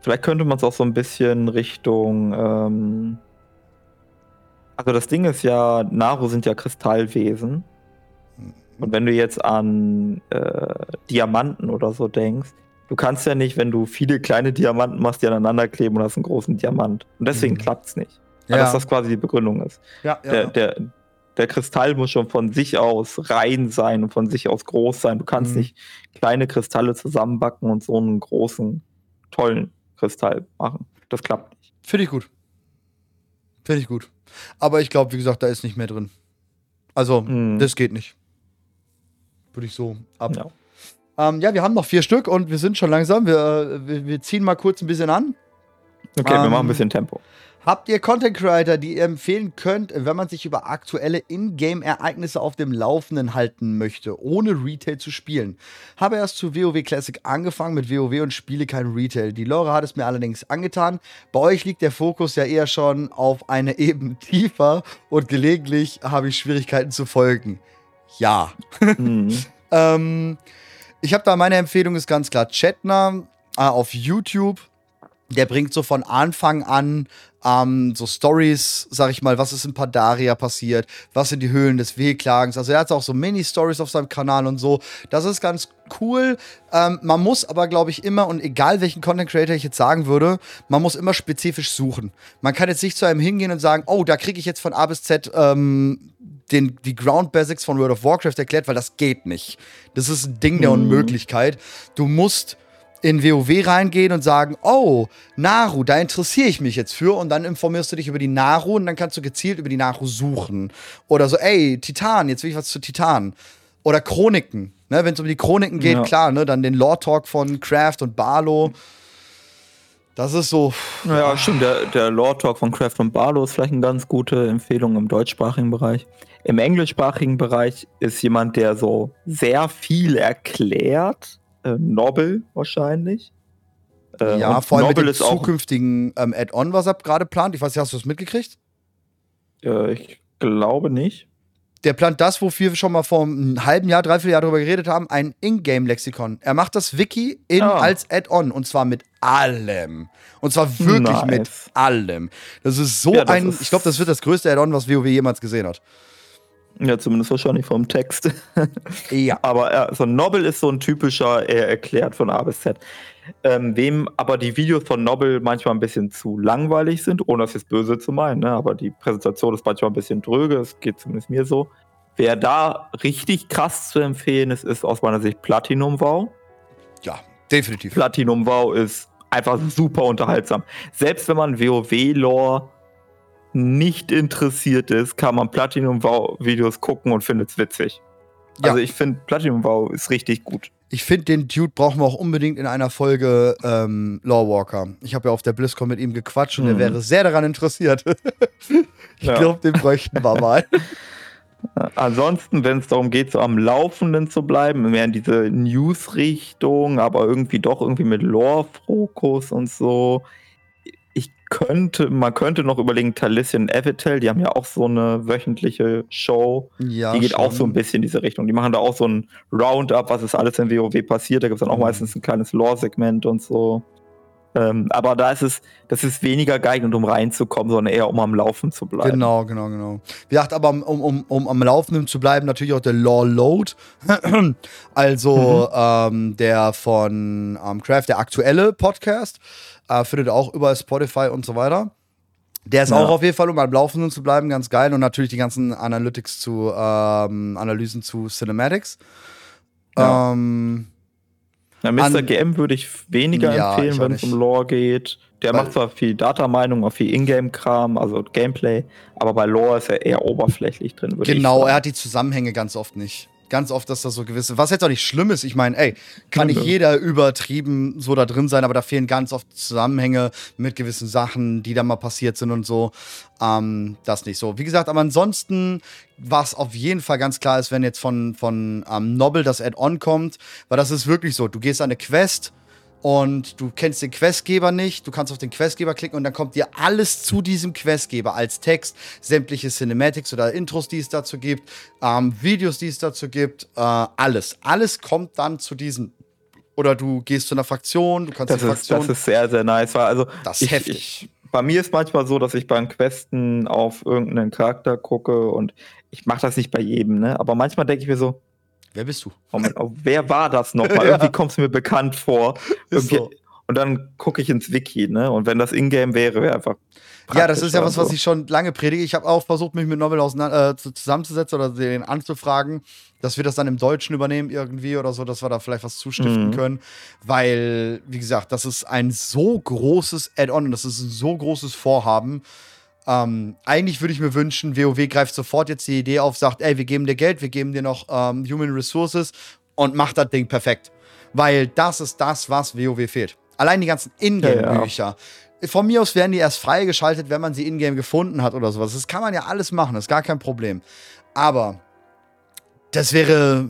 Speaker 2: Vielleicht könnte man es auch so ein bisschen Richtung. Ähm also das Ding ist ja, Naru sind ja Kristallwesen. Und wenn du jetzt an äh, Diamanten oder so denkst, du kannst ja nicht, wenn du viele kleine Diamanten machst, die aneinander kleben und hast einen großen Diamant. Und deswegen
Speaker 1: Mhm.
Speaker 2: klappt's nicht. Ja. Dass das quasi die Begründung ist.
Speaker 1: ja, ja,
Speaker 2: Der, der, der Kristall muss schon von sich aus rein sein und von sich aus groß sein. Du kannst
Speaker 1: Mhm.
Speaker 2: nicht kleine Kristalle zusammenbacken und so einen großen, tollen Kristall machen. Das klappt nicht.
Speaker 1: Finde ich gut. Finde ich gut. Aber ich glaube, wie gesagt, da ist nicht mehr drin. Also,
Speaker 2: Mhm.
Speaker 1: das geht nicht. Würde ich so ab.
Speaker 2: Ja.
Speaker 1: Ähm, ja, wir haben noch vier Stück und wir sind schon langsam. Wir, äh, wir, wir ziehen mal kurz ein bisschen an.
Speaker 2: Okay, wir
Speaker 1: Ähm,
Speaker 2: machen ein bisschen Tempo.
Speaker 1: Habt ihr Content Creator, die ihr empfehlen könnt, wenn man sich über aktuelle Ingame-Ereignisse auf dem Laufenden halten möchte, ohne Retail zu spielen? Habe erst zu WoW Classic angefangen mit WoW und spiele kein Retail. Die Lore hat es mir allerdings angetan. Bei euch liegt der Fokus ja eher schon auf eine Ebene tiefer und gelegentlich habe ich Schwierigkeiten zu folgen. Ja.
Speaker 2: Mhm.
Speaker 1: Ähm, ich habe da meine Empfehlung ist ganz klar Chetner äh, auf YouTube. Der bringt so von Anfang an ähm, so Stories, sag ich mal, was ist in Padaria passiert, was sind die Höhlen des Wehklagens. Also er hat auch so Mini-Stories auf seinem Kanal und so. Das ist ganz cool. Ähm, man muss aber, glaube ich, immer, und egal welchen Content Creator ich jetzt sagen würde, man muss immer spezifisch suchen. Man kann jetzt nicht zu einem hingehen und sagen, oh, da kriege ich jetzt von A bis Z ähm, den, die Ground Basics von World of Warcraft erklärt, weil das geht nicht. Das ist ein Ding der
Speaker 2: Mhm.
Speaker 1: Unmöglichkeit. Du musst in WoW reingehen und sagen, oh, Naru, da interessiere ich mich jetzt für und dann informierst du dich über die Naru und dann kannst du gezielt über die Naru suchen. Oder so, ey, Titan, jetzt will ich was zu Titan. Oder Chroniken, ne, wenn es um die Chroniken geht,
Speaker 2: Ja.
Speaker 1: klar, ne, dann den Lore-Talk von Kraft und Barlow. Das ist so,
Speaker 2: Ja, stimmt. Der, der Lore Talk von Craft und Barlow ist vielleicht eine ganz gute Empfehlung im deutschsprachigen Bereich. Im englischsprachigen Bereich ist jemand, der so sehr viel erklärt. Äh, Nobel wahrscheinlich. Äh,
Speaker 1: ja, vor allem
Speaker 2: Nobel
Speaker 1: mit dem zukünftigen ähm, Add-on, was er gerade plant. Ich weiß nicht, hast du das mitgekriegt?
Speaker 2: äh, ich glaube nicht.
Speaker 1: Der plant das, wofür wir schon mal vor einem halben Jahr, dreiviertel Jahr drüber geredet haben, ein Ingame-Lexikon. Er macht das Wiki in,
Speaker 2: Ah.
Speaker 1: als Add-on und zwar mit allem. Und zwar wirklich
Speaker 2: Nice.
Speaker 1: mit allem. Das ist so
Speaker 2: Ja, das
Speaker 1: ein,
Speaker 2: ist-
Speaker 1: ich glaube, das wird das größte Add-on, was WoW jemals gesehen hat.
Speaker 2: Ja, zumindest wahrscheinlich vom Text.
Speaker 1: Ja.
Speaker 2: Aber so Nobel ist so ein typischer, er erklärt von A bis Z. Ähm, wem aber die Videos von Nobel manchmal ein bisschen zu langweilig sind, ohne das jetzt böse zu meinen, ne? aber die Präsentation ist manchmal ein bisschen dröge, es geht zumindest mir so. Wer da richtig krass zu empfehlen ist, ist aus meiner Sicht Platinum Wow.
Speaker 1: Ja, definitiv.
Speaker 2: Platinum Wow ist einfach super unterhaltsam. Selbst wenn man WoW-Lore nicht interessiert ist, kann man Platinum Wow Videos gucken und findet es witzig.
Speaker 1: Ja.
Speaker 2: Also ich finde Platinum Wow ist richtig gut.
Speaker 1: Ich finde, den Dude brauchen wir auch unbedingt in einer Folge ähm, Lawwalker. Ich habe ja auf der BlizzCon mit ihm gequatscht und
Speaker 2: Mhm.
Speaker 1: er wäre sehr daran interessiert. ich
Speaker 2: Ja.
Speaker 1: glaube, den bräuchten wir mal.
Speaker 2: Ansonsten, wenn es darum geht, so am Laufenden zu bleiben, mehr in diese News-Richtung, aber irgendwie doch irgendwie mit Lore-Fokus und so. Könnte, man könnte noch überlegen, Talisian Evitel, die haben ja auch so eine wöchentliche Show.
Speaker 1: Ja,
Speaker 2: Die geht auch
Speaker 1: schon.
Speaker 2: so ein bisschen in diese Richtung. Die machen da auch so ein Roundup, was ist alles in WoW passiert. Da gibt es dann auch
Speaker 1: Mhm.
Speaker 2: meistens ein kleines Lore-Segment und so. Ähm, aber da ist es, das ist weniger geeignet, um reinzukommen, sondern eher um am Laufen zu bleiben.
Speaker 1: Genau, genau, genau. Wie gesagt, aber um, um, um am Laufenden zu bleiben, natürlich auch der Law Load. also ähm, der von ähm, Craft, der aktuelle Podcast, äh, findet auch über Spotify und so weiter. Der ist
Speaker 2: Ja.
Speaker 1: auch auf jeden Fall, um am Laufenden zu bleiben, ganz geil. Und natürlich die ganzen Analytics zu, ähm, Analysen zu Cinematics.
Speaker 2: Ja.
Speaker 1: Ähm,
Speaker 2: Ja, Mr.
Speaker 1: An-
Speaker 2: GM würde ich weniger
Speaker 1: Ja,
Speaker 2: empfehlen, wenn es um. Lore geht. Der
Speaker 1: Weil-
Speaker 2: macht zwar viel Datameinung, auch viel Ingame-Kram, also Gameplay, aber bei Lore ist er eher oberflächlich drin, würde
Speaker 1: Genau,
Speaker 2: ich
Speaker 1: er
Speaker 2: sagen.
Speaker 1: hat die Zusammenhänge ganz oft nicht. Ganz oft, dass da so gewisse, was jetzt auch nicht schlimm ist, ich meine, ey, kann nicht jeder übertrieben so da drin sein, aber da fehlen ganz oft Zusammenhänge mit gewissen Sachen, die da mal passiert sind und so. Ähm, das nicht so. Wie gesagt, aber ansonsten, was auf jeden Fall ganz klar ist, wenn jetzt von, von ähm, Nobel das Add-on kommt, weil das ist wirklich so, du gehst an eine Quest, und du kennst den Questgeber nicht, du kannst auf den Questgeber klicken und dann kommt dir alles zu diesem Questgeber als Text, sämtliche Cinematics oder Intros, die es dazu gibt, ähm, Videos, die es dazu gibt, äh, alles. Alles kommt dann zu diesem. Oder du gehst zu einer Fraktion, du kannst
Speaker 2: Das
Speaker 1: die
Speaker 2: ist,
Speaker 1: Fraktion.
Speaker 2: das ist sehr, sehr nice. Also
Speaker 1: Das ist
Speaker 2: ich,
Speaker 1: heftig.
Speaker 2: Ich, bei mir ist manchmal so, dass ich beim Questen auf irgendeinen Charakter gucke und ich mache das nicht bei jedem, ne? Aber manchmal denke ich mir so,
Speaker 1: Wer bist du?
Speaker 2: Moment, oh, wer war das nochmal? Irgendwie kommt es mir bekannt vor.
Speaker 1: So.
Speaker 2: Und dann gucke ich ins Wiki, ne? Und wenn das Ingame wäre, wäre einfach.
Speaker 1: Ja, das ist ja was,
Speaker 2: praktischer
Speaker 1: was ich schon lange predige. Ich habe auch versucht, mich mit auseinander, äh, zu- zusammenzusetzen oder den anzufragen, dass wir das dann im Deutschen übernehmen irgendwie oder so, dass wir da vielleicht was zustiften
Speaker 2: Mhm.
Speaker 1: können. Weil, wie gesagt, das ist ein so großes Add-on und das ist ein so großes Vorhaben. Ähm, eigentlich würde ich mir wünschen, WoW greift sofort jetzt die Idee auf, sagt, ey, wir geben dir Geld, wir geben dir noch ähm, Human Resources und macht das Ding perfekt. Weil das ist das, was WoW fehlt. Allein die ganzen Ingame-Bücher. Von mir aus werden die erst freigeschaltet, wenn man sie in-game gefunden hat oder sowas. Das kann man ja alles machen, das ist gar kein Problem. Aber das wäre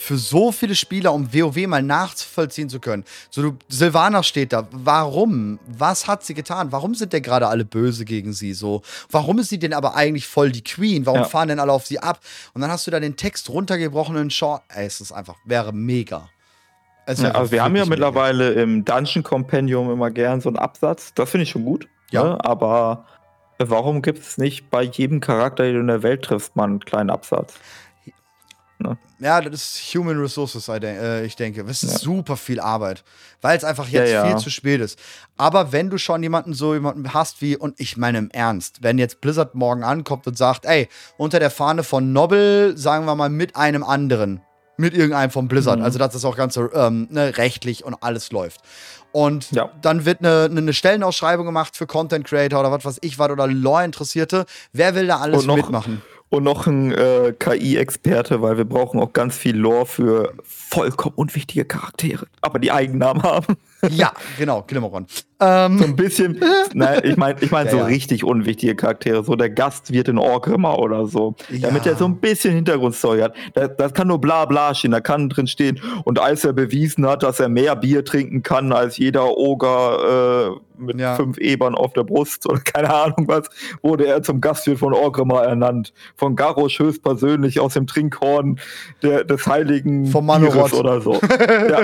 Speaker 1: für so viele Spieler, um WoW mal nachvollziehen zu können. So, du, Silvana steht da. Warum? Was hat sie getan? Warum sind denn gerade alle böse gegen sie? So, warum ist sie denn aber eigentlich voll die Queen? Warum
Speaker 2: Ja.
Speaker 1: fahren denn alle auf sie ab? Und dann hast du da den Text runtergebrochenen Short. Ey, es ist einfach, wäre mega. Es
Speaker 2: Ja, also wir haben ja mittlerweile im Dungeon Compendium immer gern so einen Absatz. Das finde ich schon gut.
Speaker 1: Ja.
Speaker 2: Ne? Aber warum gibt es nicht bei jedem Charakter, den du in der Welt triffst, mal einen kleinen Absatz?
Speaker 1: Ja, das ist Human Resources, äh, ich denke. Das ist
Speaker 2: Ja.
Speaker 1: super viel Arbeit, weil es einfach
Speaker 2: Ja,
Speaker 1: jetzt
Speaker 2: ja.
Speaker 1: viel zu spät ist. Aber wenn du schon jemanden so jemanden hast wie, und ich meine im Ernst, wenn jetzt Blizzard morgen ankommt und sagt, ey, unter der Fahne von Nobel, sagen wir mal, mit einem anderen, mit irgendeinem von Blizzard,
Speaker 2: Mhm.
Speaker 1: also dass das auch ganz ähm, ne, rechtlich und alles läuft. Und
Speaker 2: Ja.
Speaker 1: dann wird eine, eine Stellenausschreibung gemacht für Content Creator oder was weiß ich was oder Lore-Interessierte. Wer will da alles
Speaker 2: noch-
Speaker 1: mitmachen?
Speaker 2: Und noch ein äh, KI-Experte, weil wir brauchen auch ganz viel Lore für vollkommen unwichtige Charaktere, aber die Eigennamen haben.
Speaker 1: Ja, genau, Glimmeron. Ähm,
Speaker 2: So ein bisschen, nein, ich meine ich mein
Speaker 1: Ja,
Speaker 2: so
Speaker 1: ja.
Speaker 2: richtig unwichtige Charaktere, so der Gast wird in Orgrimmar oder so, damit
Speaker 1: Ja.
Speaker 2: er so ein bisschen Hintergrundstory hat. Das, das kann nur bla bla stehen, da kann drin stehen. Und als er bewiesen hat, dass er mehr Bier trinken kann als jeder Oger äh, mit fünf Ebern auf der Brust oder keine Ahnung was, wurde er zum Gastwirt von Orgrimmar ernannt. Von Garrosh höchstpersönlich aus dem Trinkhorn der, des heiligen
Speaker 1: Vom
Speaker 2: oder so. ja.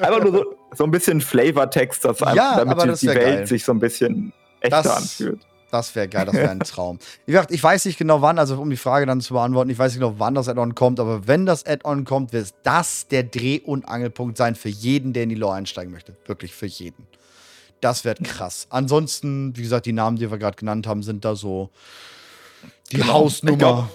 Speaker 2: Einfach nur so, so ein bisschen Flavortext, das
Speaker 1: Ja,
Speaker 2: einfach, damit die,
Speaker 1: das
Speaker 2: die Welt
Speaker 1: geil.
Speaker 2: sich so ein bisschen echter
Speaker 1: Das-
Speaker 2: anfühlt.
Speaker 1: Das wäre geil, das wäre ein Traum. Wie gesagt, ich weiß nicht genau wann, also um die Frage dann zu beantworten, ich weiß nicht genau, wann das Add-on kommt, aber wenn das Add-on kommt, wird das der Dreh- und Angelpunkt sein für jeden, der in die Lore einsteigen möchte. Wirklich für jeden. Das wird krass. Ansonsten, wie gesagt, die Namen, die wir gerade genannt haben, sind da so die
Speaker 2: Genau.
Speaker 1: Hausnummer.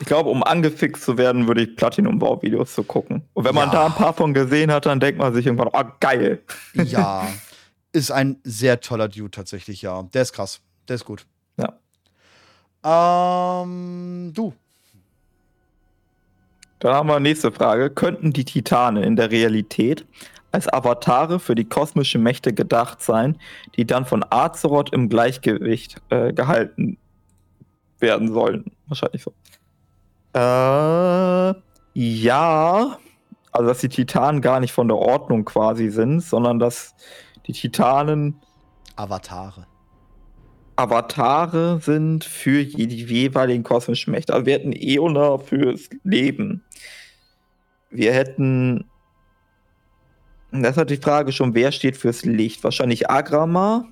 Speaker 2: Ich glaub- Ich glaube, um angefixt zu werden, würde ich Platinum-Bau-Videos zu gucken. Und wenn man
Speaker 1: Ja.
Speaker 2: da ein paar von gesehen hat, dann denkt man sich irgendwann, oh, geil.
Speaker 1: ja, ist ein sehr toller Dude tatsächlich, ja. Der ist krass. Der ist gut.
Speaker 2: Ja.
Speaker 1: Ähm, du.
Speaker 2: Dann haben wir nächste Frage. Könnten die Titanen in der Realität als Avatare für die kosmischen Mächte gedacht sein, die dann von Azeroth im Gleichgewicht äh, gehalten werden sollen? Wahrscheinlich so. Äh, ja. Also, dass die Titanen gar nicht von der Ordnung quasi sind, sondern dass die Titanen
Speaker 1: Avatare.
Speaker 2: Avatare sind für die jeweiligen kosmischen Mächte. Also wir hätten Eona fürs Leben. Wir hätten. Das ist natürlich die Frage schon, wer steht fürs Licht? Wahrscheinlich Agrama,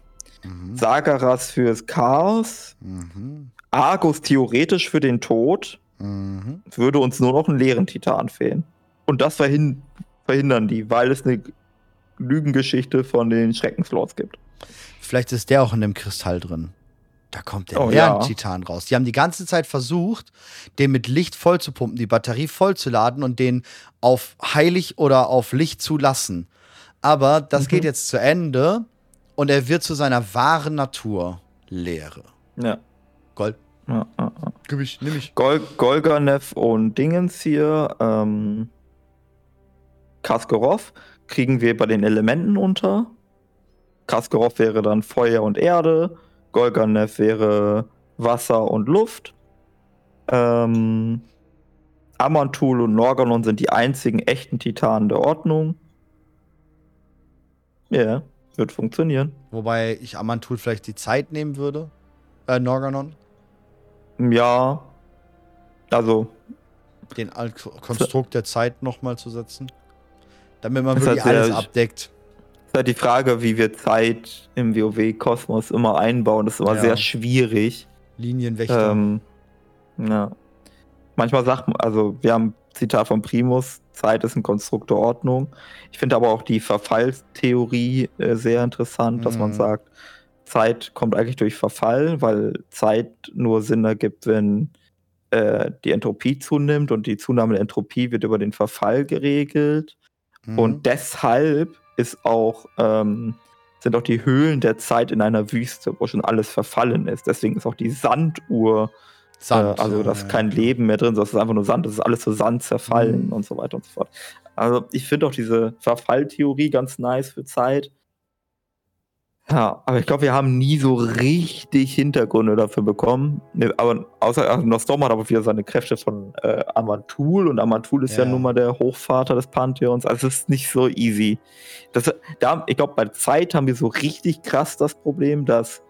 Speaker 1: Mhm.
Speaker 2: Sagaras fürs Chaos,
Speaker 1: Mhm.
Speaker 2: Argus theoretisch für den Tod.
Speaker 1: Mhm.
Speaker 2: Es würde uns nur noch einen leeren Titan fehlen. Und das verhin verhindern die, weil es eine Lügengeschichte von den Schreckenslords gibt.
Speaker 1: Vielleicht ist der auch in dem Kristall drin. Da kommt der
Speaker 2: Oh,
Speaker 1: Lerntitan raus. Die haben die ganze Zeit versucht, den mit Licht voll zu pumpen, die Batterie voll zu laden und den auf heilig oder auf Licht zu lassen. Aber das
Speaker 2: Mhm.
Speaker 1: geht jetzt zu Ende und er wird zu seiner wahren Natur Leere.
Speaker 2: Ja.
Speaker 1: Gold.
Speaker 2: Ja, ja.
Speaker 1: Gib ich, nimm ich.
Speaker 2: Gol Golganev und Dingens hier, ähm, Kaskarov kriegen wir bei den Elementen unter. Kaskarov wäre dann Feuer und Erde, Golganev wäre Wasser und Luft. Ähm, Amantul und Norganon sind die einzigen echten Titanen der Ordnung. Ja, wird funktionieren.
Speaker 1: Wobei ich Amantul vielleicht die Zeit nehmen würde. Äh, Norganon.
Speaker 2: Ja, also
Speaker 1: Den Al Konstrukt der Zeit nochmal zu setzen. Damit man
Speaker 2: Das
Speaker 1: wirklich
Speaker 2: sehr-
Speaker 1: alles abdeckt.
Speaker 2: ist halt die Frage, wie wir Zeit im WoW-Kosmos immer einbauen. Das ist immer
Speaker 1: Ja.
Speaker 2: sehr schwierig.
Speaker 1: Linienwächter.
Speaker 2: Ähm, ja. Manchmal sagt man, also wir haben Zitat von Primus, Zeit ist ein Konstrukt der Ordnung. Ich finde aber auch die Verfallstheorie äh, sehr interessant, dass man
Speaker 1: Mhm.
Speaker 2: sagt, Zeit kommt eigentlich durch Verfall, weil Zeit nur Sinn ergibt, wenn äh, die Entropie zunimmt und die Zunahme der Entropie wird über den Verfall geregelt.
Speaker 1: Mhm.
Speaker 2: Und deshalb ist auch, ähm, sind auch die Höhlen der Zeit in einer Wüste, wo schon alles verfallen ist. Deswegen ist auch die Sanduhr,
Speaker 1: Sand,
Speaker 2: äh, also
Speaker 1: ja,
Speaker 2: da ist
Speaker 1: ja,
Speaker 2: kein
Speaker 1: klar.
Speaker 2: Leben mehr drin, es ist einfach nur Sand, das ist alles zu Sand zerfallen
Speaker 1: Mhm.
Speaker 2: und so weiter und so fort. Also ich finde auch diese Verfalltheorie ganz nice für Zeit. Ja, aber ich glaube, wir haben nie so richtig Hintergründe dafür bekommen. Ne, aber außer also Nostrom hat aber wieder seine Kräfte von äh, Amantul und Amantul ist ja.
Speaker 1: Ja.
Speaker 2: nun mal der Hochvater des Pantheons. Also es ist nicht so easy. Das, da, ich glaube, bei Zeit haben wir so richtig krass das Problem, dass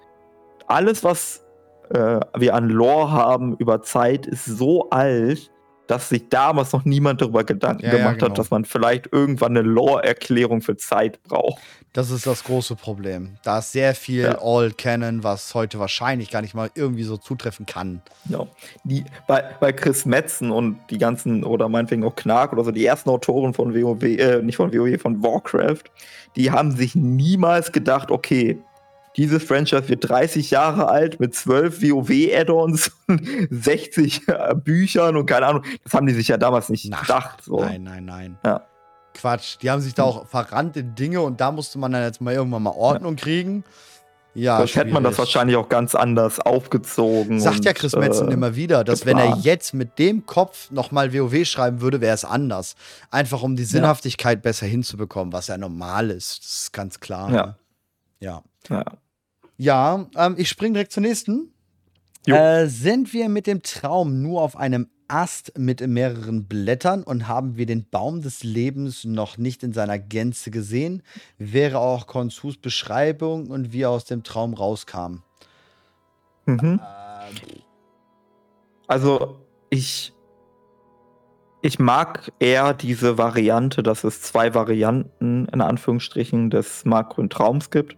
Speaker 2: alles, was äh, wir an Lore haben über Zeit, ist so alt, dass sich damals noch niemand darüber Gedanken
Speaker 1: Ja, ja,
Speaker 2: gemacht
Speaker 1: genau.
Speaker 2: hat, dass man vielleicht irgendwann eine Lore-Erklärung für Zeit braucht.
Speaker 1: Das ist das große Problem. Da ist sehr viel
Speaker 2: Ja.
Speaker 1: All Canon, was heute wahrscheinlich gar nicht mal irgendwie so zutreffen kann.
Speaker 2: Ja. Die, bei, bei Chris Metzen und die ganzen, oder meinetwegen auch Knark oder so, die ersten Autoren von WoW, äh, nicht von WoW, von Warcraft, die haben sich niemals gedacht, okay, dieses Franchise wird 30 Jahre alt mit 12 WoW-Add-ons, 60 äh, Büchern und keine Ahnung. Das haben die sich ja damals nicht
Speaker 1: Na,
Speaker 2: gedacht. So.
Speaker 1: Nein, nein, nein.
Speaker 2: Ja.
Speaker 1: Quatsch. Die haben sich da auch verrannt in Dinge und da musste man dann jetzt mal irgendwann mal Ordnung kriegen. Ja,
Speaker 2: Sonst hätte man das wahrscheinlich auch ganz anders aufgezogen.
Speaker 1: Sagt
Speaker 2: und,
Speaker 1: ja Chris Metzen
Speaker 2: äh,
Speaker 1: immer wieder, dass wenn er
Speaker 2: geplant.
Speaker 1: jetzt mit dem Kopf nochmal WoW schreiben würde, wäre es anders. Einfach um die Sinnhaftigkeit besser hinzubekommen, was ja normal ist. Das ist ganz klar.
Speaker 2: Ja.
Speaker 1: ne? Ja.
Speaker 2: Ja.
Speaker 1: Ja, ähm, ich springe direkt zur nächsten. Äh, sind wir mit dem Traum nur auf einem Ast mit mehreren Blättern und haben wir den Baum des Lebens noch nicht in seiner Gänze gesehen, wäre auch Konsus Beschreibung und wie er aus dem Traum rauskam.
Speaker 2: Mhm.
Speaker 1: Äh,
Speaker 2: Also ich, ich mag eher diese Variante, dass es zwei Varianten in Anführungsstrichen des makronen Traums gibt.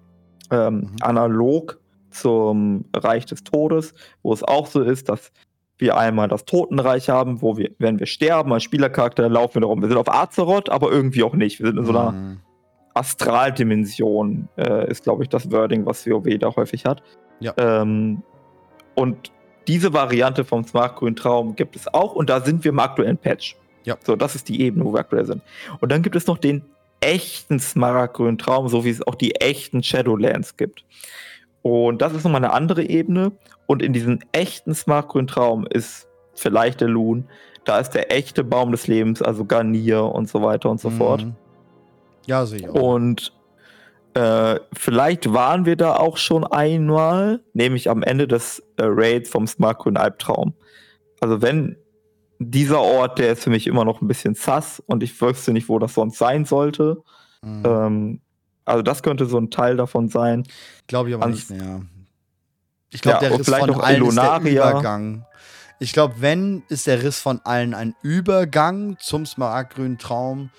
Speaker 2: Ähm,
Speaker 1: Mhm.
Speaker 2: Analog zum Reich des Todes, wo es auch so ist, dass wir einmal das Totenreich haben, wo wir, wenn wir sterben als Spielercharakter, laufen wir darum. Wir sind auf Azeroth, aber irgendwie auch nicht. Wir sind in so einer
Speaker 1: Mhm.
Speaker 2: Astraldimension, äh, ist, glaube ich, das Wording, was WoW da häufig hat.
Speaker 1: Ja.
Speaker 2: Ähm, und diese Variante vom Smartgrün Traum gibt es auch und da sind wir im aktuellen Patch.
Speaker 1: Ja.
Speaker 2: So, das ist die Ebene, wo wir aktuell sind. Und dann gibt es noch den echten Smaragdgrünen Traum, so wie es auch die echten Shadowlands gibt. Und das ist nochmal eine andere Ebene. Und in diesem echten Smaragdgrünen Traum ist vielleicht der Loon, da ist der echte Baum des Lebens, also Garnier und so weiter und so fort.
Speaker 1: Mhm. Ja, sehe ich auch.
Speaker 2: Und äh, vielleicht waren wir da auch schon einmal, nämlich am Ende des äh, Raids vom Smartgrün Albtraum. Also wenn dieser Ort, der ist für mich immer noch ein bisschen sass und ich wüsste nicht, wo das sonst sein sollte.
Speaker 1: Mhm.
Speaker 2: Ähm, also das könnte so ein Teil davon sein.
Speaker 1: Glaube ich aber
Speaker 2: ans-
Speaker 1: nicht mehr. Ich glaube,
Speaker 2: Ja,
Speaker 1: der Riss von
Speaker 2: noch
Speaker 1: allen ist der. Übergang. Ich glaube, wenn, ist der Riss von allen ein Übergang zum smaragdgrünen Traum,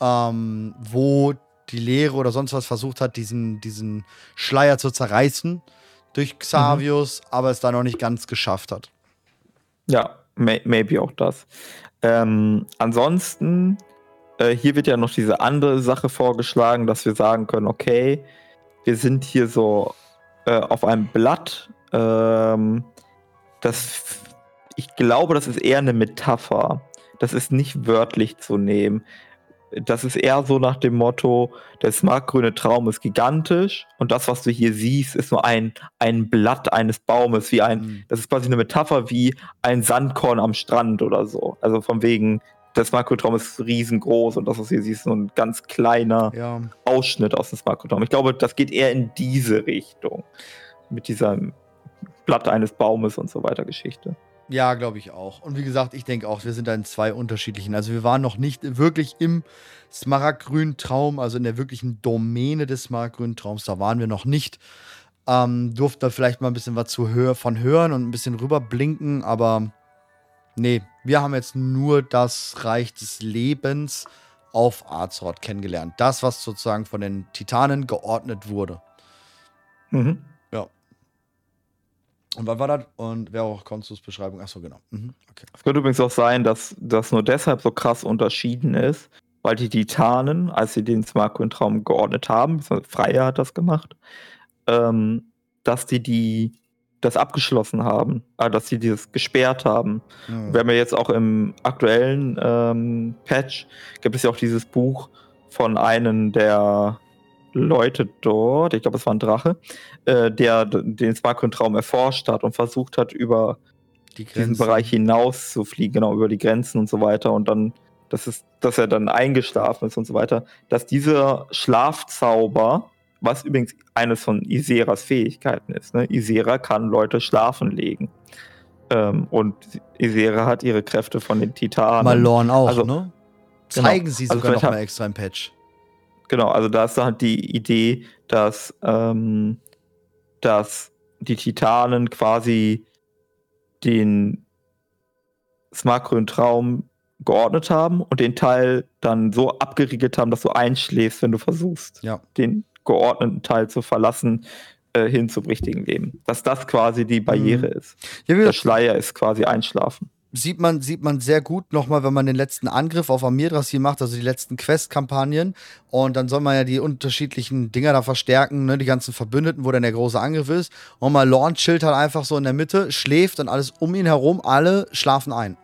Speaker 1: ähm, wo die Lehre oder sonst was versucht hat, diesen, diesen Schleier zu zerreißen durch Xavius, aber es da noch nicht ganz geschafft hat.
Speaker 2: Ja, may maybe auch das. Ähm, ansonsten, äh, hier wird ja noch diese andere Sache vorgeschlagen, dass wir sagen können, okay, wir sind hier so äh, auf einem Blatt. Ähm, das, ich glaube, das ist eher eine Metapher. Das ist nicht wörtlich zu nehmen. Das ist eher so nach dem Motto, der smartgrüne Traum ist gigantisch und das, was du hier siehst, ist nur ein, ein Blatt eines Baumes, wie ein,
Speaker 1: Mhm.
Speaker 2: das ist quasi eine Metapher wie ein Sandkorn am Strand oder so. Also von wegen, der Smartcotraum ist riesengroß und das, was hier siehst, ist so ein ganz kleiner
Speaker 1: Ja.
Speaker 2: Ausschnitt aus dem Smartcotraum. Ich glaube, das geht eher in diese Richtung. Mit dieser Blatt eines Baumes und so weiter Geschichte.
Speaker 1: Ja, glaube ich auch. Und wie gesagt, ich denke auch, wir sind da in zwei unterschiedlichen. Also wir waren noch nicht wirklich im smaragdgrünen Traum, also in der wirklichen Domäne des smaragdgrünen Traums. Da waren wir noch nicht. Ähm, durften da vielleicht mal ein bisschen was zu hör von hören und ein bisschen rüberblinken, aber nee, wir haben jetzt nur das Reich des Lebens auf Azeroth kennengelernt. Das, was sozusagen von den Titanen geordnet wurde.
Speaker 2: Mhm.
Speaker 1: Und wann war das? Und wer auch Konsus Beschreibung? Achso, genau. Mhm. Okay.
Speaker 2: Es könnte übrigens auch sein, dass das nur deshalb so krass unterschieden ist, weil die Titanen, als sie den Smartcoin-Traum geordnet haben, Freya hat das gemacht, ähm, dass die, die das abgeschlossen haben, äh, dass sie dieses gesperrt haben.
Speaker 1: Mhm.
Speaker 2: Wir haben ja jetzt auch im aktuellen ähm, Patch, gibt es ja auch dieses Buch von einem der Leute dort, ich glaube, es war ein Drache, äh, der den Smartcoin-Traum erforscht hat und versucht hat, über
Speaker 1: Die
Speaker 2: diesen Bereich hinaus zu fliegen, genau über die Grenzen und so weiter und dann, dass, es, dass er dann eingeschlafen ist und so weiter, dass dieser Schlafzauber, was übrigens eines von Iseras Fähigkeiten ist, ne? Isera kann Leute schlafen legen. Ähm, und Isera hat ihre Kräfte von den Titanen.
Speaker 1: Malorn auch,
Speaker 2: Also-
Speaker 1: ne?
Speaker 2: Genau.
Speaker 1: Zeigen sie
Speaker 2: Also
Speaker 1: sogar noch
Speaker 2: vielleicht
Speaker 1: mal extra im Patch.
Speaker 2: Genau, also da ist halt die Idee, dass, ähm, dass die Titanen quasi den smartgrünen Traum geordnet haben und den Teil dann so abgeriegelt haben, dass du einschläfst, wenn du versuchst,
Speaker 1: Ja.
Speaker 2: den geordneten Teil zu verlassen, äh, hin zum richtigen Leben. Dass das quasi die Barriere ist.
Speaker 1: Ja,
Speaker 2: Der Schleier ist quasi Einschlafen.
Speaker 1: Sieht man, sieht man sehr gut nochmal, wenn man den letzten Angriff auf Amirdrassil macht, also die letzten Quest-Kampagnen. Und dann soll man ja die unterschiedlichen Dinger da verstärken, ne, die ganzen Verbündeten, wo dann der große Angriff ist. Und mal Lorn chillt halt einfach so in der Mitte, schläft und alles um ihn herum, alle schlafen ein.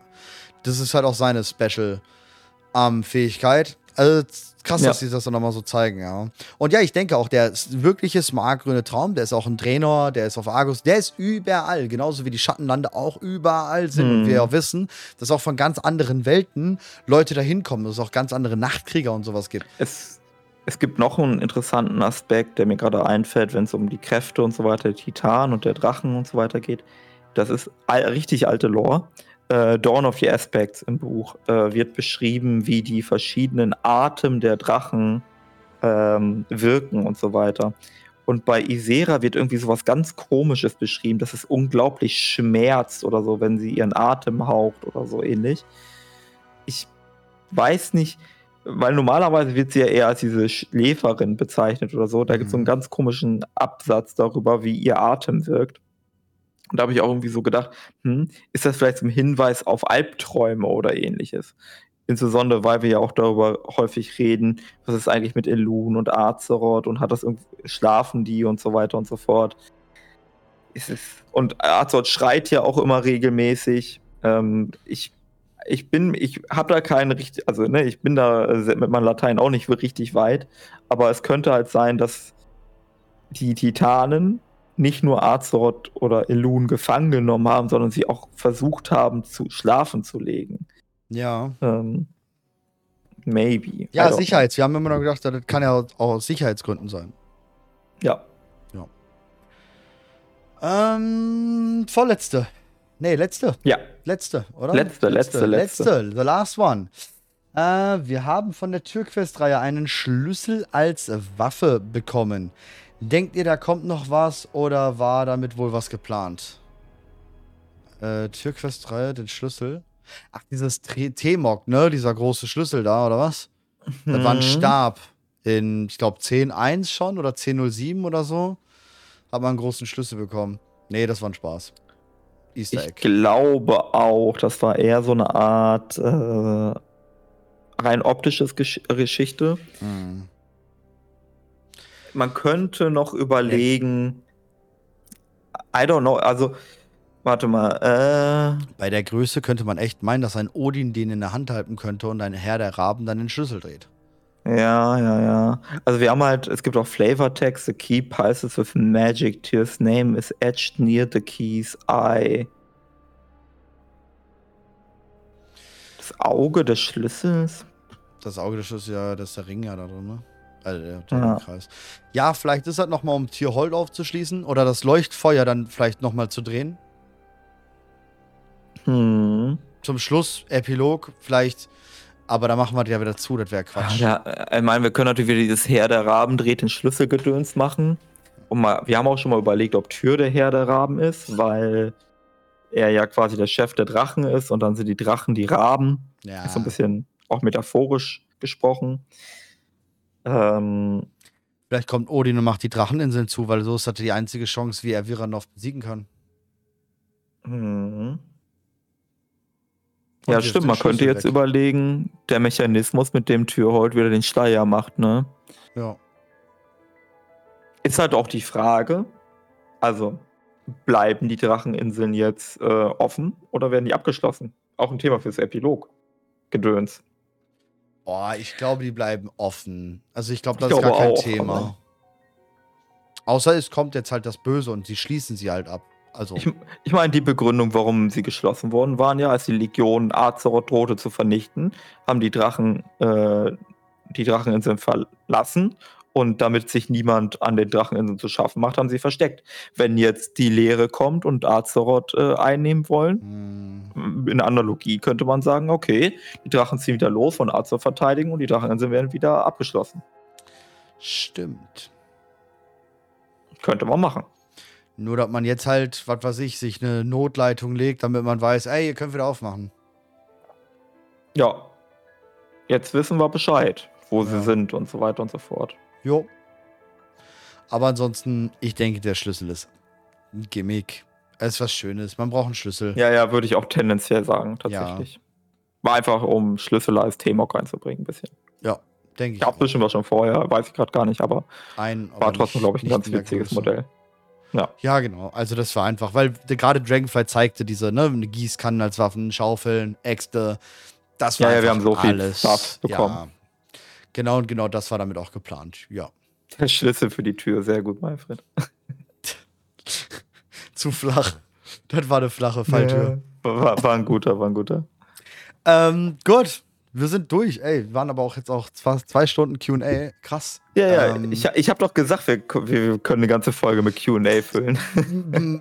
Speaker 1: Das ist halt auch seine Special-Fähigkeit. also krass,
Speaker 2: Ja.
Speaker 1: dass sie das dann nochmal so zeigen, ja. Und ja, ich denke auch, der wirkliche smartgrüne Traum, der ist auch ein Draenor, der ist auf Argus, der ist überall, genauso wie die Schattenlande auch überall sind. Und
Speaker 2: Mhm.
Speaker 1: wir auch wissen, dass auch von ganz anderen Welten Leute da hinkommen, dass es auch ganz andere Nachtkrieger und sowas gibt.
Speaker 2: Es, es gibt noch einen interessanten Aspekt, der mir gerade einfällt, wenn es um die Kräfte und so weiter, der Titan und der Drachen und so weiter geht. Das ist richtig alte Lore. Äh, Dawn of the Aspects im Buch äh, wird beschrieben, wie die verschiedenen Arten der Drachen ähm, wirken und so weiter. Und bei Isera wird irgendwie sowas ganz Komisches beschrieben, dass es unglaublich schmerzt oder so, wenn sie ihren Atem haucht oder so ähnlich. Ich weiß nicht, weil normalerweise wird sie ja eher als diese Schläferin bezeichnet oder so. Da gibt es so einen
Speaker 1: Mhm.
Speaker 2: ganz komischen Absatz darüber, wie ihr Atem wirkt. Und da habe ich auch irgendwie so gedacht, hm, ist das vielleicht ein Hinweis auf Albträume oder ähnliches? Insbesondere, weil wir ja auch darüber häufig reden, was ist eigentlich mit Elun und Azeroth und hat das irgendwie, schlafen die und so weiter und so fort. Und Azeroth schreit ja auch immer regelmäßig. Ähm, ich, ich bin, ich habe da keine richtig, also ne, ich bin da äh, mit meinem Latein auch nicht richtig weit, aber es könnte halt sein, dass die Titanen nicht nur Azeroth oder Elun gefangen genommen haben, sondern sie auch versucht haben, zu schlafen zu legen.
Speaker 1: Ja.
Speaker 2: Ähm, maybe.
Speaker 1: Ja,
Speaker 2: don't
Speaker 1: Sicherheits. Wir haben immer noch gedacht, das kann ja auch aus Sicherheitsgründen sein.
Speaker 2: know. Ja.
Speaker 1: Ähm, vorletzte. Nee, letzte.
Speaker 2: Ja.
Speaker 1: Letzte, oder?
Speaker 2: Letzte, letzte, letzte.
Speaker 1: Letzte, the last one. Äh, wir haben von der Türquest-Reihe einen Schlüssel als Waffe bekommen. Denkt ihr, da kommt noch was oder war damit wohl was geplant? Äh, Türquest-Reihe, den Schlüssel. Ach, dieses T-Mog, ne? Dieser große Schlüssel da, oder was? Das war ein
Speaker 2: Mhm.
Speaker 1: Stab. In, ich glaube, 10.1 schon oder 10.07 oder so. Hat man einen großen Schlüssel bekommen. Nee, das war ein Spaß. Easter
Speaker 2: Ich
Speaker 1: Egg.
Speaker 2: glaube auch, das war eher so eine Art äh, rein optisches Gesch Geschichte.
Speaker 1: Hm.
Speaker 2: Man könnte noch überlegen, I don't know, also warte mal, äh,
Speaker 1: Bei der Größe könnte man echt meinen, dass ein Odin den in der Hand halten könnte und ein Herr der Raben dann den Schlüssel dreht.
Speaker 2: Ja, ja, ja. Also wir haben halt, es gibt auch Flavortext, the key pulses with magic, Tyr's name is etched near the key's eye. Das Auge des Schlüssels?
Speaker 1: Das Auge des Schlüssels, ja, das ist der Ring ja da drin, ne? Also der, der
Speaker 2: Ja.
Speaker 1: Ja, vielleicht ist das nochmal, um Tierhold aufzuschließen oder das Leuchtfeuer dann vielleicht nochmal zu drehen.
Speaker 2: Hm.
Speaker 1: Zum Schluss, Epilog, vielleicht. Aber da machen wir das ja wieder zu, das wäre Quatsch.
Speaker 2: Ja, äh, ich meine, wir können natürlich wieder dieses Herr der Raben dreht den Schlüsselgedöns machen. Und mal, wir haben auch schon mal überlegt, ob Tür der Herr der Raben ist, weil er ja quasi der Chef der Drachen ist und dann sind die Drachen die Raben.
Speaker 1: ja.
Speaker 2: Ist so ein bisschen auch metaphorisch gesprochen. Ähm,
Speaker 1: Vielleicht kommt Odin und macht die Dracheninseln zu, weil so ist das die einzige Chance, wie er Viranov besiegen kann.
Speaker 2: hm.
Speaker 1: Und
Speaker 2: Ja, stimmt. Man könnte jetzt
Speaker 1: weg.
Speaker 2: überlegen, der Mechanismus, mit dem Türhold wieder den Schleier macht, ne?
Speaker 1: Ja.
Speaker 2: Ist halt auch die Frage, also bleiben die Dracheninseln jetzt äh, offen oder werden die abgeschlossen? Auch ein Thema fürs Epilog. Gedöns.
Speaker 1: Oh, ich glaube, die bleiben offen. Also ich glaube,
Speaker 2: Ich
Speaker 1: das ist gar
Speaker 2: glaube
Speaker 1: kein
Speaker 2: auch,
Speaker 1: Thema.
Speaker 2: aber-
Speaker 1: Außer es kommt jetzt halt das Böse und sie schließen sie halt ab. Also,
Speaker 2: Ich, ich meine, die Begründung, warum sie geschlossen worden waren, ja, als die Legion Azeroth drohte zu vernichten, haben die Drachen äh, die Dracheninseln verlassen und damit sich niemand an den Dracheninseln zu schaffen macht, haben sie versteckt. Wenn jetzt die Leere kommt und Azeroth äh, einnehmen wollen,
Speaker 1: hm,
Speaker 2: in Analogie könnte man sagen, okay, die Drachen ziehen wieder los von Azeroth verteidigen und die Dracheninseln werden wieder abgeschlossen.
Speaker 1: stimmt.
Speaker 2: Könnte man machen.
Speaker 1: Nur, dass man jetzt halt, was weiß ich, sich eine Notleitung legt, damit man weiß, ey, ihr könnt wieder aufmachen.
Speaker 2: Ja. Jetzt wissen wir Bescheid, wo
Speaker 1: Ja.
Speaker 2: sie sind und so weiter und so fort.
Speaker 1: Jo. Aber ansonsten, ich denke, der Schlüssel ist ein Gimmick. Es ist was Schönes. Man braucht einen Schlüssel.
Speaker 2: Ja, ja, würde ich auch tendenziell sagen, tatsächlich. War einfach, um Schlüssel als Thema auch reinzubringen, ein bisschen.
Speaker 1: Denke ich.
Speaker 2: Gab
Speaker 1: auch.
Speaker 2: bestimmt was schon vorher, weiß ich gerade gar nicht, aber
Speaker 1: Ein, aber
Speaker 2: war trotzdem, glaube ich, ein ganz witziges. Modell.
Speaker 1: Ja, genau. Also das war einfach, weil gerade Dragonfly zeigte diese, ne, eine Gießkannen als Waffen, Schaufeln, Äxte. Das war
Speaker 2: Ja, ja, wir haben so viel
Speaker 1: alles.
Speaker 2: Stuff bekommen.
Speaker 1: Ja. Genau und genau das war damit auch geplant. Ja.
Speaker 2: Der Schlüssel für die Tür, sehr gut, Manfred.
Speaker 1: Zu flach. Das war eine flache Falltür.
Speaker 2: Ja, war, war ein guter, war ein guter.
Speaker 1: Ähm, gut. Wir sind durch. Ey, wir waren aber auch jetzt auch fast zwei Stunden QA. Krass.
Speaker 2: Ja, ja,
Speaker 1: Ähm,
Speaker 2: ich, ich habe doch gesagt, wir, wir können eine ganze Folge mit QA füllen.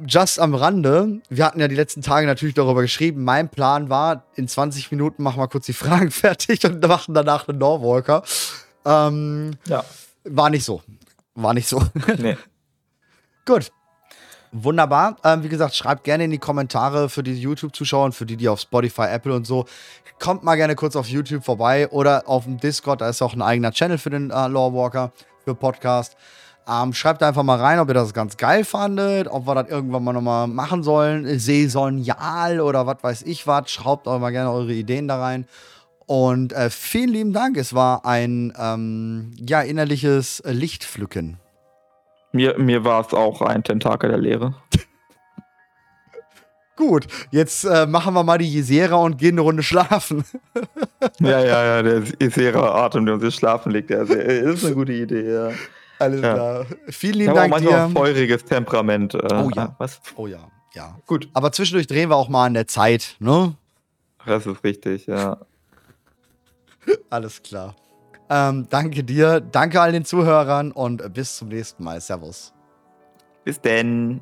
Speaker 1: Just am Rande, wir hatten ja die letzten Tage natürlich darüber geschrieben. Mein Plan war, in 20 Minuten machen wir kurz die Fragen fertig und machen danach einen Norwalker. Ähm,
Speaker 2: ja,
Speaker 1: war nicht so. War nicht so.
Speaker 2: nee.
Speaker 1: Gut. Wunderbar. Ähm, wie gesagt, schreibt gerne in die Kommentare für die YouTube-Zuschauer und für die, die auf Spotify, Apple und so. Kommt mal gerne kurz auf YouTube vorbei oder auf dem Discord. Da ist auch ein eigener Channel für den äh, Lore Walker, für Podcast. Ähm, schreibt einfach mal rein, ob ihr das ganz geil fandet, ob wir das irgendwann mal nochmal machen sollen. Saisonial oder was weiß ich was. Schraubt auch mal gerne eure Ideen da rein. Und äh, vielen lieben Dank. Es war ein ähm, ja, innerliches Lichtpflücken.
Speaker 2: Mir, mir war es auch ein Tentakel der Leere.
Speaker 1: Gut, jetzt äh, machen wir mal die Jesera und gehen eine Runde schlafen.
Speaker 2: ja, ja, ja, der Jesera-Atem, der uns jetzt schlafen legt, der ist eine gute Idee, ja.
Speaker 1: Alles ja. klar. Vielen lieben Dank
Speaker 2: auch dir. feuriges Temperament. Äh,
Speaker 1: oh ja. Was? Oh ja, ja. Gut. Aber zwischendurch drehen wir auch mal an der Zeit, ne?
Speaker 2: Das ist richtig, ja.
Speaker 1: Alles klar. Ähm, danke dir, danke all den Zuhörern und bis zum nächsten Mal. Servus.
Speaker 2: Bis denn.